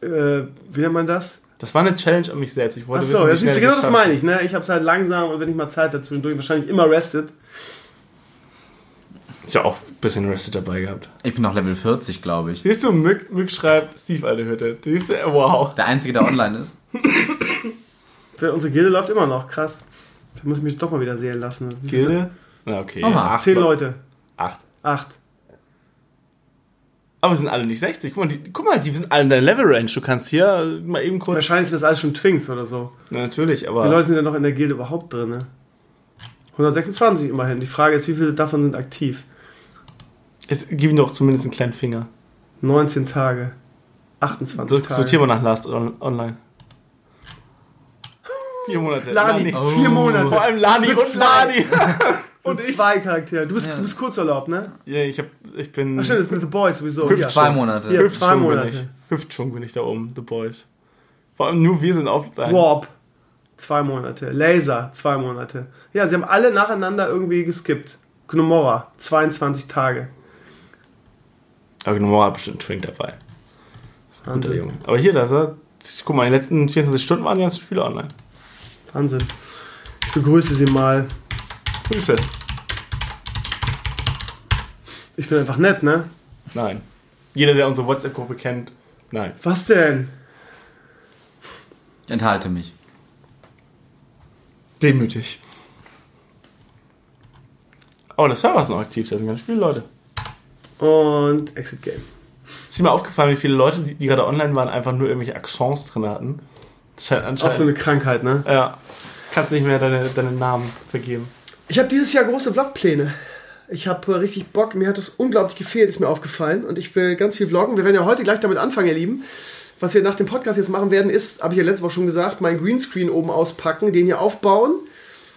Äh, wie nennt man das? Das war eine Challenge an mich selbst. Ich wollte Achso, wissen, wie das ist schnell genau das meine ich. Ne? Ich habe es halt langsam und wenn ich mal Zeit dazwischendurch wahrscheinlich immer rested. Ich habe auch ein bisschen Rested dabei gehabt. Ich bin noch Level 40, glaube ich. Siehst du, Mück, Mück schreibt, Steve, alte Hütte. Siehst du, wow. Der einzige, der online ist. Für unsere Gilde läuft immer noch, krass. Da muss ich mich doch mal wieder sehen lassen. Wie Gilde? Na, okay. Aha, acht Zehn Le- Leute. Acht. Acht. Aber wir sind alle nicht 60. Guck mal, die, guck mal, die sind alle in der Level-Range. Du kannst hier mal eben kurz... Wahrscheinlich sind das alles schon Twinks oder so. Na, natürlich, Wie aber... viele Leute sind denn noch in der Gilde überhaupt drin? Ne? 126 immerhin. Die Frage ist, wie viele davon sind aktiv? Es, gib ihm doch zumindest einen kleinen Finger. 19 Tage. 28 So, Tage. sortier mal nach Last on, Online. Vier Monate. Lani, Oh. vier Monate. Vor allem Lani Mit und zwei. Lani. Und zwei Charaktere. Du bist, Ja. du bist Kurzurlaub, ne? ja, ich, hab, ich bin... Ach stimmt, das ist mit The Boys sowieso. Hüft- Ja. Zwei Monate. Ja. Hüftschwung zwei bin Monate. ich. Hüftschwung bin ich da oben, The Boys. Vor allem nur wir sind offline. Warp. Zwei Monate. Laser. Zwei Monate. Ja, sie haben alle nacheinander irgendwie geskippt. Gnomora. 22 Tage. Aber Gnomora hat bestimmt einen Twink dabei. Guter Wahnsinn. Junge. Aber hier, da ist Guck mal, in den letzten 24 Stunden waren ganz viele online. Wahnsinn. Ich begrüße sie mal. Grüße. Ich bin einfach nett, ne? Nein. Jeder, der unsere WhatsApp-Gruppe kennt, nein. Was denn? Ich enthalte mich. Demütig. Oh, der Server ist noch aktiv, da sind ganz viele Leute. Und Exit Game. Ist dir mal aufgefallen, wie viele Leute, die, die gerade online waren, einfach nur irgendwelche Accents drin hatten? Das ist halt Auch anscheinend. so eine Krankheit, ne? ja. Kannst nicht mehr deine, deine Namen vergeben. Ich habe dieses Jahr große Vlogpläne. Ich habe richtig Bock. Mir hat das unglaublich gefehlt, ist mir aufgefallen. Und ich will ganz viel vloggen. Wir werden ja heute gleich damit anfangen, ihr Lieben. Was wir nach dem Podcast jetzt machen werden, ist, habe ich ja letzte Woche schon gesagt, meinen Greenscreen oben auspacken, den hier aufbauen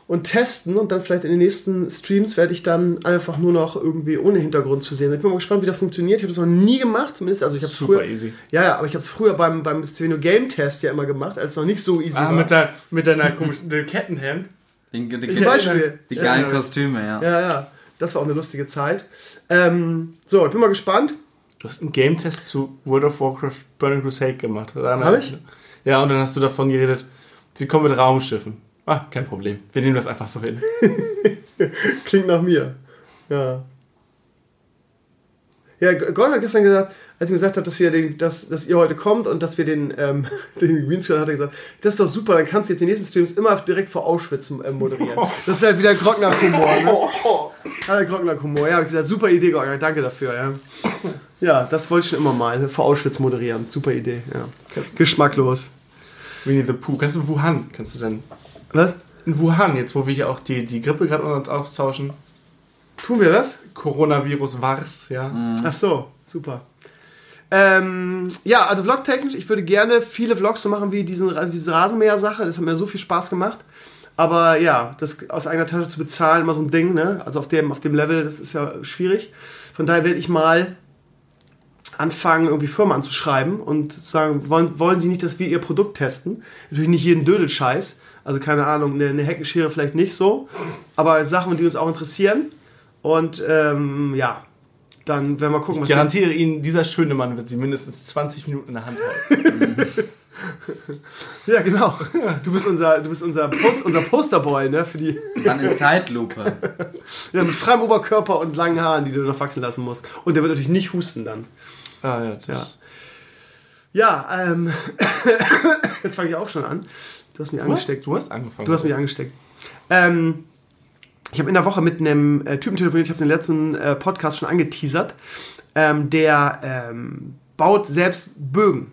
und testen. Und dann vielleicht in den nächsten Streams werde ich dann einfach nur noch irgendwie ohne Hintergrund zu sehen. Ich bin mal gespannt, wie das funktioniert. Ich habe das noch nie gemacht, zumindest. Also ich habe Super früher, easy. Ja, ja, aber ich habe es früher beim, beim Sveno Game Test ja immer gemacht, als es noch nicht so easy Ah, war. mit, dein, mit deiner komischen Kettenhemd. Die, die, Zum Beispiel. die Ja. geilen Kostüme, ja. Ja, ja. Das war auch eine lustige Zeit. Ähm, so, ich bin mal gespannt. Du hast einen Game-Test zu World of Warcraft Burning Crusade gemacht. Hab ich? Ja, und dann hast du davon geredet, sie kommen mit Raumschiffen. Ah, kein Problem. Wir nehmen das einfach so hin. Klingt nach mir. Ja. Ja, Gordon hat gestern gesagt, als er gesagt hat, dass, den, dass, dass ihr heute kommt und dass wir den, ähm, den Greenscreen hat er gesagt, das ist doch super, dann kannst du jetzt die nächsten Streams immer direkt vor Auschwitz äh, moderieren. Das ist halt wieder Grockner-Humor, ne? Ja, der Grockner-Humor. Ja, ich gesagt, super Idee, Gordon, danke dafür, ja. Ja, das wollte ich schon immer mal, vor Auschwitz moderieren. Super Idee, ja. Geschmacklos. Winnie the Pooh. Kannst du Wuhan? Kannst du denn. Was? In Wuhan, jetzt wo wir hier auch die, die Grippe gerade uns austauschen. Tun wir das? Coronavirus Wars, ja. Ach so, super. Ähm, ja, also vlogtechnisch, ich würde gerne viele Vlogs so machen wie diesen, diese Rasenmäher-Sache. Das hat mir so viel Spaß gemacht. Aber ja, das aus eigener Tasche zu bezahlen, immer so ein Ding, ne? Also auf dem, auf dem Level, das ist ja schwierig. Von daher werde ich mal anfangen, irgendwie Firmen anzuschreiben und zu sagen, wollen, wollen sie nicht, dass wir ihr Produkt testen? Natürlich nicht jeden Dödelscheiß. Also keine Ahnung, eine, eine Heckenschere vielleicht nicht so. Aber Sachen, die uns auch interessieren. Und ähm, ja, dann werden wir gucken, Ich was wir- garantiere Ihnen, dieser schöne Mann wird Sie mindestens 20 Minuten in der Hand halten. Ja, genau. Du bist unser, du bist unser, Post, unser Posterboy, ne? Für die, Dann in Zeitlupe. ja, mit freiem Oberkörper und langen Haaren, die du noch wachsen lassen musst. Und der wird natürlich nicht husten dann. Ah, ja, das Ja, ähm, jetzt fange ich auch schon an. Du hast mich Du, hast, angesteckt. du hast angefangen. Du hast mich angesteckt. Ähm, ich habe in der Woche mit einem äh, Typen telefoniert, ich habe es im letzten äh, Podcast schon angeteasert. Ähm, der ähm, baut selbst Bögen.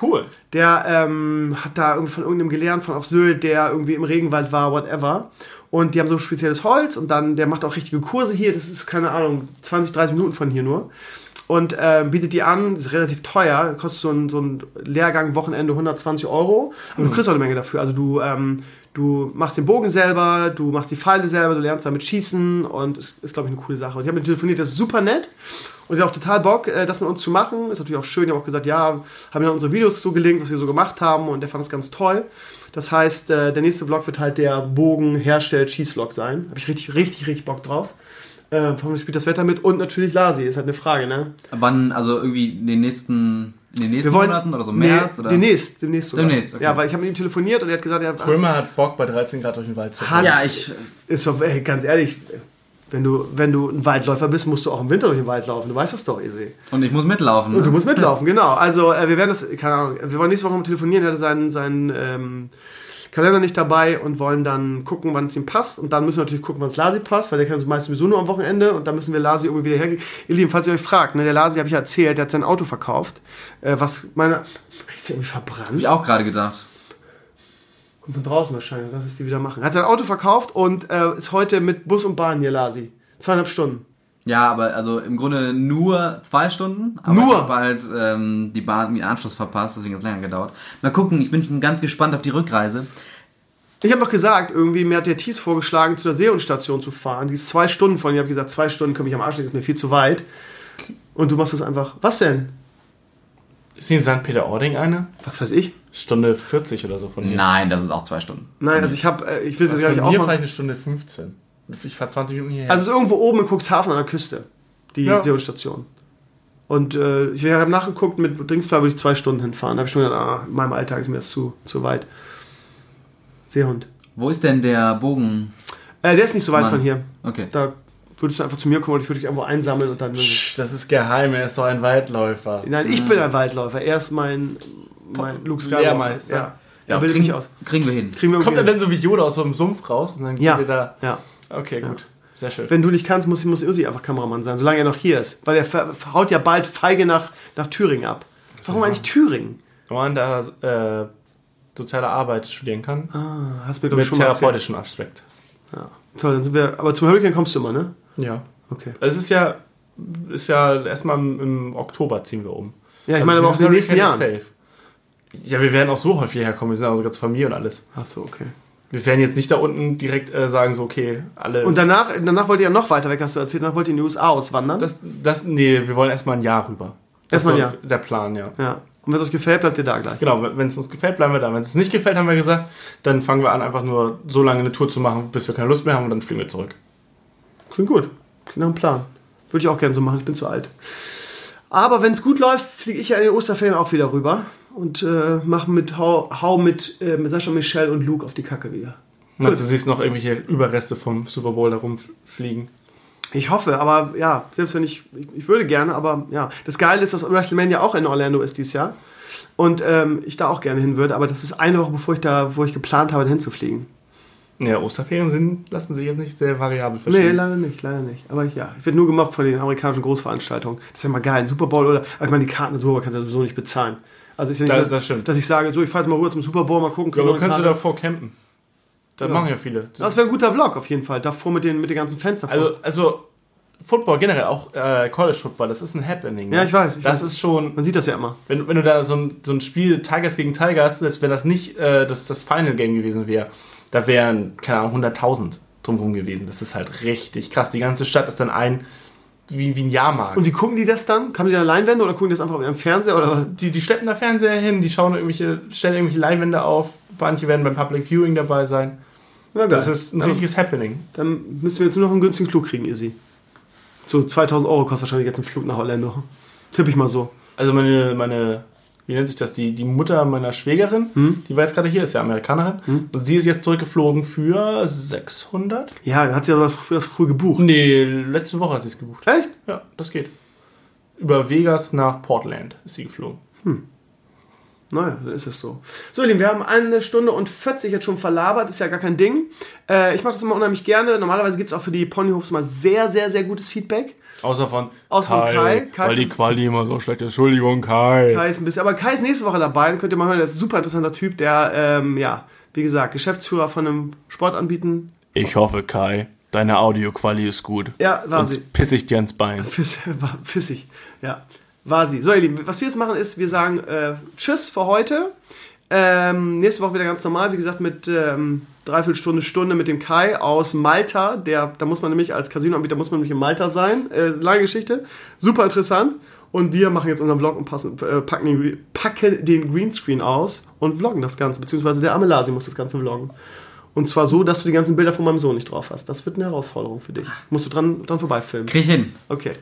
Cool. Der ähm, hat da irgendwie von irgendeinem gelernt, von auf Sylt, der irgendwie im Regenwald war, whatever. Und die haben so spezielles Holz und dann, der macht auch richtige Kurse hier. Das ist, keine Ahnung, 20, 30 Minuten von hier nur. Und äh, bietet die an, ist relativ teuer, kostet so ein, so ein Lehrgang Wochenende 120 Euro, aber du kriegst auch eine Menge dafür. Also du, ähm, du machst den Bogen selber, du machst die Pfeile selber, du lernst damit schießen und ist, ist glaube ich, eine coole Sache. Und ich habe mit telefoniert, das ist super nett und ich habe auch total Bock, äh, das mit uns zu machen. Ist natürlich auch schön, ich habe auch gesagt, ja, haben ja unsere Videos zugelinkt, was wir so gemacht haben und der fand es ganz toll. Das heißt, äh, der nächste Vlog wird halt der Bogen herstellt Schießvlog sein. Habe ich richtig, richtig, richtig Bock drauf. Äh, spielt das Wetter mit und natürlich Lasi, ist halt eine Frage, ne? Wann, also irgendwie in den nächsten, in den nächsten wollen, Monaten oder so, nee, März? oder? Demnächst, demnächst sogar. Demnächst, okay. Ja, weil ich habe mit ihm telefoniert und er hat gesagt, er Krömer hat Bock, bei 13 Grad durch den Wald zu Hat- rennen. Ja, ich, ist doch, ey, ganz ehrlich, wenn du, wenn du ein Waldläufer bist, musst du auch im Winter durch den Wald laufen. Du weißt das doch, Easy. und ich muss mitlaufen. Ne? Und du musst mitlaufen, genau. Also äh, wir werden das, keine Ahnung, wir wollen nächste Woche mal telefonieren, er hatte seinen, seinen ähm, Kalender nicht dabei und wollen dann gucken, wann es ihm passt. Und dann müssen wir natürlich gucken, wann es Lasi passt, weil der kann uns meist sowieso nur am Wochenende und dann müssen wir Lasi irgendwie wieder hergehen. Ihr Lieben, falls ihr euch fragt, ne, der Lasi, habe ich ja erzählt, der hat sein Auto verkauft. Äh, was meine. Ist der irgendwie verbrannt? Hab ich auch gerade gedacht. Kommt von draußen wahrscheinlich, was die wieder machen. Hat sein Auto verkauft und äh, ist heute mit Bus und Bahn hier, Lasi. Zweieinhalb Stunden. Ja, aber also im Grunde nur zwei Stunden. Aber Nur? ich habe halt ähm, die Bahn den Anschluss verpasst, deswegen hat es länger gedauert. Mal gucken, ich bin schon ganz gespannt auf die Rückreise. Ich habe noch gesagt, irgendwie, mir hat der Thies vorgeschlagen, zu der Seehundstation zu fahren. Die ist zwei Stunden von. Ich habe gesagt, zwei Stunden komme ich am Arsch, das ist mir viel zu weit. Und du machst das einfach. Was denn? Ist hier in St. Peter-Ording eine? Was weiß ich? Stunde 40 oder so von hier. Nein, das ist auch zwei Stunden. Nein, also ich habe, äh, ich will es jetzt gar Von nicht mir vielleicht aufmachen. eine Stunde 15. Ich fahre 20 Minuten hierher. Also es ist irgendwo oben in Cuxhaven an der Küste, die Ja. Seehundstation. Und äh, ich habe nachgeguckt, mit Dringsplan würde ich zwei Stunden hinfahren. Da habe ich schon gedacht, ah, in meinem Alltag ist mir das zu, zu weit. Seehund. Wo ist denn der Bogen? Äh, der ist nicht so weit Mann. von hier. Okay. Da würdest du einfach zu mir kommen und ich würde dich irgendwo einsammeln und dann. Psch, das ist geheim, er ist doch ein Waldläufer. Nein, ich bin ein Waldläufer. Er ist mein, mein Luke Skywalker. Lehrmeister. Ja, ja, Ja, bildet kriegen, mich aus. kriegen wir hin. Kriegen wir Kommt er irgendwie denn so wie Yoda aus so einem Sumpf raus und dann hin. Ja, geht er da. ja. Okay, gut. Sehr schön. Wenn du nicht kannst, muss, muss Irsi einfach Kameramann sein, solange er noch hier ist. Weil er haut ja bald feige nach, nach Thüringen ab. Warum eigentlich Thüringen? Wenn man da äh, soziale Arbeit studieren kann, Ah, hast mir, glaube ich, mit schon mal erzählt. therapeutischem Aspekt. Ja. Toll, dann sind wir. Aber zum Hurricane kommst du immer, ne? Ja. Okay. Es ist ja, ist ja erstmal im, im Oktober ziehen wir um. Ja, ich Also meine aber auch in den nächsten Jahren. Ja, wir werden auch so häufig herkommen. Wir sind unsere ganze Familie und alles. Ach so, okay. Wir werden jetzt nicht da unten direkt äh, sagen, so, okay, alle. Und danach, danach wollt ihr ja noch weiter weg, hast du erzählt. Danach wollt ihr in die USA auswandern. das, das, nee, wir wollen erstmal ein Jahr rüber. Das Erstmal ein so Der Plan, ja. ja. Und wenn es euch gefällt, bleibt ihr da gleich. Genau, wenn es uns gefällt, bleiben wir da. Wenn es uns nicht gefällt, haben wir gesagt, dann fangen wir an, einfach nur so lange eine Tour zu machen, bis wir keine Lust mehr haben und dann fliegen wir zurück. Klingt gut. Klingt nach einem Plan. Würde ich auch gerne so machen, ich bin zu alt. Aber wenn es gut läuft, fliege ich ja in den Osterferien auch wieder rüber und äh, mache mit Hau, Hau mit, äh, mit Sascha, Michelle und Luke auf die Kacke wieder. Also, du siehst noch irgendwelche Überreste vom Super Bowl da rumfliegen. Ich hoffe, aber ja, selbst wenn ich, ich, ich würde gerne, aber ja. Das Geile ist, dass WrestleMania auch in Orlando ist dieses Jahr. Und ähm, ich da auch gerne hin würde, aber das ist eine Woche, bevor ich da, wo ich geplant habe, dahin zu fliegen. Ja, Osterferien sind, lassen sich jetzt nicht sehr variabel Nee, verschieben. leider nicht, leider nicht. Aber ja, ich werde nur gemobbt von den amerikanischen Großveranstaltungen. Das ist ja mal geil, ein Super Bowl oder, ich meine, die Karten des Super Bowl kannst du ja sowieso nicht bezahlen. Also ist ja nicht Das- so, das stimmt. dass ich sage, so, ich fahre jetzt mal rüber zum Super Bowl, mal gucken. Ja, aber kannst du davor campen? Das Ja. machen ja viele. Das wäre ein guter Vlog auf jeden Fall. Davor mit den, mit den ganzen Fans davor. Also, also Football generell, auch äh, College Football, das ist ein Happening. ne? Ja, ich weiß, ich das weiß. ist schon, Man sieht das ja immer. wenn, wenn du da so ein, so ein Spiel Tigers gegen Tigers, selbst wenn das nicht äh, das, das Final Game gewesen wäre, da wären, keine Ahnung, 100.000 drumherum gewesen. Das ist halt richtig krass. Die ganze Stadt ist dann ein, wie, wie ein Jahrmarkt. Und wie gucken die das dann? Haben die da Leinwände oder gucken die das einfach im Fernseher? Oder die, die schleppen da Fernseher hin, die schauen irgendwelche, stellen irgendwelche Leinwände auf. Manche werden beim Public Viewing dabei sein. Geil. Das ist ein dann, richtiges Happening. dann müssen wir jetzt nur noch einen günstigen Flug kriegen, Izzy. So 2000 Euro kostet wahrscheinlich jetzt ein Flug nach Orlando. Tipp ich mal so. Also meine, meine, wie nennt sich das, die, die Mutter meiner Schwägerin, Hm? die war jetzt gerade hier, ist ja Amerikanerin. Und sie ist jetzt zurückgeflogen für 600? Ja, hat sie aber das früh, das früh gebucht. Nee, letzte Woche hat sie es gebucht. Echt? Ja, das geht. Über Vegas nach Portland ist sie geflogen. Naja, dann ist es so. So, ihr Lieben, wir haben eine Stunde und 40 jetzt schon verlabert, ist ja gar kein Ding. Äh, ich mache das immer unheimlich gerne. Normalerweise gibt es auch für die Ponyhofs mal sehr, sehr, sehr gutes Feedback. Außer von Außer von Kai. Kai weil die Quali immer so schlecht ist. Entschuldigung, Kai. Kai ist ein bisschen, aber Kai ist nächste Woche dabei, dann könnt ihr mal hören, der ist ein super interessanter Typ, der, ähm, ja, wie gesagt, Geschäftsführer von einem Sportanbieten. Ich hoffe, Kai. Deine Audioquali ist gut. Ja, war sie. Sonst piss ich dir ins Bein. War pissig. Ja, war sie. So, ihr Lieben, was wir jetzt machen ist, wir sagen äh, Tschüss für heute. Ähm, nächste Woche wieder ganz normal, wie gesagt, mit ähm, Dreiviertelstunde, Stunde mit dem Kai aus Malta. Der, da muss man nämlich als Casinoanbieter muss man nämlich in Malta sein. Äh, lange Geschichte. Super interessant. Und wir machen jetzt unseren Vlog und passen, äh, packen, den, packen den Greenscreen aus und vloggen das Ganze. Beziehungsweise der Amelasi muss das Ganze vloggen. Und zwar so, dass du die ganzen Bilder von meinem Sohn nicht drauf hast. Das wird eine Herausforderung für dich. Musst du dran, dran vorbeifilmen. Krieg ich hin. Okay.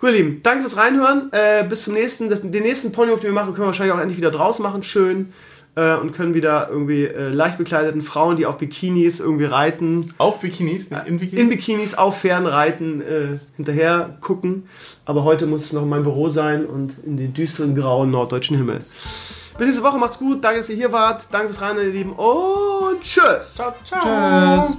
Gut, ihr Lieben, danke fürs Reinhören. Äh, bis zum nächsten. Das, den nächsten Ponyhof, den wir machen, können wir wahrscheinlich auch endlich wieder draus machen. Schön. Äh, und können wieder irgendwie äh, leicht bekleideten Frauen, die auf Bikinis irgendwie reiten, Auf Bikinis, nicht in Bikinis? in Bikinis auf Pferden reiten, äh, hinterher gucken. Aber heute muss es noch in meinem Büro sein und in den düsteren grauen norddeutschen Himmel. Bis nächste Woche, macht's gut. Danke, dass ihr hier wart. Danke fürs Reinhören, ihr Lieben. Und tschüss. Ciao. Tschüss.